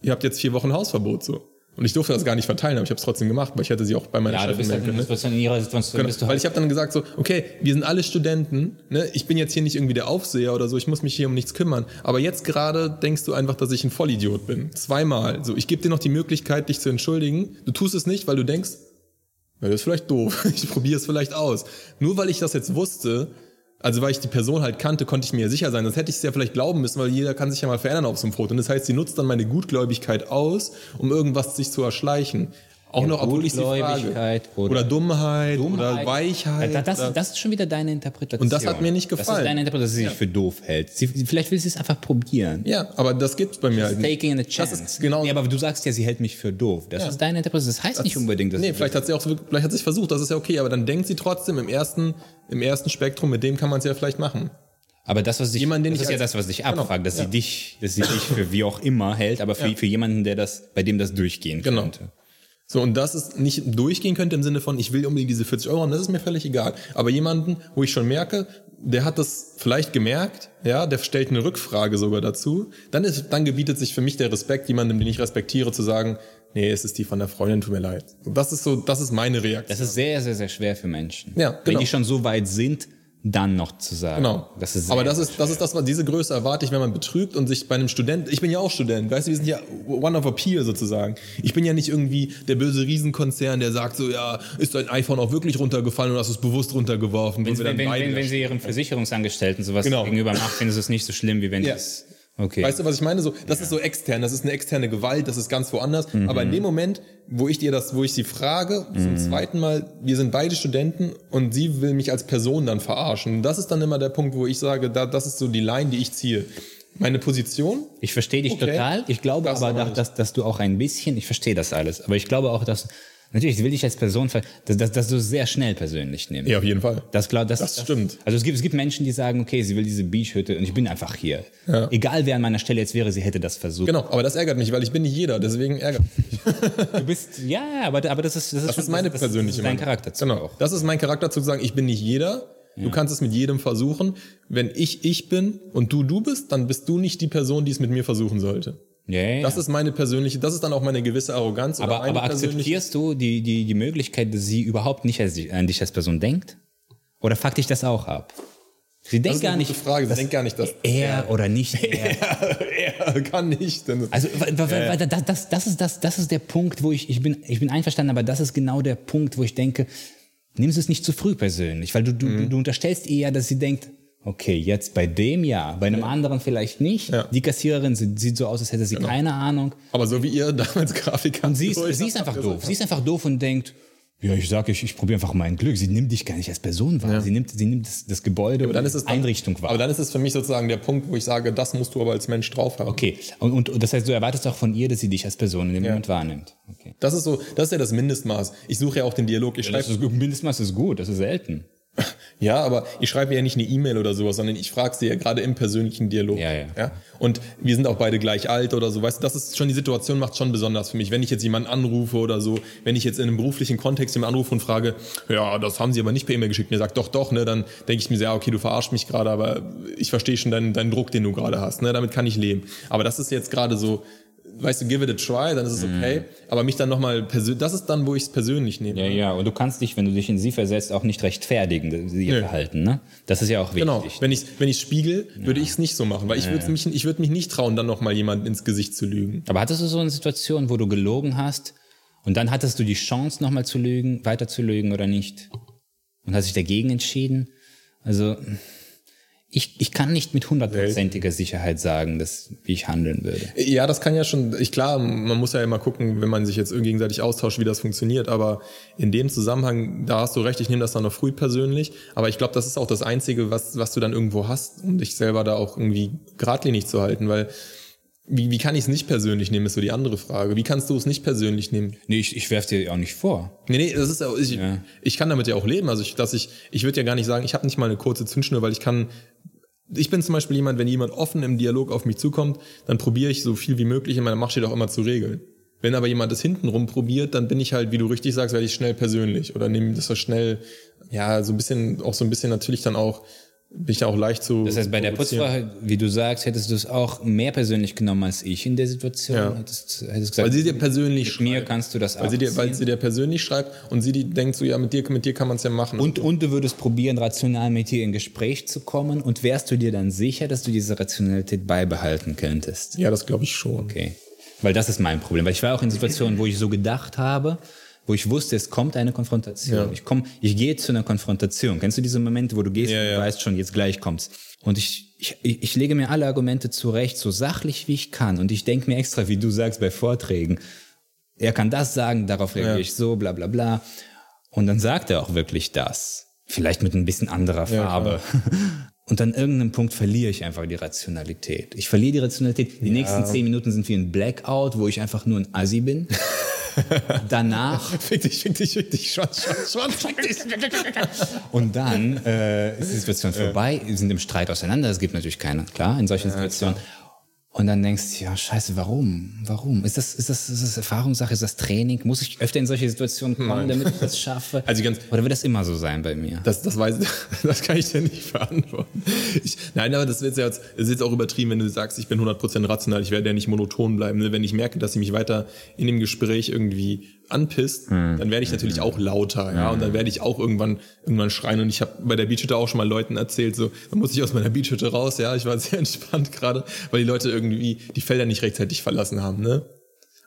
ihr habt jetzt vier Wochen Hausverbot so. Und ich durfte das gar nicht verteilen, aber ich habe es trotzdem gemacht, weil ich hätte sie auch bei meiner Ja, Chefin bist, melden halt, können. dann in ihrer Situation, Genau, du weil halt, ich habe dann gesagt so, okay, wir sind alle Studenten, ne? ich bin jetzt hier nicht irgendwie der Aufseher oder so, ich muss mich hier um nichts kümmern. Aber jetzt gerade denkst du einfach, dass ich ein Vollidiot bin. Zweimal. So, ich gebe dir noch die Möglichkeit, dich zu entschuldigen. Du tust es nicht, weil du denkst, ja, das ist vielleicht doof. [laughs] Ich probiere es vielleicht aus. Nur weil ich das jetzt wusste, also weil ich die Person halt kannte, konnte ich mir ja sicher sein. Das hätte ich es ja vielleicht glauben müssen, weil jeder kann sich ja mal verändern auf so einem Foto. Und das heißt, sie nutzt dann meine Gutgläubigkeit aus, um irgendwas sich zu erschleichen. Auch noch, obwohl ich. Gutgläubigkeit oder- Oder Dummheit, Dummheit. oder Weichheit. Ja, das, oder- das ist schon wieder deine Interpretation. Und das hat mir nicht Das gefallen. ist deine Interpretation, dass sie sich für doof hält. Sie, vielleicht will sie es einfach probieren. ja, aber das gibt's bei mir halt nicht. Taking a Das chance. genau- Ja, aber du sagst ja, sie hält mich für doof. Das Ja. ist deine Interpretation. Das heißt nicht unbedingt, dass Nee, vielleicht hat sie auch, vielleicht hat sie versucht, das ist ja okay, aber dann denkt sie trotzdem im ersten, im ersten Spektrum, mit dem kann man es ja vielleicht machen. Aber das, was dich, Jemand, das ich ist ja das, was dich Genau, abfragt, dass ja. sie dich, dass sie dich für wie auch immer hält, aber für, für jemanden, der das, bei dem das durchgehen Genau. könnte. So, und das ist nicht durchgehen könnte im Sinne von, ich will unbedingt diese 40 Euro haben, das ist mir völlig egal. Aber jemanden, wo ich schon merke, der hat das vielleicht gemerkt, ja, der stellt eine Rückfrage sogar dazu, dann ist, dann gebietet sich für mich der Respekt, jemandem, den ich respektiere, zu sagen, nee, es ist die von der Freundin, tut mir leid. Das ist so, das ist meine Reaktion. Das ist sehr, sehr, sehr schwer für Menschen. Ja, Wenn genau. die schon so weit sind, dann noch zu sagen. Genau. Das ist Aber das ist, das ist das, was diese Größe erwarte ich, wenn man betrügt und sich bei einem Student, ich bin ja auch Student, weißt du, wir sind ja one of a peer sozusagen. Ich bin ja nicht irgendwie der böse Riesenkonzern, der sagt so, ja, ist dein iPhone auch wirklich runtergefallen und hast es bewusst runtergeworfen? Wenn, wenn, wenn, wenn, sie ihren Versicherungsangestellten sowas Genau. gegenüber macht, findest du es nicht so schlimm, wie wenn Ja. es. Okay. Weißt du, was ich meine? So, das ist so extern, das ist eine externe Gewalt, das ist ganz woanders. Mhm. Aber in dem Moment, wo ich dir das, wo ich sie frage, zum zweiten Mal, wir sind beide Studenten und sie will mich als Person dann verarschen. Das ist dann immer der Punkt, wo ich sage, da, das ist so die Line, die ich ziehe. Meine Position, Ich verstehe dich Okay. total. Ich glaube Das aber, dass, dass, dass du auch ein bisschen, ich verstehe das alles, aber ich glaube auch, dass, natürlich, ich will dich als Person, dass, dass du es sehr schnell persönlich nimmst. ja, auf jeden Fall. Das, glaub, das, Das stimmt. Also es gibt, es gibt Menschen, die sagen, okay, sie will diese Beachhütte und ich bin einfach hier. Ja. Egal wer an meiner Stelle jetzt wäre, sie hätte das versucht. Genau, aber das ärgert mich, weil ich bin nicht jeder, deswegen ärgert mich. [laughs] Du bist, ja, aber, aber das ist, das ist, Das schon- ist meine das, persönliche das ist dein. Charakter Genau. auch. Das ist mein Charakter zu sagen, ich bin nicht jeder. Du kannst es mit jedem versuchen. Wenn ich ich bin und du du bist, dann bist du nicht die Person, die es mit mir versuchen sollte. Ja, ja, Das ist meine persönliche, das ist dann auch meine gewisse Arroganz. aber, aber akzeptierst du die, die, die Möglichkeit, dass sie überhaupt nicht an dich als Person denkt? Oder fuck dich das auch ab? Sie Das denkt ist gar eine nicht, gute Frage. Sie denkt gar nicht, dass er oder nicht er. [laughs] er kann nicht. Also weil das, das, das, ist das, das ist der Punkt, wo ich, ich bin, ich bin einverstanden, aber das ist genau der Punkt, wo ich denke, nimm es nicht zu früh persönlich, weil du, du, Mhm. du, du unterstellst eher, dass sie denkt, okay, jetzt bei dem ja, bei einem anderen vielleicht nicht. Ja. Genau. Die Kassiererin sieht, sieht so aus, als hätte sie keine Ahnung. aber so wie ihr damals Grafiker. Und sie ist, sie ist einfach doof. Sie ist einfach doof und denkt, ja, ich sag, ich, ich probiere einfach mein Glück. Sie nimmt dich gar nicht als Person wahr. Sie nimmt, sie nimmt das, das Gebäude Aber oder dann ist es dann, Einrichtung wahr. Aber dann ist es für mich sozusagen der Punkt, wo ich sage, das musst du aber als Mensch drauf haben. okay, und, und, und das heißt, du erwartest auch von ihr, dass sie dich als Person in dem Moment wahrnimmt. Okay. Das ist so, das ist ja das Mindestmaß. Ich suche ja auch den Dialog. Ich Das schreibe ist, Mindestmaß ist gut, das ist selten. Ja, aber ich schreibe ja nicht eine E-Mail oder sowas, sondern ich frage sie ja gerade im persönlichen Dialog. Ja, ja. Und wir sind auch beide gleich alt oder so. Weißt du, das ist schon die Situation, macht schon besonders für mich. Wenn ich jetzt jemanden anrufe oder so, wenn ich jetzt in einem beruflichen Kontext jemanden anrufe und frage, ja, das haben sie aber nicht per E-Mail geschickt, mir sagt, doch, doch, ne, dann denke ich mir so, ja, okay, du verarschst mich gerade, aber ich verstehe schon deinen, deinen Druck, den du gerade hast, ne, damit kann ich leben. Aber das ist jetzt gerade so, weißt du, give it a try, dann ist es okay. Aber mich dann nochmal persönlich, das ist dann, wo ich es persönlich nehme. Ja, ja, und du kannst dich, wenn du dich in sie versetzt, auch nicht rechtfertigen, ihr Nö. Verhalten, ne? Das ist ja auch wichtig. Genau. Wenn ich wenn ich spiegel, würde ich es nicht so machen, weil ich würde mich ich würde mich nicht trauen, dann noch mal jemanden ins Gesicht zu lügen. Aber hattest du so eine Situation, wo du gelogen hast und dann hattest du die Chance, nochmal zu lügen, weiter zu lügen oder nicht? Und hast dich dagegen entschieden? Also, ich, ich kann nicht mit hundertprozentiger Sicherheit sagen, dass, wie ich handeln würde. Ja, das kann ja schon, ich klar, man muss ja immer gucken, wenn man sich jetzt gegenseitig austauscht, wie das funktioniert, aber in dem Zusammenhang, da hast du recht, ich nehme das dann noch früh persönlich, aber ich glaube, das ist auch das Einzige, was, was du dann irgendwo hast, um dich selber da auch irgendwie geradlinig zu halten, weil wie, wie kann ich es nicht persönlich nehmen, ist so die andere Frage. Wie kannst du es nicht persönlich nehmen? Nee, ich, ich werfe dir auch nicht vor. Nee, nee, das ist auch, ich, ja. ich kann damit ja auch leben. Also ich, dass ich, ich würde ja gar nicht sagen, ich habe nicht mal eine kurze Zündschnur, weil ich kann ich bin zum Beispiel jemand, wenn jemand offen im Dialog auf mich zukommt, dann probiere ich so viel wie möglich in meiner Macht steht auch immer zu regeln. Wenn aber jemand das hintenrum probiert, dann bin ich halt, wie du richtig sagst, werde ich schnell persönlich oder nehme das so schnell, ja, so ein bisschen, auch so ein bisschen natürlich dann auch bin ich da auch leicht zu. Das heißt, bei der Putzfrau, wie du sagst, hättest du es auch mehr persönlich genommen als ich in der Situation. Ja. Hättest, hättest gesagt, weil sie dir persönlich mit schreibt. mir kannst du das weil sie dir, Weil sie dir persönlich schreibt und sie die denkt so, ja, mit dir, mit dir kann man es ja machen. Und, und du würdest probieren, rational mit ihr in Gespräch zu kommen und wärst du dir dann sicher, dass du diese Rationalität beibehalten könntest? Ja, das glaube ich schon. Okay. Weil das ist mein Problem. Weil ich war auch in Situationen, wo ich so gedacht habe, wo ich wusste, es kommt eine Konfrontation. Ja. Ich komme, ich gehe zu einer Konfrontation. Kennst du diese Momente, wo du gehst ja, und ja. weißt schon, jetzt gleich kommt's. Und ich, ich, ich lege mir alle Argumente zurecht, so sachlich wie ich kann. Und ich denke mir extra, wie du sagst bei Vorträgen, er kann das sagen, darauf reagiere ich so, bla bla bla. Und dann sagt er auch wirklich das. Vielleicht mit ein bisschen anderer Farbe. [laughs] Und an irgendeinem Punkt verliere ich einfach die Rationalität. Ich verliere die Rationalität. Die nächsten zehn Minuten sind wie ein Blackout, wo ich einfach nur ein Assi bin. [laughs] Danach. [laughs] fick dich, fick dich, fick dich, schwanz, schwanz, schwanz, fick dich. Und dann äh, ist die Situation vorbei, wir sind im Streit auseinander, es gibt natürlich keiner, klar, in solchen Situationen. Und dann denkst du, ja, scheiße, warum? Warum? Ist das, ist das, ist das Erfahrungssache? Ist das Training? Muss ich öfter in solche Situationen kommen, Nein. damit ich das schaffe? [laughs] Also ganz, Oder wird das immer so sein bei mir? Das, das weiß, [laughs] das kann ich dir nicht verantworten. Ich, nein, aber das wird ja jetzt, ist jetzt auch übertrieben, wenn du sagst, ich bin 100% rational, ich werde ja nicht monoton bleiben. Ne? Wenn ich merke, dass ich mich weiter in dem Gespräch irgendwie anpisst, hm. dann werde ich natürlich hm. auch lauter, ja, und dann werde ich auch irgendwann irgendwann schreien. Und ich habe bei der Beachhütte auch schon mal Leuten erzählt, so, dann muss ich aus meiner Beachhütte raus, ja, ich war [laughs] sehr entspannt gerade, weil die Leute irgendwie die Felder nicht rechtzeitig verlassen haben, ne?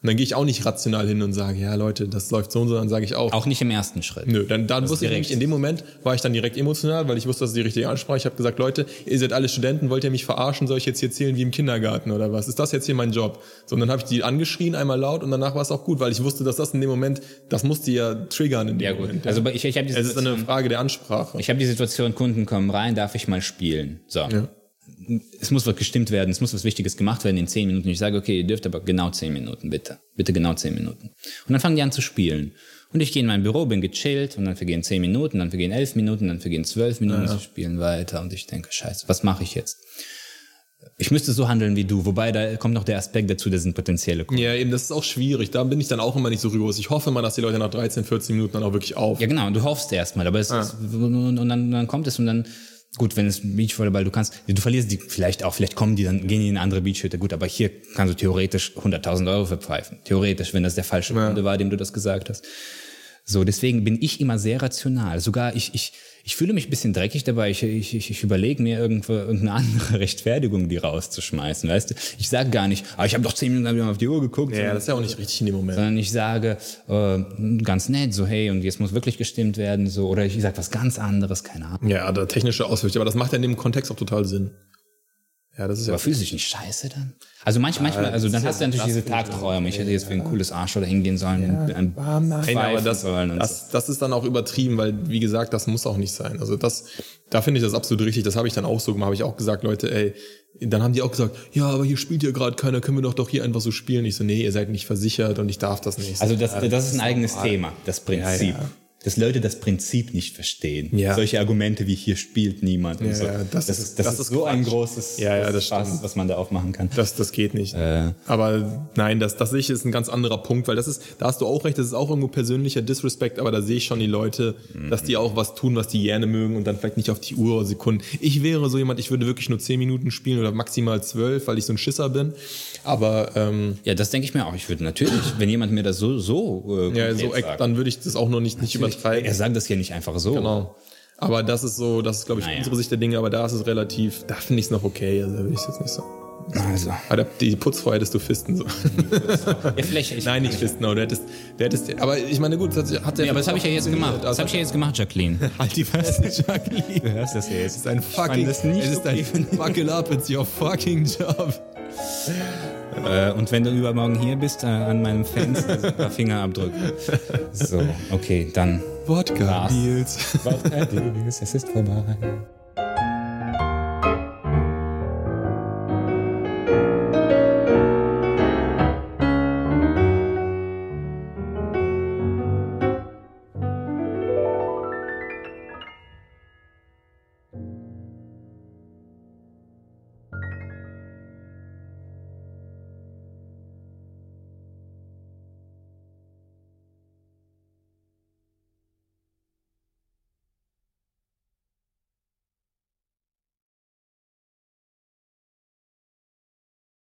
Und dann gehe ich auch nicht rational hin und sage, ja Leute, das läuft so und so, dann sage ich auch. Auch nicht im ersten Schritt. Nö, dann, dann wusste ich nämlich, in dem Moment war ich dann direkt emotional, weil ich wusste, das ist die richtige Ansprache. Ich habe gesagt, Leute, ihr seid alle Studenten, wollt ihr mich verarschen? Soll ich jetzt hier zählen wie im Kindergarten oder was? Ist das jetzt hier mein Job? So, und dann habe ich die angeschrien, einmal laut und danach war es auch gut, weil ich wusste, dass das in dem Moment, das musste ja triggern in dem ja, gut. Moment. Also ich, ich habe Es ist eine Frage der Ansprache. Ich habe die Situation, Kunden kommen rein, darf ich mal spielen? So. Ja es muss was gestimmt werden, es muss was Wichtiges gemacht werden in zehn Minuten. Ich sage, okay, ihr dürft aber genau zehn Minuten, bitte. Bitte genau zehn Minuten. Und dann fangen die an zu spielen. Und ich gehe in mein Büro, bin gechillt und dann vergehen zehn Minuten, dann vergehen elf Minuten, dann vergehen zwölf Minuten, ja. sie spielen weiter und ich denke, scheiße, was mache ich jetzt? Ich müsste so handeln wie du, wobei da kommt noch der Aspekt dazu, das sind potenzielle Kunden. Ja, eben, das ist auch schwierig. Da bin ich dann auch immer nicht so rigoros. Ich hoffe mal, dass die Leute nach 13, 14 Minuten dann auch wirklich auf. Ja, genau, du hoffst erstmal, aber es ah. ist, und dann, dann kommt es und dann Gut, wenn es Beachvolleyball, du kannst, du verlierst die vielleicht auch, vielleicht kommen die, dann gehen die in eine andere Beachhütte. Gut, aber hier kannst du theoretisch 100.000 Euro verpfeifen. Theoretisch, wenn das der falsche Kunde ja. war, dem du das gesagt hast. So, deswegen bin ich immer sehr rational. Sogar ich, ich, ich fühle mich ein bisschen dreckig dabei. Ich, ich, ich, ich überlege mir irgendwo irgendeine andere [laughs] Rechtfertigung, die rauszuschmeißen. Weißt du, ich sage gar nicht, ah, ich habe doch zehn Minuten auf die Uhr geguckt. Ja, das ist ja auch nicht richtig in dem Moment. Sondern ich sage äh, ganz nett, so hey, und jetzt muss wirklich gestimmt werden, so oder ich sage was ganz anderes, keine Ahnung. Ja, der technische Auswirkungen, aber das macht ja in dem Kontext auch total Sinn. Ja, das ist Aber ja fühlst du dich nicht scheiße dann? Also manch, manchmal, also dann hast du natürlich diese Tagträume. Ich hätte jetzt für ein cooles Arsch oder hingehen sollen. Ja, und nein, aber das, das, das ist dann auch übertrieben, weil, wie gesagt, das muss auch nicht sein. Also das, da finde ich das absolut richtig. Das habe ich dann auch so gemacht. Habe ich auch gesagt, Leute, ey, dann haben die auch gesagt, ja, aber hier spielt ja gerade keiner, können wir doch doch hier einfach so spielen. Ich so, nee, ihr seid nicht versichert und ich darf das nicht. Also das, das ist ein eigenes Thema, das Prinzip. Ja, ja dass Leute das Prinzip nicht verstehen. Ja. Solche Argumente wie hier spielt niemand ja, so. Das, das, ist, das, das ist so ein großes ja, ja, das Spaß, was man da aufmachen kann. Das, das geht nicht. Äh. Aber nein, das, das sehe ich ist ein ganz anderer Punkt, weil das ist, da hast du auch recht, das ist auch irgendwo persönlicher Disrespect, aber da sehe ich schon die Leute, mhm. dass die auch was tun, was die gerne mögen und dann vielleicht nicht auf die Uhr oder Sekunden. Ich wäre so jemand, ich würde wirklich nur zehn Minuten spielen oder maximal zwölf, weil ich so ein Schisser bin. Aber ähm, ja, das denke ich mir auch. Ich würde natürlich, wenn jemand mir das so so äh, ja, so sagt, dann würde ich das auch noch nicht nicht übertreiben. Er sagt das ja nicht einfach so. Genau. Aber das ist so, das ist glaube ich naja. unsere Sicht der Dinge. Aber da ist es relativ, da finde ich es noch okay. Also will ich jetzt nicht so. Also. Aber die Putzfrau hättest du fisten so. [laughs] Ja, vielleicht. Ich, Nein, nicht fisten, aber du hättest, du hättest, aber ich meine, gut, das hat Ja, aber das habe ich ja jetzt gemacht. Das habe ich ja jetzt gemacht, Jacqueline. [laughs] halt die Fresse, Jacqueline. Du hörst das ja jetzt. Es ist ein fucking, das nicht es ist ein fucking [laughs] up, it's your fucking job. Äh, und wenn du übermorgen hier bist, äh, an meinem Fenster sind [laughs] ein paar Fingerabdrücke. So, okay, dann. Wodka Was? Deals. Es ist vorbei.